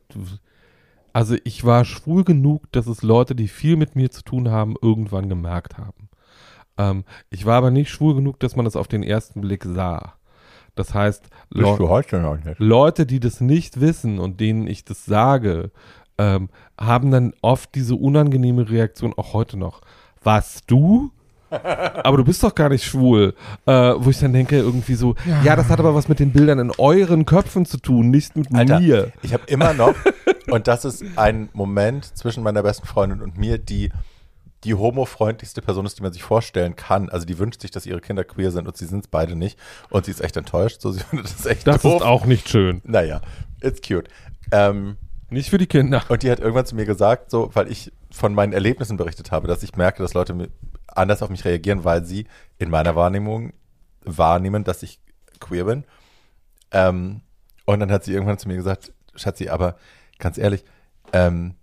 [SPEAKER 3] also ich war schwul genug, dass es Leute, die viel mit mir zu tun haben, irgendwann gemerkt haben. Ähm, ich war aber nicht schwul genug, dass man es auf den ersten Blick sah. Das heißt,
[SPEAKER 2] bist
[SPEAKER 3] Leu-
[SPEAKER 2] du heute noch nicht.
[SPEAKER 3] Leute, die das nicht wissen und denen ich das sage, ähm, haben dann oft diese unangenehme Reaktion, auch heute noch. Was, du? *laughs* aber du bist doch gar nicht schwul. Äh, wo ich dann denke, irgendwie so, ja. das hat aber was mit den Bildern in euren Köpfen zu tun, nicht mit
[SPEAKER 2] Alter,
[SPEAKER 3] mir.
[SPEAKER 2] ich habe immer noch, *laughs* und das ist ein Moment zwischen meiner besten Freundin und mir, die die homofreundlichste Person ist, die man sich vorstellen kann. Also die wünscht sich, dass ihre Kinder queer sind und sie sind es beide nicht. Und sie ist echt enttäuscht. So, sie *laughs* findet das echt
[SPEAKER 3] Das
[SPEAKER 2] doof.
[SPEAKER 3] ist auch nicht schön.
[SPEAKER 2] Naja, it's cute. Ähm,
[SPEAKER 3] Nicht für die Kinder.
[SPEAKER 2] und die hat irgendwann zu mir gesagt, so, weil ich von meinen Erlebnissen berichtet habe, dass ich merke, dass Leute anders auf mich reagieren, weil sie in meiner Wahrnehmung wahrnehmen, dass ich queer bin. Ähm, und dann hat sie irgendwann zu mir gesagt, Schatzi, aber ganz ehrlich, ähm,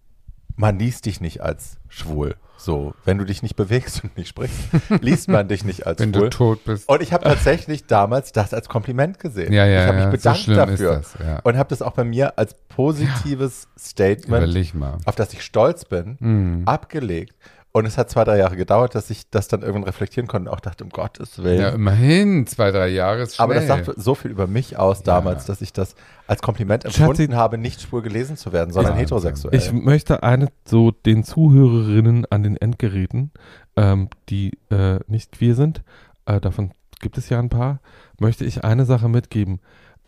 [SPEAKER 2] man liest dich nicht als schwul. So, wenn du dich nicht bewegst und nicht sprichst, *laughs* liest man dich nicht als
[SPEAKER 1] Wenn
[SPEAKER 2] schwul.
[SPEAKER 1] du tot bist.
[SPEAKER 2] Und ich habe tatsächlich damals das als Kompliment gesehen.
[SPEAKER 1] Ja, ja,
[SPEAKER 2] ich habe
[SPEAKER 1] ja,
[SPEAKER 2] mich
[SPEAKER 1] so
[SPEAKER 2] bedankt
[SPEAKER 1] ist
[SPEAKER 2] dafür
[SPEAKER 1] das, ja.
[SPEAKER 2] und habe das auch bei mir als positives Statement, auf das ich stolz bin,
[SPEAKER 1] Mhm.
[SPEAKER 2] abgelegt. Und es hat zwei, drei Jahre gedauert, dass ich das dann irgendwann reflektieren konnte und auch dachte, um Gottes Willen.
[SPEAKER 1] Ja, immerhin, zwei, drei Jahre ist schnell.
[SPEAKER 2] Aber das sagt so viel über mich aus damals, dass ich das als Kompliment empfunden
[SPEAKER 3] Schatzi-
[SPEAKER 2] habe, nicht schwul gelesen zu werden, sondern
[SPEAKER 1] Wahnsinn.
[SPEAKER 2] heterosexuell.
[SPEAKER 3] Ich möchte eine so den Zuhörerinnen an den Endgeräten, ähm, die äh, nicht queer sind, äh, davon gibt es ja ein paar, möchte ich eine Sache mitgeben.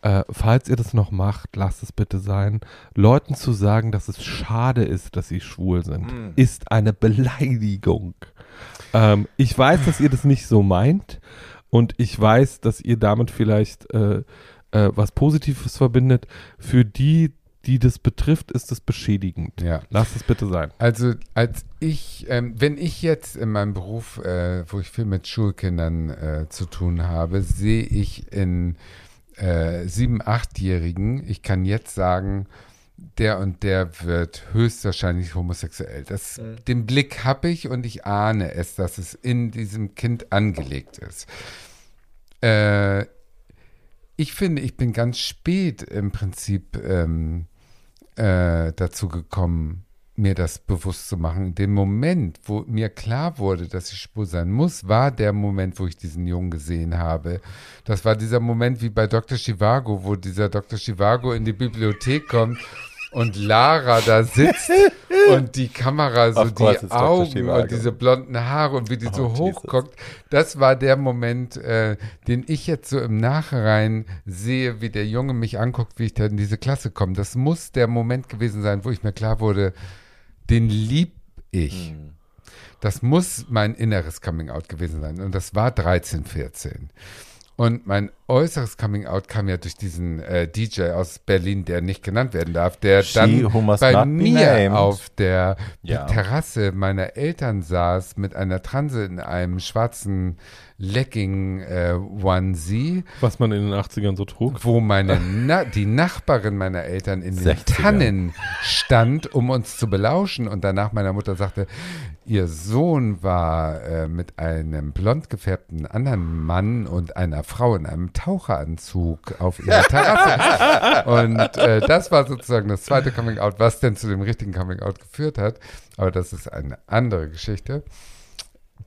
[SPEAKER 3] Äh, falls ihr das noch macht, lasst es bitte sein. Leuten zu sagen, dass es schade ist, dass sie schwul sind,
[SPEAKER 2] Mm.
[SPEAKER 3] ist eine Beleidigung. Ähm, ich weiß, dass ihr das nicht so meint und ich weiß, dass ihr damit vielleicht äh, äh, was Positives verbindet. Für die, die das betrifft, ist es beschädigend.
[SPEAKER 1] Ja.
[SPEAKER 3] Lasst es bitte sein.
[SPEAKER 1] Also als ich, ähm, wenn ich jetzt in meinem Beruf, äh, wo ich viel mit Schulkindern äh, zu tun habe, sehe ich in äh, sieben, achtjährigen, ich kann jetzt sagen, der und der wird höchstwahrscheinlich homosexuell. Das, Den Blick habe ich und ich ahne es, dass es in diesem Kind angelegt ist. Äh, ich finde, ich bin ganz spät im Prinzip ähm, äh, dazu gekommen, mir das bewusst zu machen. Den Moment, wo mir klar wurde, dass ich schwul sein muss, war der Moment, wo ich diesen Jungen gesehen habe. Das war dieser Moment wie bei Dr. Chivago, wo dieser Dr. Chivago in die Bibliothek kommt und Lara da sitzt *laughs* und die Kamera so die. Augen und diese blonden Haare und wie die so
[SPEAKER 2] Oh, Jesus.
[SPEAKER 1] hochguckt. Das war der Moment, äh, den ich jetzt so im Nachhinein sehe, wie der Junge mich anguckt, wie ich da in diese Klasse komme. Das muss der Moment gewesen sein, wo ich mir klar wurde, den lieb ich.
[SPEAKER 2] Hm.
[SPEAKER 1] Das muss mein inneres Coming-out gewesen sein. Und das war 13, 14. Und mein äußeres Coming-out kam ja durch diesen äh, DJ aus Berlin, der nicht genannt werden darf, der
[SPEAKER 2] She
[SPEAKER 1] dann bei mir auf der
[SPEAKER 2] Ja.
[SPEAKER 1] Terrasse meiner Eltern saß mit einer Transe in einem schwarzen Legging äh, Onesie,
[SPEAKER 3] Was man in den 80ern so trug.
[SPEAKER 1] wo meine Na die Nachbarin meiner Eltern in den
[SPEAKER 2] 60er.
[SPEAKER 1] Tannen stand, um uns zu belauschen und danach meiner Mutter sagte, ihr Sohn war äh, mit einem blond gefärbten anderen Mann und einer Frau in einem Taucheranzug auf ihrer *laughs* Terrasse. und äh, das war sozusagen das zweite Coming Out, was denn zu dem richtigen Coming Out geführt hat. Aber das ist eine andere Geschichte.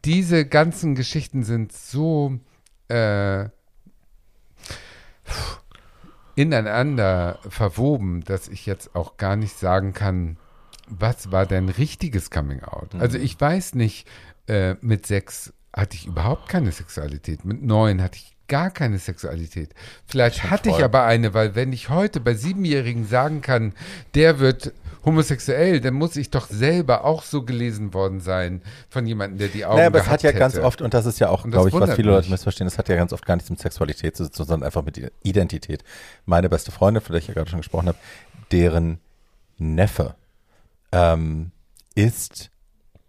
[SPEAKER 1] Diese ganzen Geschichten sind so äh, ineinander verwoben, dass ich jetzt auch gar nicht sagen kann, was war denn richtiges Coming Out? Also ich weiß nicht, äh, mit sechs hatte ich überhaupt keine Sexualität, mit neun hatte ich gar keine Sexualität. Vielleicht hatte ich
[SPEAKER 2] voll.
[SPEAKER 1] aber eine, weil wenn ich heute bei Siebenjährigen sagen kann, der wird homosexuell, dann muss ich doch selber auch so gelesen worden sein von jemandem, der die Augen
[SPEAKER 2] Naja, aber es hat ja ganz
[SPEAKER 1] hätte.
[SPEAKER 2] oft, und das ist ja auch, glaube ich, was viele Leute
[SPEAKER 1] mich.
[SPEAKER 2] missverstehen, das hat ja ganz oft gar nichts mit Sexualität zu tun, sondern einfach mit Identität. Meine beste Freundin, von der ich ja gerade schon gesprochen habe, deren Neffe ähm, ist,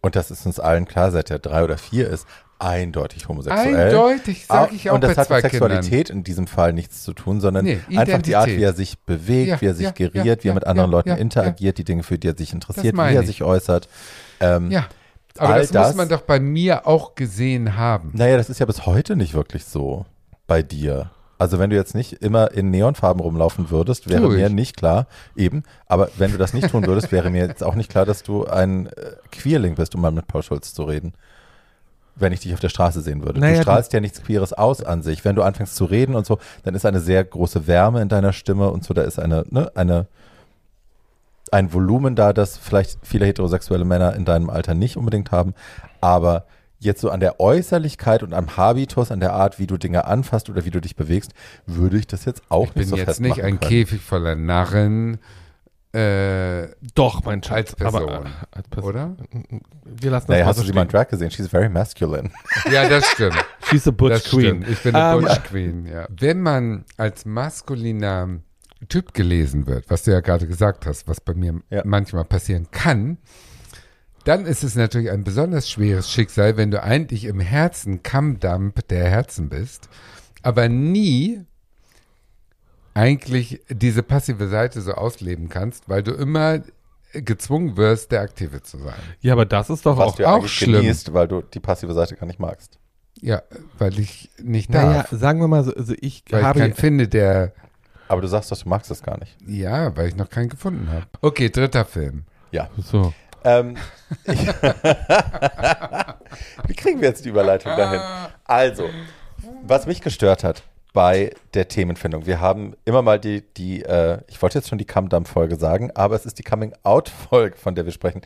[SPEAKER 2] und das ist uns allen klar, seit er drei oder vier ist, eindeutig homosexuell.
[SPEAKER 1] Eindeutig, sage ich auch
[SPEAKER 2] Und das hat mit
[SPEAKER 1] Kindern.
[SPEAKER 2] Sexualität in diesem Fall nichts zu tun, sondern
[SPEAKER 1] Nee,
[SPEAKER 2] einfach die Art, wie er sich bewegt,
[SPEAKER 1] Ja,
[SPEAKER 2] wie er sich
[SPEAKER 1] ja,
[SPEAKER 2] geriert,
[SPEAKER 1] ja,
[SPEAKER 2] wie er mit anderen Leuten interagiert, die Dinge, für die er sich interessiert, wie er
[SPEAKER 1] ich.
[SPEAKER 2] sich äußert. Ähm,
[SPEAKER 1] Ja, aber
[SPEAKER 2] all
[SPEAKER 1] das, muss man doch bei mir auch gesehen haben.
[SPEAKER 2] Naja, das ist ja bis heute nicht wirklich so bei dir. Also wenn du jetzt nicht immer in Neonfarben rumlaufen würdest, wäre mir nicht klar, eben, aber wenn du das nicht tun würdest, wäre mir jetzt auch nicht klar, dass du ein äh, Queerling bist, um mal mit Paul Schulz zu reden. Wenn ich dich auf der Straße sehen würde.
[SPEAKER 3] Naja,
[SPEAKER 2] du strahlst ja nichts Queeres aus an sich. Wenn du anfängst zu reden und so, dann ist eine sehr große Wärme in deiner Stimme und so, da ist eine, ne, eine, ein Volumen da, das vielleicht viele heterosexuelle Männer in deinem Alter nicht unbedingt haben. Aber jetzt so an der Äußerlichkeit und am Habitus, an der Art, wie du Dinge anfasst oder wie du dich bewegst, würde ich das jetzt auch
[SPEAKER 1] Ich bin
[SPEAKER 2] nicht so
[SPEAKER 1] jetzt nicht ein
[SPEAKER 2] können.
[SPEAKER 1] Käfig voller Narren, äh,
[SPEAKER 3] Doch, mein Schatz. Aber, äh,
[SPEAKER 1] oder?
[SPEAKER 3] Wir lassen das
[SPEAKER 2] Naja,
[SPEAKER 3] mal
[SPEAKER 2] hast
[SPEAKER 3] so
[SPEAKER 2] du sie mal in. Drag gesehen? She's very masculine. *laughs*
[SPEAKER 1] Ja, das stimmt.
[SPEAKER 3] She's a Butch
[SPEAKER 1] das
[SPEAKER 3] Queen.
[SPEAKER 1] stimmt. Ich bin eine
[SPEAKER 3] Ähm,
[SPEAKER 1] Butch Queen, ja. Wenn man als maskuliner Typ gelesen wird, was du ja gerade gesagt hast, was bei mir
[SPEAKER 2] Ja.
[SPEAKER 1] manchmal passieren kann, dann ist es natürlich ein besonders schweres Schicksal, wenn du eigentlich im Herzen Kammdamp der Herzen bist, aber nie eigentlich diese passive Seite so ausleben kannst, weil du immer gezwungen wirst, der Aktive zu sein.
[SPEAKER 3] Ja, aber das ist doch
[SPEAKER 2] Was
[SPEAKER 3] auch.
[SPEAKER 2] du
[SPEAKER 1] auch schlimm.
[SPEAKER 2] genießt, weil du die passive Seite gar nicht magst.
[SPEAKER 1] Ja, weil ich nicht
[SPEAKER 3] Naja,
[SPEAKER 1] darf.
[SPEAKER 3] sagen wir mal so, also ich
[SPEAKER 1] weil ich
[SPEAKER 3] habe.
[SPEAKER 1] keinen finde, der,
[SPEAKER 2] Aber du sagst doch, du magst das gar nicht.
[SPEAKER 1] ja, weil ich noch keinen gefunden habe. Okay, dritter Film.
[SPEAKER 2] Ja.
[SPEAKER 3] so.
[SPEAKER 2] Ähm, *laughs* wie kriegen wir jetzt die Überleitung dahin? Also, was mich gestört hat bei der Themenfindung, wir haben immer mal die, die äh, ich wollte jetzt schon die Come-Dump-Folge sagen, aber es ist die Coming-Out-Folge, von der wir sprechen.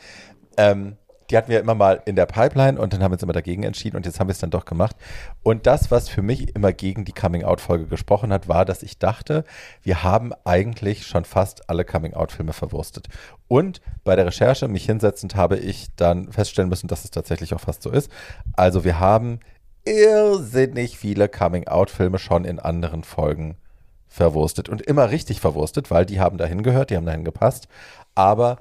[SPEAKER 2] Ähm, die hatten wir immer mal in der Pipeline und dann haben wir uns immer dagegen entschieden und jetzt haben wir es dann doch gemacht. Und das, was für mich immer gegen die Coming-Out-Folge gesprochen hat, war, dass ich dachte, wir haben eigentlich schon fast alle Coming-Out-Filme verwurstet. Und bei der Recherche, mich hinsetzend, habe ich dann feststellen müssen, dass es tatsächlich auch fast so ist. Also wir haben irrsinnig viele Coming-Out-Filme schon in anderen Folgen verwurstet und immer richtig verwurstet, weil die haben dahin gehört, die haben dahin gepasst. Aber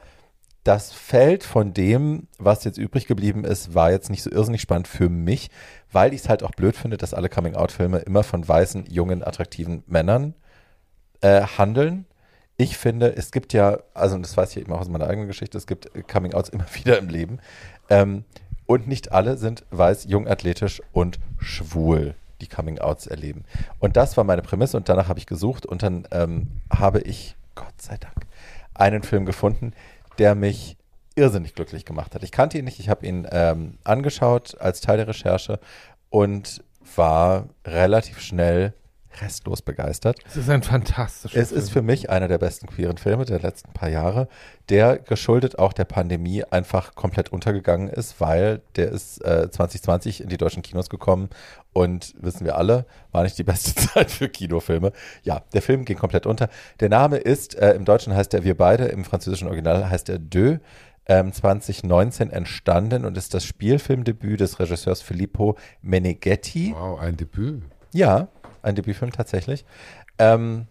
[SPEAKER 2] das Feld von dem, was jetzt übrig geblieben ist, war jetzt nicht so irrsinnig spannend für mich, weil ich es halt auch blöd finde, dass alle Coming-out-Filme immer von weißen, jungen, attraktiven Männern äh, handeln. Ich finde, es gibt ja, also das weiß ich eben auch aus meiner eigenen Geschichte, es gibt Coming-outs immer *laughs* wieder im Leben. Ähm, und nicht alle sind weiß, jung, athletisch und schwul, die Coming-outs erleben. Und das war meine Prämisse und danach habe ich gesucht und dann ähm, habe ich, Gott sei Dank, einen Film gefunden, der mich irrsinnig glücklich gemacht hat. Ich kannte ihn nicht, ich habe ihn ähm, angeschaut als Teil der Recherche und war relativ schnell restlos begeistert.
[SPEAKER 3] Es ist ein fantastischer
[SPEAKER 2] Es ist für mich einer der besten queeren Filme der letzten paar Jahre, der geschuldet auch der Pandemie einfach komplett untergegangen ist, weil der ist äh, 2020 in die deutschen Kinos gekommen und wissen wir alle, war nicht die beste *laughs* Zeit für Kinofilme. Ja, der Film ging komplett unter. Der Name ist, äh, im Deutschen heißt er Wir beide, im französischen Original heißt er Deux. Ähm, 2019 entstanden und ist das Spielfilmdebüt des Regisseurs Filippo Meneghetti.
[SPEAKER 1] Wow, ein Debüt.
[SPEAKER 2] Ja, ein Debütfilm tatsächlich. Ähm,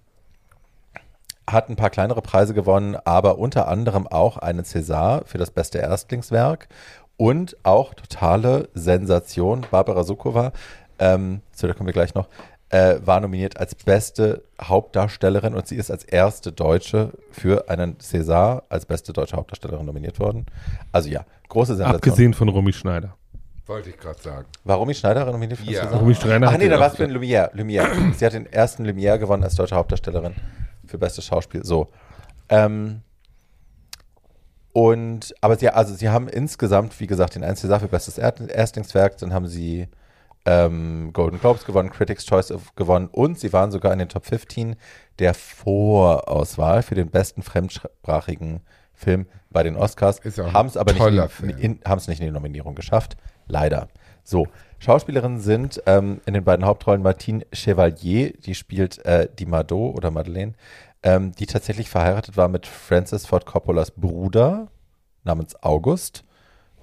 [SPEAKER 2] hat ein paar kleinere Preise gewonnen, aber unter anderem auch einen César für das beste Erstlingswerk und auch totale Sensation. Barbara Sukowa, ähm, zu der kommen wir gleich noch, äh, war nominiert als beste Hauptdarstellerin und sie ist als erste Deutsche für einen César als beste deutsche Hauptdarstellerin nominiert worden. Also ja, große Sensation.
[SPEAKER 3] Abgesehen von Romy Schneider.
[SPEAKER 1] Wollte ich gerade sagen.
[SPEAKER 2] War Romy Schneider nominiert für
[SPEAKER 1] Ja.
[SPEAKER 2] César?
[SPEAKER 3] Romy Schneider
[SPEAKER 2] Ach nee, da war es für den Lumière. Lumière. Sie hat den ersten Lumière gewonnen als deutsche Hauptdarstellerin für bestes Schauspiel. So. Ähm, und, aber sie, also sie haben insgesamt, wie gesagt, den einen César für bestes Er- Erstlingswerk, dann haben sie ähm, Golden Globes gewonnen, Critics' Choice gewonnen und sie waren sogar in den Top 15 der Vorauswahl für den besten fremdsprachigen Film bei den Oscars. Haben es aber nicht in, in, nicht in die Nominierung geschafft. Leider. So, Schauspielerinnen sind ähm, in den beiden Hauptrollen Martine Chevalier, die spielt äh, die Mado oder Madeleine, ähm, die tatsächlich verheiratet war mit Francis Ford Coppolas Bruder namens August,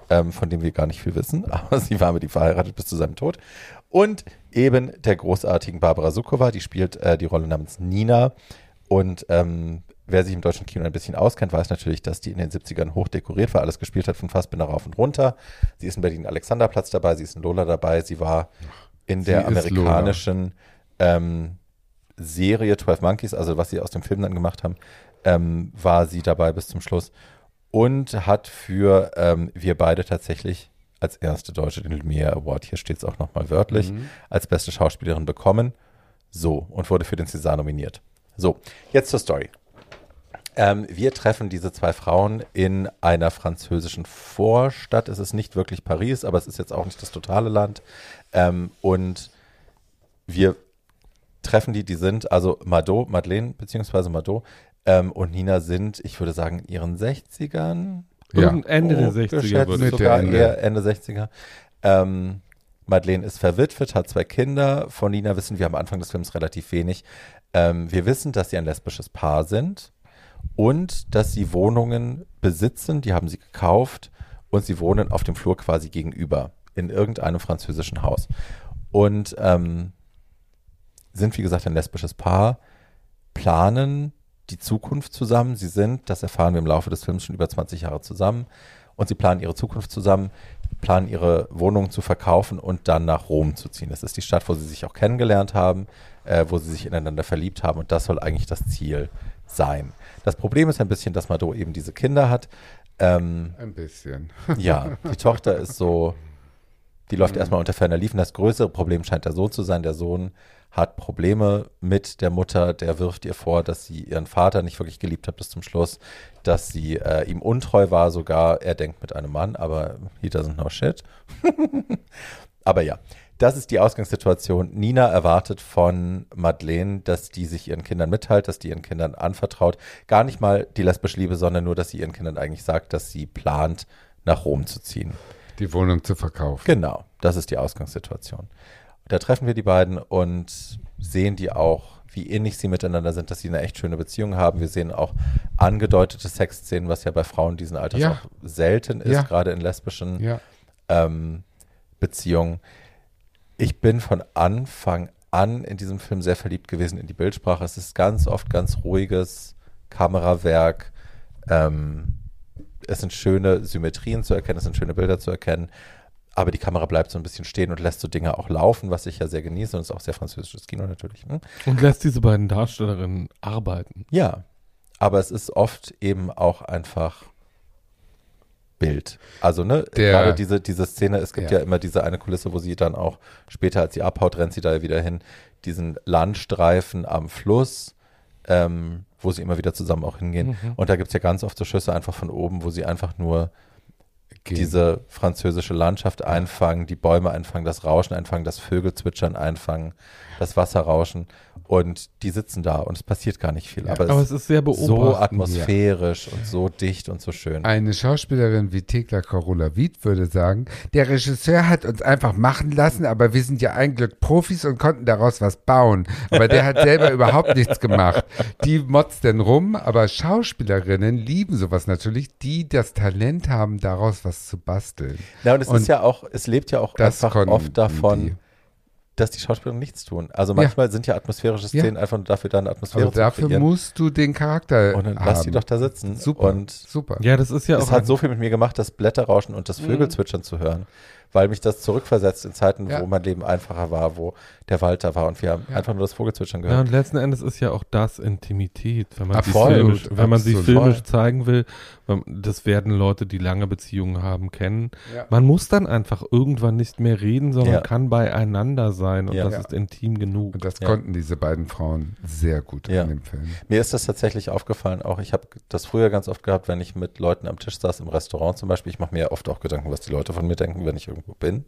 [SPEAKER 2] ähm, von dem wir gar nicht viel wissen, *laughs* aber sie war mit ihm verheiratet bis zu seinem Tod. Und eben der großartigen Barbara Sukowa, die spielt äh, die Rolle namens Nina. Und ähm, wer sich im deutschen Kino ein bisschen auskennt, weiß natürlich, dass die in den 70ern hoch dekoriert war, alles gespielt hat von Fassbinder rauf und runter. Sie ist in Berlin Alexanderplatz dabei, sie ist in Lola dabei, sie war in der amerikanischen ähm, Serie 12 Monkeys, also was sie aus dem Film dann gemacht haben, ähm, war sie dabei bis zum Schluss und hat für ähm, wir beide tatsächlich als erste Deutsche den Lumière Award, hier steht es auch nochmal wörtlich,
[SPEAKER 1] Mhm.
[SPEAKER 2] als beste Schauspielerin bekommen. So, und wurde für den César nominiert. So, jetzt zur Story. Ähm, wir treffen diese zwei Frauen in einer französischen Vorstadt. Es ist nicht wirklich Paris, aber es ist jetzt auch nicht das totale Land. Ähm, und wir treffen die, die sind, also Mado, Madeleine beziehungsweise Mado ähm, und Nina sind, ich würde sagen, in ihren 60ern.
[SPEAKER 1] Ja.
[SPEAKER 3] Ende der
[SPEAKER 2] Oh,
[SPEAKER 3] 60er
[SPEAKER 2] geschätzt
[SPEAKER 3] würde
[SPEAKER 1] Mitte,
[SPEAKER 2] sogar
[SPEAKER 1] Ende.
[SPEAKER 2] eher Ende 60er. Ähm, Madeleine ist verwitwet, hat zwei Kinder. Von Nina wissen wir am Anfang des Films relativ wenig. Ähm, wir wissen, dass sie ein lesbisches Paar sind und dass sie Wohnungen besitzen, die haben sie gekauft und sie wohnen auf dem Flur quasi gegenüber in irgendeinem französischen Haus. Und ähm, sind, wie gesagt, ein lesbisches Paar, planen die Zukunft zusammen. Sie sind, das erfahren wir im Laufe des Films, schon über 20 Jahre zusammen. Und sie planen ihre Zukunft zusammen, planen ihre Wohnung zu verkaufen und dann nach Rom zu ziehen. Das ist die Stadt, wo sie sich auch kennengelernt haben, äh, wo sie sich ineinander verliebt haben. Und das soll eigentlich das Ziel sein. Das Problem ist ein bisschen, dass Mado eben diese Kinder hat. Ähm,
[SPEAKER 1] Ein bisschen. *laughs*
[SPEAKER 2] ja, die Tochter ist so, die läuft erstmal unter ferner Liefen. Das größere Problem scheint der Sohn zu sein. Der Sohn hat Probleme mit der Mutter. Der wirft ihr vor, dass sie ihren Vater nicht wirklich geliebt hat bis zum Schluss, dass sie äh, ihm untreu war sogar. Er denkt mit einem Mann, aber he doesn't know shit. *laughs* aber ja, das ist die Ausgangssituation. Nina erwartet von Madeleine, dass die sich ihren Kindern mitteilt, dass die ihren Kindern anvertraut. Gar nicht mal die lesbische Liebe, sondern nur, dass sie ihren Kindern eigentlich sagt, dass sie plant, nach Rom zu ziehen.
[SPEAKER 1] Die Wohnung zu verkaufen.
[SPEAKER 2] Genau, das ist die Ausgangssituation. Da treffen wir die beiden und sehen die auch, wie ähnlich sie miteinander sind, dass sie eine echt schöne Beziehung haben. Wir sehen auch angedeutete Sexszenen, was ja bei Frauen diesen Alters
[SPEAKER 1] Ja.
[SPEAKER 2] auch selten ist,
[SPEAKER 1] Ja.
[SPEAKER 2] gerade in lesbischen
[SPEAKER 1] Ja.
[SPEAKER 2] ähm, Beziehungen. Ich bin von Anfang an in diesem Film sehr verliebt gewesen in die Bildsprache. Es ist ganz oft ganz ruhiges Kamerawerk. Ähm, es sind schöne Symmetrien zu erkennen, es sind schöne Bilder zu erkennen. Aber die Kamera bleibt so ein bisschen stehen und lässt so Dinge auch laufen, was ich ja sehr genieße. Und es ist auch sehr französisches Kino natürlich. Hm?
[SPEAKER 3] Und lässt diese beiden Darstellerinnen arbeiten.
[SPEAKER 2] Ja, aber es ist oft eben auch einfach Bild. Also, ne,
[SPEAKER 1] Der-
[SPEAKER 2] gerade diese, diese Szene, es gibt ja.
[SPEAKER 1] Ja.
[SPEAKER 2] immer diese eine Kulisse, wo sie dann auch später, als sie abhaut, rennt sie da wieder hin, diesen Landstreifen am Fluss, ähm, wo sie immer wieder zusammen auch hingehen.
[SPEAKER 1] Mhm.
[SPEAKER 2] Und da gibt es ja ganz oft so Schüsse einfach von oben, wo sie einfach nur
[SPEAKER 1] Gehen.
[SPEAKER 2] diese französische Landschaft einfangen, die Bäume einfangen, das Rauschen einfangen, das Vögelzwitschern einfangen, das Wasserrauschen und die sitzen da und es passiert gar nicht viel.
[SPEAKER 1] Ja.
[SPEAKER 2] aber,
[SPEAKER 3] Aber
[SPEAKER 2] es
[SPEAKER 3] es ist sehr
[SPEAKER 2] so atmosphärisch und so dicht und so schön.
[SPEAKER 1] Eine Schauspielerin wie Thekla Carola Wied würde sagen, der Regisseur hat uns einfach machen lassen, aber wir sind ja ein Glück Profis und konnten daraus was bauen. Aber der hat selber *laughs* überhaupt nichts gemacht. Die motzt denn rum, aber Schauspielerinnen lieben sowas natürlich, die das Talent haben, daraus was zu basteln.
[SPEAKER 2] Na, und es
[SPEAKER 1] und
[SPEAKER 2] ist ja auch, es lebt ja auch
[SPEAKER 1] Das
[SPEAKER 2] einfach oft davon,
[SPEAKER 1] die.
[SPEAKER 2] dass die Schauspieler nichts tun. Also manchmal sind ja atmosphärische
[SPEAKER 1] Ja.
[SPEAKER 2] Szenen einfach nur dafür da, eine Atmosphäre
[SPEAKER 1] Aber Also dafür
[SPEAKER 2] zu kreieren.
[SPEAKER 1] musst du den Charakter
[SPEAKER 2] und dann
[SPEAKER 1] haben.
[SPEAKER 2] lass die doch da sitzen.
[SPEAKER 1] Super,
[SPEAKER 2] Und
[SPEAKER 1] super.
[SPEAKER 3] Ja, das ist ja
[SPEAKER 2] es
[SPEAKER 3] auch.
[SPEAKER 2] hat
[SPEAKER 3] ein-
[SPEAKER 2] so viel mit mir gemacht, das Blätterrauschen und das Vögelzwitschern zu hören, weil mich das zurückversetzt in Zeiten,
[SPEAKER 1] Ja.
[SPEAKER 2] wo mein Leben einfacher war, wo der Wald da war und wir haben
[SPEAKER 1] Ja.
[SPEAKER 2] einfach nur das Vogelzwitschern
[SPEAKER 3] ja,
[SPEAKER 2] gehört.
[SPEAKER 3] und letzten Endes ist ja auch das Intimität, wenn man sie
[SPEAKER 1] Absolut,
[SPEAKER 3] filmisch, wenn man sie
[SPEAKER 1] absolut.
[SPEAKER 3] filmisch zeigen will. Das werden Leute, die lange Beziehungen haben, kennen.
[SPEAKER 1] Ja.
[SPEAKER 3] Man muss dann einfach irgendwann nicht mehr reden, sondern
[SPEAKER 2] Ja.
[SPEAKER 3] kann beieinander sein und
[SPEAKER 2] Ja.
[SPEAKER 3] das
[SPEAKER 1] Ja.
[SPEAKER 3] ist intim genug.
[SPEAKER 1] Und das
[SPEAKER 2] Ja.
[SPEAKER 1] konnten diese beiden Frauen sehr gut
[SPEAKER 2] Ja.
[SPEAKER 1] in dem Film.
[SPEAKER 2] Mir ist das tatsächlich aufgefallen, auch ich habe das früher ganz oft gehabt, wenn ich mit Leuten am Tisch saß, im Restaurant zum Beispiel, ich mache mir ja oft auch Gedanken, was die Leute von mir denken, wenn ich irgendwo bin,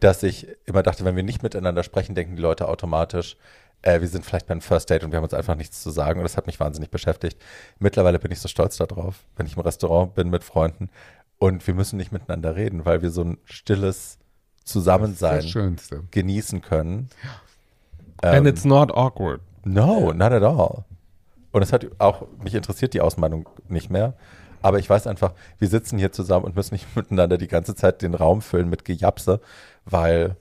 [SPEAKER 2] dass ich immer dachte, wenn wir nicht miteinander sprechen, denken die Leute automatisch, äh, wir sind vielleicht beim First Date und wir haben uns einfach nichts zu sagen und das hat mich wahnsinnig beschäftigt. Mittlerweile bin ich so stolz darauf, wenn ich im Restaurant bin mit Freunden und wir müssen nicht miteinander reden, weil wir so ein stilles Zusammensein genießen können.
[SPEAKER 3] And
[SPEAKER 2] Ähm,
[SPEAKER 3] it's not awkward.
[SPEAKER 2] No, not at all. Und es hat auch, mich interessiert die Ausmeinung nicht mehr. Aber ich weiß einfach, wir sitzen hier zusammen und müssen nicht *laughs* miteinander die ganze Zeit den Raum füllen mit Gejapse, weil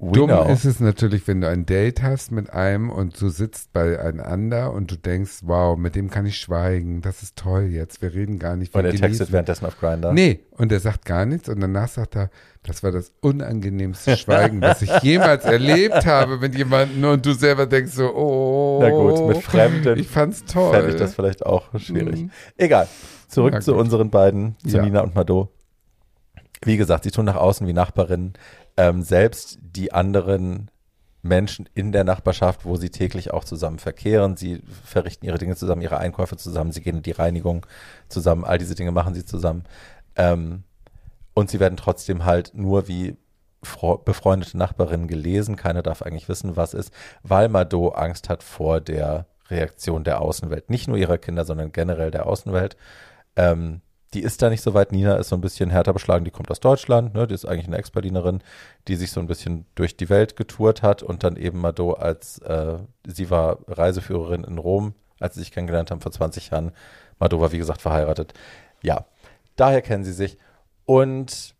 [SPEAKER 2] we
[SPEAKER 1] Dumm
[SPEAKER 2] know.
[SPEAKER 1] ist es natürlich, wenn du ein Date hast mit einem und du sitzt beieinander und du denkst, wow, mit dem kann ich schweigen, das ist toll jetzt, wir reden gar nicht. Wir
[SPEAKER 2] und er textet
[SPEAKER 1] genießen.
[SPEAKER 2] währenddessen auf Grindr.
[SPEAKER 1] Nee, und er sagt gar nichts und danach sagt er, das war das unangenehmste Schweigen, das ich jemals erlebt habe mit jemandem und du selber denkst so, oh.
[SPEAKER 2] Na gut, mit Fremden
[SPEAKER 1] Ich fand's toll.
[SPEAKER 2] Fände ich das vielleicht auch schwierig.
[SPEAKER 1] Mhm.
[SPEAKER 2] Egal. Zurück
[SPEAKER 1] Na
[SPEAKER 2] zu
[SPEAKER 1] gut.
[SPEAKER 2] unseren beiden, zu
[SPEAKER 1] Ja.
[SPEAKER 2] Nina und Mado. Wie gesagt, sie tun nach außen wie Nachbarinnen. Ähm, selbst die anderen Menschen in der Nachbarschaft, wo sie täglich auch zusammen verkehren, sie verrichten ihre Dinge zusammen, ihre Einkäufe zusammen, sie gehen in die Reinigung zusammen, all diese Dinge machen sie zusammen. Ähm, und sie werden trotzdem halt nur wie befreundete Nachbarinnen gelesen. Keiner darf eigentlich wissen, was ist, weil Mado Angst hat vor der Reaktion der Außenwelt. Nicht nur ihrer Kinder, sondern generell der Außenwelt. Ähm, die ist da nicht so weit. Nina ist so ein bisschen härter beschlagen. Die kommt aus Deutschland. Ne? Die ist eigentlich eine Ex-Berlinerin, die sich so ein bisschen durch die Welt getourt hat und dann eben Mado als, äh, sie war Reiseführerin in Rom, als sie sich kennengelernt haben vor 20 Jahren. Mado war, wie gesagt, verheiratet. Ja, daher kennen sie sich. Und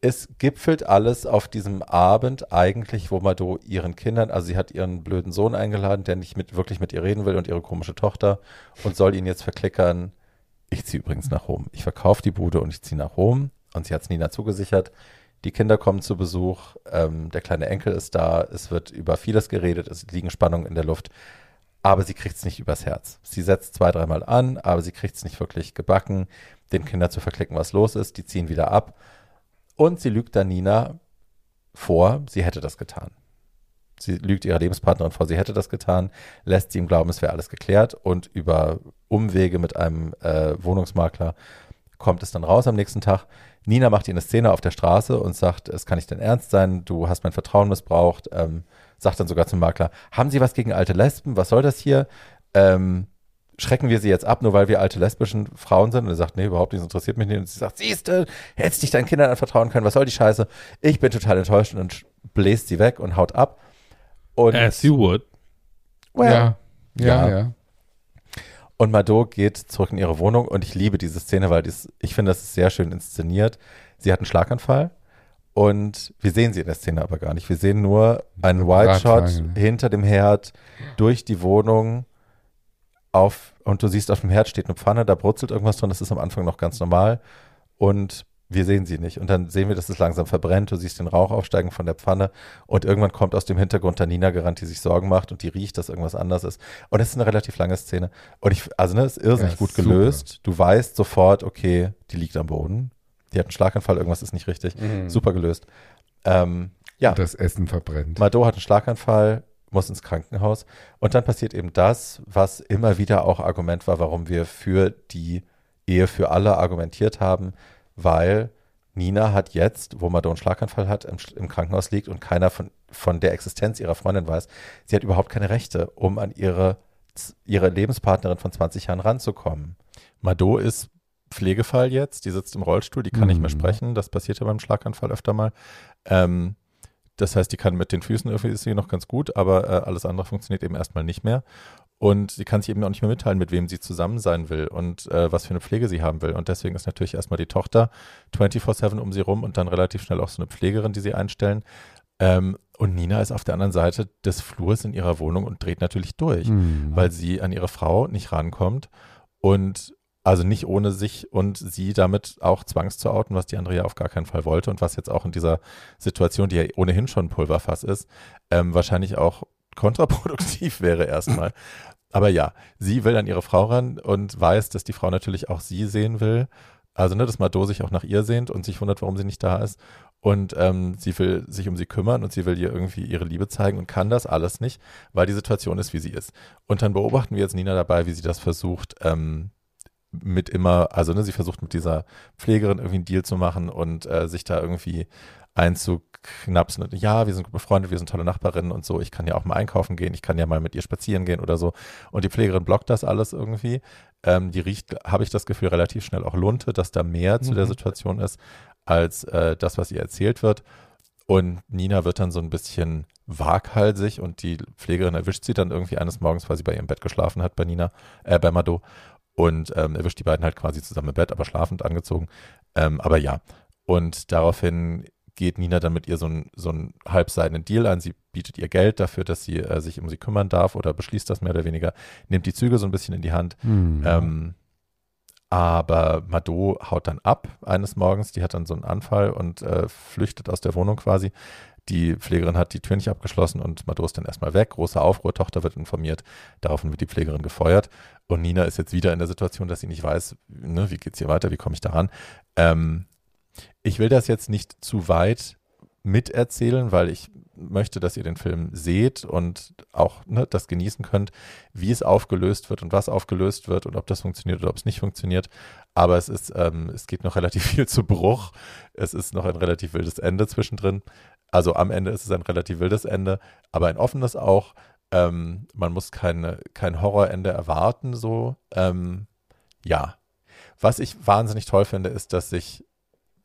[SPEAKER 2] es gipfelt alles auf diesem Abend eigentlich, wo Mado ihren Kindern, also sie hat ihren blöden Sohn eingeladen, der nicht mit, wirklich mit ihr reden will und ihre komische Tochter und soll ihn jetzt verklickern. Ich ziehe übrigens nach Rom. Ich verkaufe die Bude und ich ziehe nach Rom. Und sie hat es Nina zugesichert. Die Kinder kommen zu Besuch. Ähm, der kleine Enkel ist da. Es wird über vieles geredet. Es liegen Spannungen in der Luft. aber sie kriegt es nicht übers Herz. Sie setzt zwei, dreimal an, aber sie kriegt es nicht wirklich gebacken, den Kindern zu verklicken, was los ist. Die ziehen wieder ab. Und sie lügt dann Nina vor, sie hätte das getan. Sie lügt ihrer Lebenspartnerin vor, sie hätte das getan, lässt sie ihm glauben, es wäre alles geklärt und über Umwege mit einem äh, Wohnungsmakler kommt es dann raus am nächsten Tag. Nina macht ihr eine Szene auf der Straße und sagt, es kann nicht dein Ernst sein, du hast mein Vertrauen missbraucht. Ähm, sagt dann sogar zum Makler, haben Sie was gegen alte Lesben? Was soll das hier? Ähm, schrecken wir sie jetzt ab, nur weil wir alte lesbischen Frauen sind? Und er sagt, nee, überhaupt nicht, das interessiert mich nicht. Und sie sagt, siehste, hättest dich deinen Kindern anvertrauen können, was soll die Scheiße? Ich bin total enttäuscht und bläst sie weg und haut ab. Und,
[SPEAKER 3] As you would.
[SPEAKER 2] well,
[SPEAKER 1] ja, ja,
[SPEAKER 2] Ja.
[SPEAKER 1] ja.
[SPEAKER 2] Und Mado geht zurück in ihre Wohnung und ich liebe diese Szene, weil dies, ich finde, das ist sehr schön inszeniert. Sie hat einen Schlaganfall und wir sehen sie in der Szene aber gar nicht. Wir sehen nur einen Wide Shot hinter dem Herd durch die Wohnung auf und du siehst auf dem Herd steht eine Pfanne, da brutzelt irgendwas drin, das ist am Anfang noch ganz normal und wir sehen sie nicht. Und dann sehen wir, dass es langsam verbrennt. Du siehst den Rauch aufsteigen von der Pfanne. Und irgendwann kommt aus dem Hintergrund dann Nina gerannt, die sich Sorgen macht und die riecht, dass irgendwas anders ist. Und das ist eine relativ lange Szene. Und ich, also, ne, ist irrsinnig
[SPEAKER 1] Ja,
[SPEAKER 2] gut
[SPEAKER 1] super.
[SPEAKER 2] gelöst. Du weißt sofort, okay, die liegt am Boden. Die hat einen Schlaganfall, irgendwas ist nicht richtig. Super gelöst. Ähm, ja.
[SPEAKER 1] Das Essen verbrennt.
[SPEAKER 2] Mado hat einen Schlaganfall, muss ins Krankenhaus. Und dann passiert eben das, was immer wieder auch Argument war, warum wir für die Ehe für alle argumentiert haben, weil Nina hat jetzt, wo Mado einen Schlaganfall hat, im, im Krankenhaus liegt und keiner von, von der Existenz ihrer Freundin weiß, sie hat überhaupt keine Rechte, um an ihre, ihre Lebenspartnerin von 20 Jahren ranzukommen. Mado ist Pflegefall jetzt, die sitzt im Rollstuhl, die kann nicht mehr
[SPEAKER 1] Mhm.
[SPEAKER 2] sprechen, das passiert ja beim Schlaganfall öfter mal. Ähm, das heißt, die kann mit den Füßen irgendwie ist sie noch ganz gut, aber äh, alles andere funktioniert eben erstmal nicht mehr. Und sie kann sich eben auch nicht mehr mitteilen, mit wem sie zusammen sein will und äh, was für eine Pflege sie haben will. Und deswegen ist natürlich erstmal die Tochter 24-7 um sie rum und dann relativ schnell auch so eine Pflegerin, die sie einstellen. Ähm, und Nina ist auf der anderen Seite des Flurs in ihrer Wohnung und dreht natürlich durch,
[SPEAKER 1] Mhm.
[SPEAKER 2] weil sie an ihre Frau nicht rankommt und also nicht ohne sich und sie damit auch zwangs zu outen, was die andere ja auf gar keinen Fall wollte und was jetzt auch in dieser Situation, die ja ohnehin schon ein Pulverfass ist, ähm, wahrscheinlich auch kontraproduktiv *laughs* wäre erstmal. Aber ja, sie will an ihre Frau ran und weiß, dass die Frau natürlich auch sie sehen will. Also, ne, dass Mado sich auch nach ihr sehnt und sich wundert, warum sie nicht da ist. Und ähm, sie will sich um sie kümmern und sie will ihr irgendwie ihre Liebe zeigen und kann das alles nicht, weil die Situation ist, wie sie ist. Und dann beobachten wir jetzt Nina dabei, wie sie das versucht, ähm, mit immer, also ne, sie versucht mit dieser Pflegerin irgendwie einen Deal zu machen und äh, sich da irgendwie einzuknapsen. Und, ja, wir sind gut befreundet, wir sind tolle Nachbarinnen und so. Ich kann ja auch mal einkaufen gehen, ich kann ja mal mit ihr spazieren gehen oder so. Und die Pflegerin blockt das alles irgendwie. Ähm, die riecht, habe ich das Gefühl, relativ schnell auch Lunte, dass da mehr zu der
[SPEAKER 3] Mhm.
[SPEAKER 2] Situation ist, als äh, das, was ihr erzählt wird. Und Nina wird dann so ein bisschen waghalsig und die Pflegerin erwischt sie dann irgendwie eines Morgens, weil sie bei ihrem Bett geschlafen hat, bei Nina, äh, bei Mado. Und ähm, erwischt die beiden halt quasi zusammen im Bett, aber schlafend angezogen. Ähm, aber ja. Und daraufhin geht Nina dann mit ihr so einen so einen halbseidenen Deal ein. Sie bietet ihr Geld dafür, dass sie äh, sich um sie kümmern darf oder beschließt das mehr oder weniger, nimmt die Züge so ein bisschen in die Hand.
[SPEAKER 1] Mhm.
[SPEAKER 2] Ähm, aber Mado haut dann ab eines Morgens, die hat dann so einen Anfall und äh, flüchtet aus der Wohnung quasi. Die Pflegerin hat die Tür nicht abgeschlossen und Mado ist dann erstmal weg. Großer Aufruhr, Tochter wird informiert. Daraufhin wird die Pflegerin gefeuert. Und Nina ist jetzt wieder in der Situation, dass sie nicht weiß, ne, wie geht's hier weiter, wie komme ich daran. Ähm, ich will das jetzt nicht zu weit miterzählen, weil ich möchte, dass ihr den Film seht und auch ne, das genießen könnt, wie es aufgelöst wird und was aufgelöst wird und ob das funktioniert oder ob es nicht funktioniert. Aber es ist, ähm, es geht noch *laughs* relativ viel zu Bruch. Es ist noch ein relativ wildes Ende zwischendrin. Also am Ende ist es ein relativ wildes Ende, aber ein offenes auch. Ähm, man muss keine, kein Horrorende erwarten, so. Ähm, ja. Was ich wahnsinnig toll finde, ist, dass sich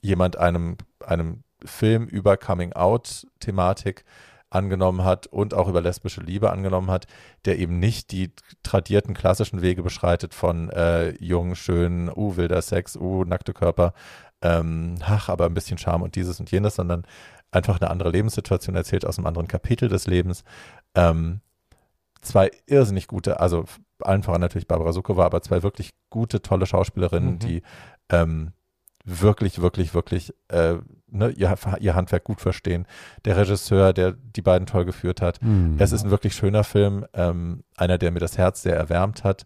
[SPEAKER 2] jemand einem, einem Film über Coming-out-Thematik angenommen hat und auch über lesbische Liebe angenommen hat, der eben nicht die tradierten klassischen Wege beschreitet von äh, jung, schön, uh, wilder Sex, uh, nackte Körper, ähm, ach, aber ein bisschen Charme und dieses und jenes, sondern einfach eine andere Lebenssituation erzählt aus einem anderen Kapitel des Lebens. Ähm, zwei irrsinnig gute, also allen voran natürlich Barbara Sukowa, aber zwei wirklich gute, tolle Schauspielerinnen,
[SPEAKER 3] Mhm.
[SPEAKER 2] die ähm, wirklich, wirklich, wirklich äh, ne, ihr, ihr Handwerk gut verstehen. Der Regisseur, der die beiden toll geführt hat.
[SPEAKER 1] Hm.
[SPEAKER 2] Es ist ein wirklich schöner Film, ähm, einer, der mir das Herz sehr erwärmt hat,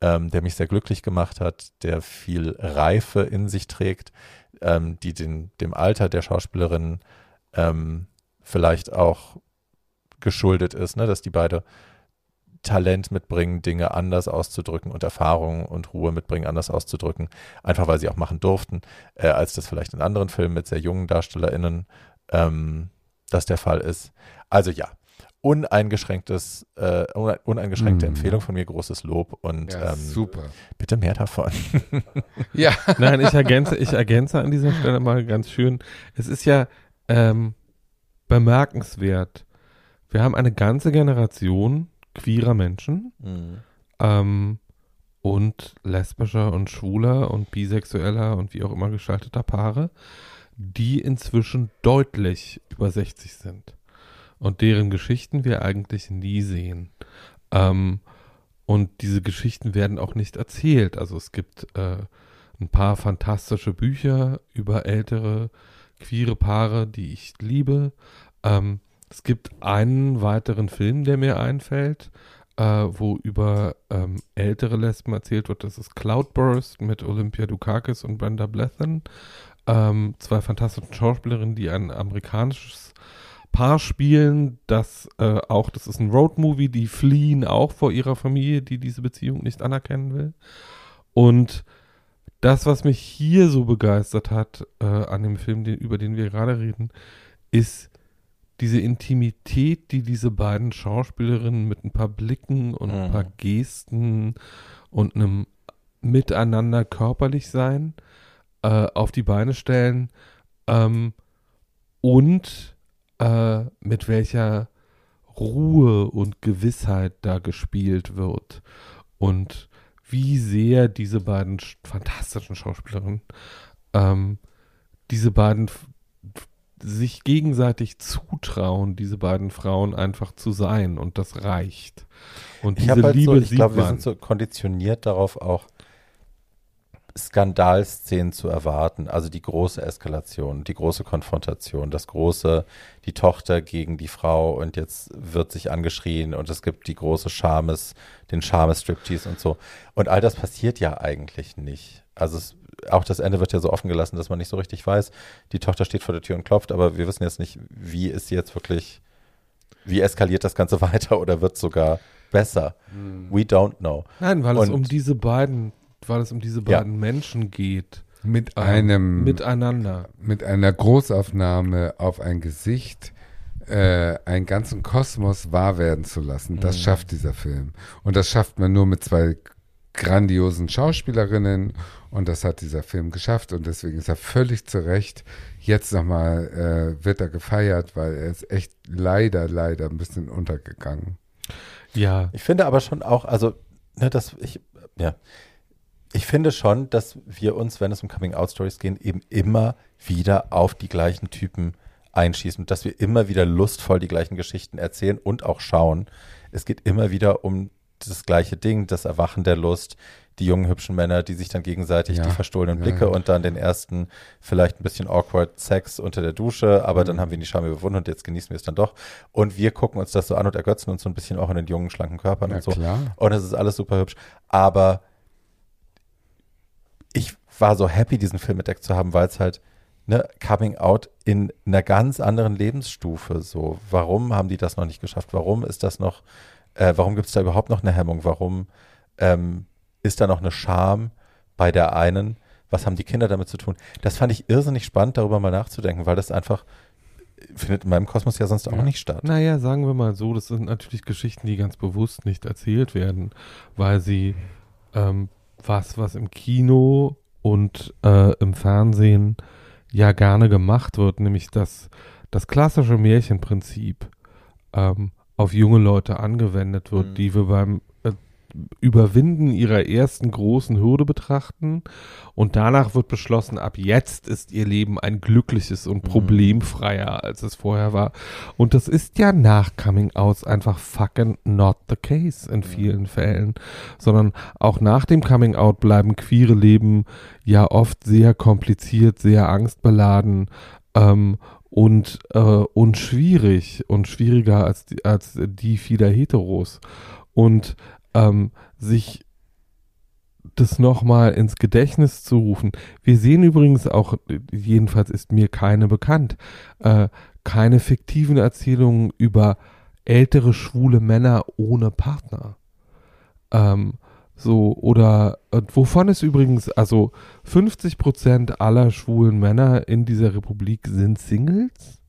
[SPEAKER 2] ähm, der mich sehr glücklich gemacht hat, der viel Reife in sich trägt, ähm, die den, dem Alter der Schauspielerin ähm, vielleicht auch geschuldet ist, ne, dass die beide Talent mitbringen, Dinge anders auszudrücken und Erfahrung und Ruhe mitbringen, anders auszudrücken, einfach weil sie auch machen durften, äh, als das vielleicht in anderen Filmen mit sehr jungen DarstellerInnen ähm, das der Fall ist. Also ja, uneingeschränktes, äh, uneingeschränkte
[SPEAKER 1] Mm.
[SPEAKER 2] Empfehlung von mir, großes Lob und
[SPEAKER 1] Ja,
[SPEAKER 2] ähm,
[SPEAKER 1] super.
[SPEAKER 2] bitte mehr davon. *laughs*
[SPEAKER 1] Ja.
[SPEAKER 3] Nein, ich ergänze, ich ergänze an dieser Stelle mal ganz schön. Es ist ja ähm, bemerkenswert. Wir haben eine ganze Generation queerer Menschen
[SPEAKER 2] Mhm.
[SPEAKER 3] ähm, und lesbischer und schwuler und bisexueller und wie auch immer gestalteter Paare, die inzwischen deutlich über 60 sind und deren Geschichten wir eigentlich nie sehen. Ähm, und diese Geschichten werden auch nicht erzählt. Also es gibt äh, ein paar fantastische Bücher über ältere queere Paare, die ich liebe. Ähm, es gibt einen weiteren Film, der mir einfällt, äh, wo über ähm, ältere Lesben erzählt wird. Das ist Cloudburst mit Olympia Dukakis und Brenda Blethyn. Ähm, zwei fantastische Schauspielerinnen, die ein amerikanisches Paar spielen, das äh, auch, das ist ein Roadmovie, die fliehen auch vor ihrer Familie, die diese Beziehung nicht anerkennen will. Und das, was mich hier so begeistert hat äh, an dem Film, den, über den wir gerade reden, ist diese Intimität, die diese beiden Schauspielerinnen mit ein paar Blicken und ein
[SPEAKER 2] Mhm.
[SPEAKER 3] paar Gesten und einem Miteinander körperlich sein äh, auf die Beine stellen ähm, und äh, mit welcher Ruhe und Gewissheit da gespielt wird und wie sehr diese beiden sch- fantastischen Schauspielerinnen ähm, diese beiden sich gegenseitig zutrauen, diese beiden Frauen einfach zu sein und das reicht. Und
[SPEAKER 2] Ich
[SPEAKER 3] diese
[SPEAKER 2] halt
[SPEAKER 3] Liebe
[SPEAKER 2] so, ich glaube, wir sind so konditioniert darauf, auch Skandalszenen zu erwarten. Also die große Eskalation, die große Konfrontation, das große, die Tochter gegen die Frau und jetzt wird sich angeschrien und es gibt die große Schames, den Schames-Striptease und so. Und all das passiert ja eigentlich nicht. Also es, auch das Ende wird ja so offen gelassen, dass man nicht so richtig weiß. Die Tochter steht vor der Tür und klopft, aber wir wissen jetzt nicht, wie ist sie jetzt wirklich, wie eskaliert das Ganze *laughs* weiter oder wird sogar besser. We don't know.
[SPEAKER 3] Nein, weil es
[SPEAKER 2] Und-
[SPEAKER 3] um diese beiden, weil es um diese
[SPEAKER 2] Ja.
[SPEAKER 3] beiden Menschen geht.
[SPEAKER 1] Mit
[SPEAKER 3] ähm,
[SPEAKER 1] einem, mit,
[SPEAKER 3] miteinander.
[SPEAKER 1] einer Großaufnahme auf ein Gesicht äh, einen ganzen Kosmos wahr werden zu lassen. Das
[SPEAKER 2] Mhm.
[SPEAKER 1] schafft dieser Film. Und das schafft man nur mit zwei grandiosen Schauspielerinnen und das hat dieser Film geschafft und deswegen ist er völlig zu Recht jetzt nochmal äh, wird er gefeiert, weil er ist echt leider, leider ein bisschen untergegangen.
[SPEAKER 3] Ja,
[SPEAKER 2] Ich finde aber schon auch, also, ne, dass ich, ja, ich finde schon, dass wir uns, wenn es um Coming-out-Stories gehen, eben immer wieder auf die gleichen Typen einschießen und dass wir immer wieder lustvoll die gleichen Geschichten erzählen und auch schauen. Es geht immer wieder um das gleiche Ding, das Erwachen der Lust, die jungen hübschen Männer, die sich dann gegenseitig
[SPEAKER 1] Ja,
[SPEAKER 2] die verstohlenen
[SPEAKER 1] ja,
[SPEAKER 2] Blicke
[SPEAKER 1] ja.
[SPEAKER 2] und dann den ersten vielleicht ein bisschen awkward Sex unter der Dusche, aber
[SPEAKER 1] Mhm.
[SPEAKER 2] dann haben wir die Scham überwunden und jetzt genießen wir es dann doch. Und wir gucken uns das so an und ergötzen uns so ein bisschen auch in den jungen, schlanken Körpern
[SPEAKER 1] Na
[SPEAKER 2] und so.
[SPEAKER 1] klar.
[SPEAKER 2] Und es ist alles super hübsch. Aber ich war so happy, diesen Film entdeckt zu haben, weil es halt ne, Coming Out in einer ganz anderen Lebensstufe so. Warum haben die das noch nicht geschafft? Warum ist das noch, äh, warum gibt es da überhaupt noch eine Hemmung? Warum ähm, ist da noch eine Scham bei der einen? Was haben die Kinder damit zu tun? Das fand ich irrsinnig spannend, darüber mal nachzudenken, weil das einfach findet in meinem Kosmos ja sonst auch
[SPEAKER 1] Ja.
[SPEAKER 2] nicht statt.
[SPEAKER 3] naja, sagen wir mal so, das sind natürlich Geschichten, die ganz bewusst nicht erzählt werden, weil sie ähm, was, was im Kino und äh, im Fernsehen ja gerne gemacht wird, nämlich das, das klassische Märchenprinzip ähm, auf junge Leute angewendet wird,
[SPEAKER 2] Mhm.
[SPEAKER 3] die wir beim äh, Überwinden ihrer ersten großen Hürde betrachten und danach wird beschlossen, ab jetzt ist ihr Leben ein glückliches und
[SPEAKER 2] Mhm.
[SPEAKER 3] problemfreier, als es vorher war. Und das ist ja nach Coming Outs einfach fucking not the case in vielen Fällen, sondern auch nach dem Coming Out bleiben queere Leben ja oft sehr kompliziert, sehr angstbeladen ähm, und, äh, und schwierig und schwieriger als die, als die vieler Heteros. Und ähm, sich das nochmal ins Gedächtnis zu rufen. Wir sehen übrigens auch, jedenfalls ist mir keine bekannt, äh, keine fiktiven Erzählungen über ältere schwule Männer ohne Partner. Ähm, so, oder äh, wovon es übrigens, also 50 Prozent aller schwulen Männer in dieser Republik sind Singles.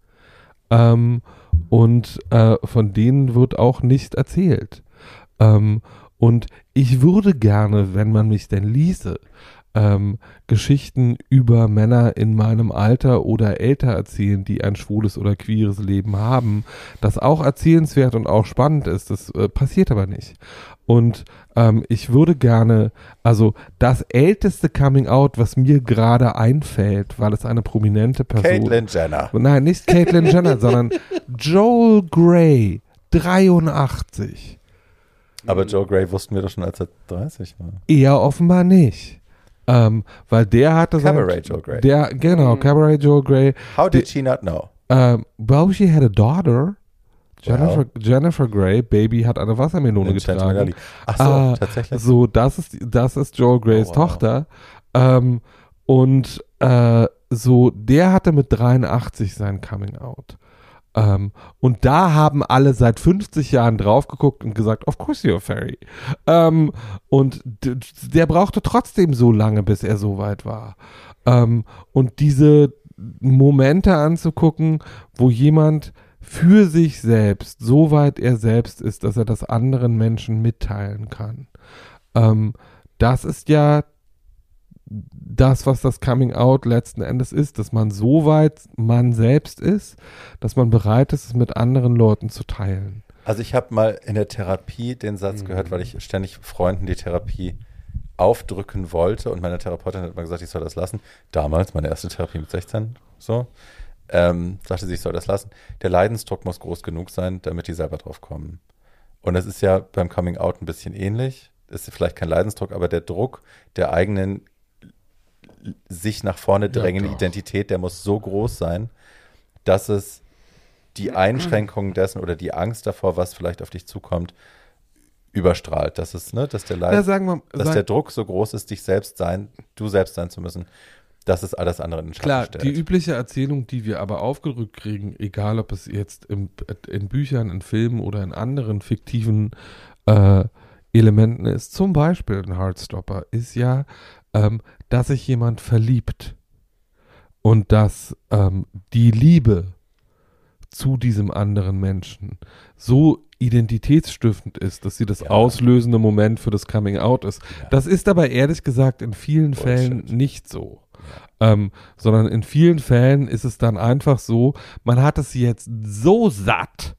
[SPEAKER 3] Ähm, und äh, von denen wird auch nicht erzählt. Ähm, und ich würde gerne, wenn man mich denn ließe, ähm, Geschichten über Männer in meinem Alter oder älter erzählen, die ein schwules oder queeres Leben haben, das auch erzählenswert und auch spannend ist. Das äh, passiert aber nicht. Und ähm, ich würde gerne, also das älteste Coming Out, was mir gerade einfällt, weil es eine prominente Person.
[SPEAKER 2] Caitlyn Jenner.
[SPEAKER 3] Nein, nicht Caitlyn *laughs* Jenner, sondern Joel Grey, 83.
[SPEAKER 2] Aber Joe Gray wussten wir doch schon, als er 30 war.
[SPEAKER 3] Er offenbar nicht. Ähm, weil der hatte
[SPEAKER 2] Cabaret Joe Gray.
[SPEAKER 3] Der, genau, Cabaret Joe Gray.
[SPEAKER 2] How did she not know?
[SPEAKER 3] Um, well, she had a daughter. Jennifer,
[SPEAKER 2] Well.
[SPEAKER 3] Jennifer Grey, Baby hat eine Wassermelone
[SPEAKER 2] In
[SPEAKER 3] getragen.
[SPEAKER 2] Ach so,
[SPEAKER 3] Ah,
[SPEAKER 2] tatsächlich.
[SPEAKER 3] So, das ist, das ist Joel Greys
[SPEAKER 2] Oh, wow.
[SPEAKER 3] Tochter. Ähm, und äh, so, der hatte mit 83 sein Coming Out. Ähm, und da haben alle seit 50 Jahren drauf geguckt und gesagt, of course you're a fairy. Ähm, und der brauchte trotzdem so lange, bis er so weit war. Ähm, und diese Momente anzugucken, wo jemand für sich selbst, soweit er selbst ist, dass er das anderen Menschen mitteilen kann. Ähm, das ist ja das, was das Coming Out letzten Endes ist, dass man so weit man selbst ist, dass man bereit ist, es mit anderen Leuten zu teilen.
[SPEAKER 2] Also ich habe mal in der Therapie den Satz gehört, weil ich ständig Freunden die Therapie aufdrücken wollte und meine Therapeutin hat mal gesagt, ich soll das lassen. Damals, meine erste Therapie mit 16, so, ähm, sagte sie, ich soll das lassen. Der Leidensdruck muss groß genug sein, damit die selber drauf kommen. Und das ist ja beim Coming Out ein bisschen ähnlich. Ist vielleicht kein Leidensdruck, aber der Druck der eigenen sich nach vorne drängende
[SPEAKER 1] doch.
[SPEAKER 2] Identität, der muss so groß sein, dass es die Einschränkungen dessen oder die Angst davor, was vielleicht auf dich zukommt, überstrahlt. Dass es, ne, dass der Leid,
[SPEAKER 3] Ja, sagen wir,
[SPEAKER 2] dass der Druck so groß ist, dich selbst sein, du selbst sein zu müssen, dass es alles andere in den Schatten
[SPEAKER 3] Klar,
[SPEAKER 2] stellt.
[SPEAKER 3] die übliche Erzählung, die wir aber aufgerückt kriegen, egal ob es jetzt im, in Büchern, in Filmen oder in anderen fiktiven äh, Elementen ist, zum Beispiel ein Heartstopper, ist ja, ähm, dass sich jemand verliebt und dass ähm, die Liebe zu diesem anderen Menschen so identitätsstiftend ist, dass sie das
[SPEAKER 2] Ja.
[SPEAKER 3] auslösende Moment für das Coming Out ist.
[SPEAKER 2] Ja.
[SPEAKER 3] Das ist aber ehrlich gesagt in vielen
[SPEAKER 2] Bullshit.
[SPEAKER 3] Fällen nicht so. Ähm, sondern in vielen Fällen ist es dann einfach so, man hat es jetzt so satt,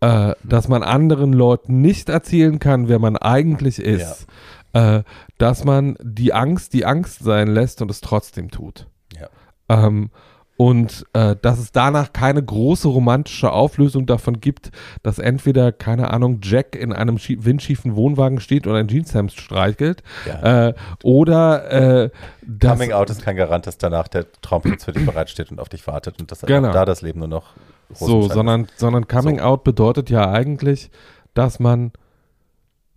[SPEAKER 3] äh, dass man anderen Leuten nicht erzählen kann, wer man eigentlich ist, äh, dass man die Angst die Angst sein lässt und es trotzdem tut.
[SPEAKER 2] Ja.
[SPEAKER 3] Ähm, und äh, dass es danach keine große romantische Auflösung davon gibt, dass entweder, keine Ahnung, Jack in einem schie- windschiefen Wohnwagen steht und ein Jeanshemd streichelt,
[SPEAKER 2] Ja.
[SPEAKER 3] äh, oder äh, dass,
[SPEAKER 2] Coming Out ist kein Garant, dass danach der Traumplatz für dich bereitsteht und auf dich wartet und dass
[SPEAKER 3] Genau.
[SPEAKER 2] da das Leben nur noch
[SPEAKER 3] so, sondern, sondern Coming
[SPEAKER 2] So.
[SPEAKER 3] Out bedeutet ja eigentlich, dass man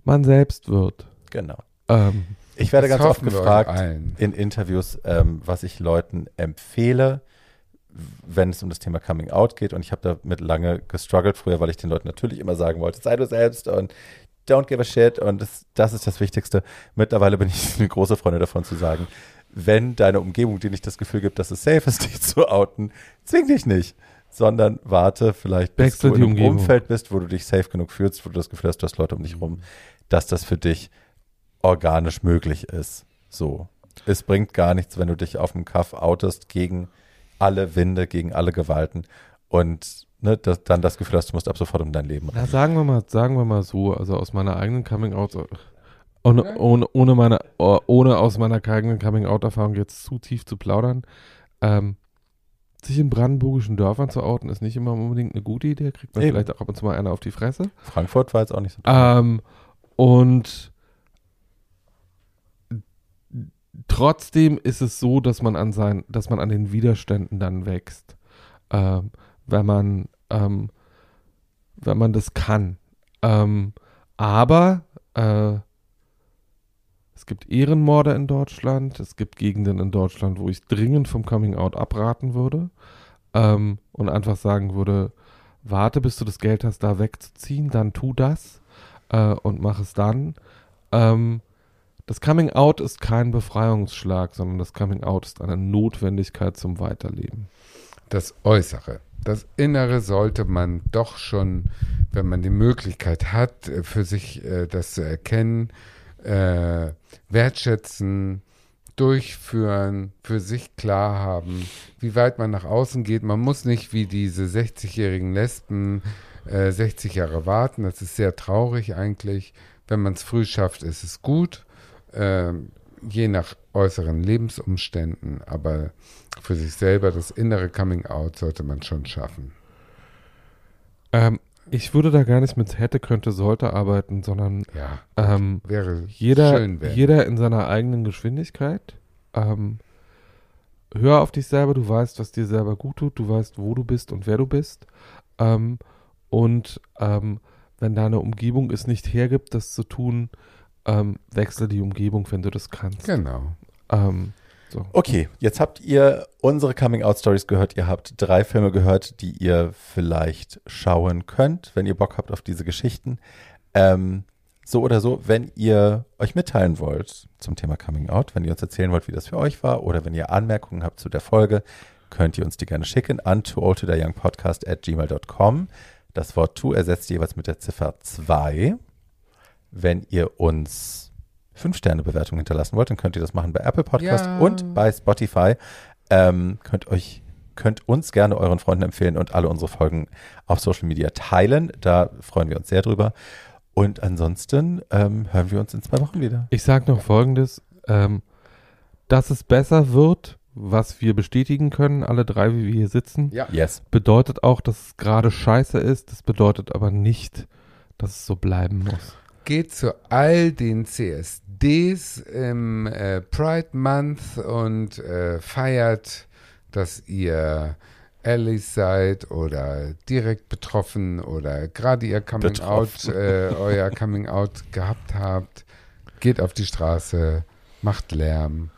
[SPEAKER 3] man selbst wird.
[SPEAKER 2] Genau.
[SPEAKER 3] Ähm,
[SPEAKER 2] Ich werde ganz oft gefragt in Interviews, ähm, was ich Leuten empfehle, wenn es um das Thema Coming Out geht. Und ich habe damit lange gestruggelt früher, weil ich den Leuten natürlich immer sagen wollte, sei du selbst und don't give a shit. Und das, das ist das Wichtigste. Mittlerweile bin ich *laughs* eine große Freundin davon zu sagen, wenn deine Umgebung dir nicht das Gefühl gibt, dass es safe ist, *laughs* dich zu outen, zwing dich nicht. Sondern warte vielleicht, bis
[SPEAKER 3] Wechsel
[SPEAKER 2] du in einem
[SPEAKER 3] Umgebung.
[SPEAKER 2] Umfeld bist, wo du dich safe genug fühlst, wo du das Gefühl hast, du hast Leute um dich rum, dass das für dich organisch möglich ist. So. Es bringt gar nichts, wenn du dich auf dem Kaff outest gegen alle Winde, gegen alle Gewalten und ne, das, dann das Gefühl hast, du musst ab sofort um dein Leben
[SPEAKER 3] na, sagen wir mal, sagen wir mal so, also aus meiner eigenen Coming Out ohne, ohne, ohne meine oh, ohne aus meiner eigenen Coming Out Erfahrung jetzt zu tief zu plaudern, ähm, sich in brandenburgischen Dörfern zu outen, ist nicht immer unbedingt eine gute Idee, kriegt man
[SPEAKER 2] Eben.
[SPEAKER 3] vielleicht auch ab und zu mal einer auf die Fresse.
[SPEAKER 2] Frankfurt war jetzt auch nicht so toll.
[SPEAKER 3] Ähm, und trotzdem ist es so, dass man an sein, dass man an den Widerständen dann wächst, ähm, wenn man, ähm, wenn man das kann. Ähm, aber äh, es gibt Ehrenmorde in Deutschland, es gibt Gegenden in Deutschland, wo ich dringend vom Coming Out abraten würde ähm, und einfach sagen würde, warte, bis du das Geld hast, da wegzuziehen, dann tu das äh, und mach es dann. Ähm, das Coming Out ist kein Befreiungsschlag, sondern das Coming Out ist eine Notwendigkeit zum Weiterleben.
[SPEAKER 1] Das Äußere. Das Innere sollte man doch schon, wenn man die Möglichkeit hat, äh, für sich äh, das zu erkennen, äh, wertschätzen, durchführen, für sich klar haben, wie weit man nach außen geht. Man muss nicht wie diese 60-jährigen Lesben äh, 60 Jahre warten. Das ist sehr traurig eigentlich. Wenn man es früh schafft, ist es gut, äh, je nach äußeren Lebensumständen. Aber für sich selber das innere Coming Out sollte man schon schaffen.
[SPEAKER 3] Ähm, ich würde da gar nicht mit hätte, könnte, sollte arbeiten, sondern
[SPEAKER 1] Ja,
[SPEAKER 3] ähm,
[SPEAKER 1] wäre
[SPEAKER 3] jeder,
[SPEAKER 1] schön. Wäre.
[SPEAKER 3] jeder in seiner eigenen Geschwindigkeit. Ähm, hör auf dich selber, du weißt, was dir selber gut tut, du weißt, wo du bist und wer du bist. Ähm, und ähm, wenn deine Umgebung es nicht hergibt, das zu tun, ähm, wechsle die Umgebung, wenn du das kannst.
[SPEAKER 1] Genau.
[SPEAKER 3] Ähm, so.
[SPEAKER 2] Okay, jetzt habt ihr unsere Coming-out-Stories gehört. Ihr habt drei Filme gehört, die ihr vielleicht schauen könnt, wenn ihr Bock habt auf diese Geschichten. Ähm, so oder so, wenn ihr euch mitteilen wollt zum Thema Coming Out, wenn ihr uns erzählen wollt, wie das für euch war, oder wenn ihr Anmerkungen habt zu der Folge, könnt ihr uns die gerne schicken an at gmail.com. Das Wort to ersetzt jeweils mit der Ziffer 2. Wenn ihr uns Fünf-Sterne-Bewertung hinterlassen wollt, dann könnt ihr das machen bei Apple Podcast
[SPEAKER 1] Ja.
[SPEAKER 2] und bei Spotify. Ähm, könnt euch könnt uns gerne euren Freunden empfehlen und alle unsere Folgen auf Social Media teilen. Da freuen wir uns sehr drüber. Und ansonsten ähm, hören wir uns in zwei Wochen wieder.
[SPEAKER 3] Ich sage noch Folgendes, ähm, dass es besser wird, was wir bestätigen können, alle drei, wie wir hier sitzen,
[SPEAKER 1] Ja.
[SPEAKER 2] Yes.
[SPEAKER 3] bedeutet auch, dass es gerade scheiße ist. Das bedeutet aber nicht, dass es so bleiben muss.
[SPEAKER 1] Geht zu all den CSDs im äh, Pride Month und äh, feiert, dass ihr Allies seid oder direkt betroffen oder gerade ihr Coming
[SPEAKER 2] Betroffen.
[SPEAKER 1] Out, äh, euer Coming Out gehabt habt. Geht auf die Straße, macht Lärm.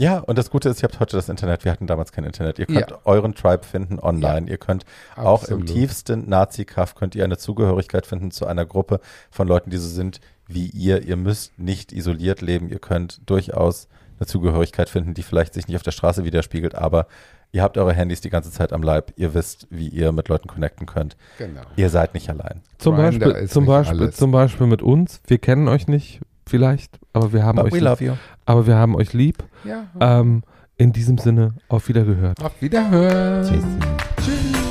[SPEAKER 2] Ja, und das Gute ist, ihr habt heute das Internet. Wir hatten damals kein Internet. Ihr könnt
[SPEAKER 1] Ja.
[SPEAKER 2] euren Tribe finden online. Ihr könnt auch im tiefsten Nazi-Kaff könnt ihr eine Zugehörigkeit finden zu einer Gruppe von Leuten, die so sind wie ihr. Ihr müsst nicht isoliert leben. Ihr könnt durchaus eine Zugehörigkeit finden, die vielleicht sich nicht auf der Straße widerspiegelt, aber ihr habt eure Handys die ganze Zeit am Leib. Ihr wisst, wie ihr mit Leuten connecten könnt.
[SPEAKER 1] Genau.
[SPEAKER 2] Ihr seid nicht allein.
[SPEAKER 3] Zum
[SPEAKER 1] Grindr
[SPEAKER 3] Beispiel, zum, Beispiel,
[SPEAKER 1] alles.
[SPEAKER 3] zum Beispiel mit uns. Wir kennen euch nicht, vielleicht, aber wir haben,
[SPEAKER 2] But
[SPEAKER 3] euch, aber wir haben euch lieb.
[SPEAKER 1] Ja.
[SPEAKER 3] Ähm, in diesem Sinne, auf Wiedergehört.
[SPEAKER 1] Auf Wiederhören.
[SPEAKER 2] Tschüssi.
[SPEAKER 1] Tschüss.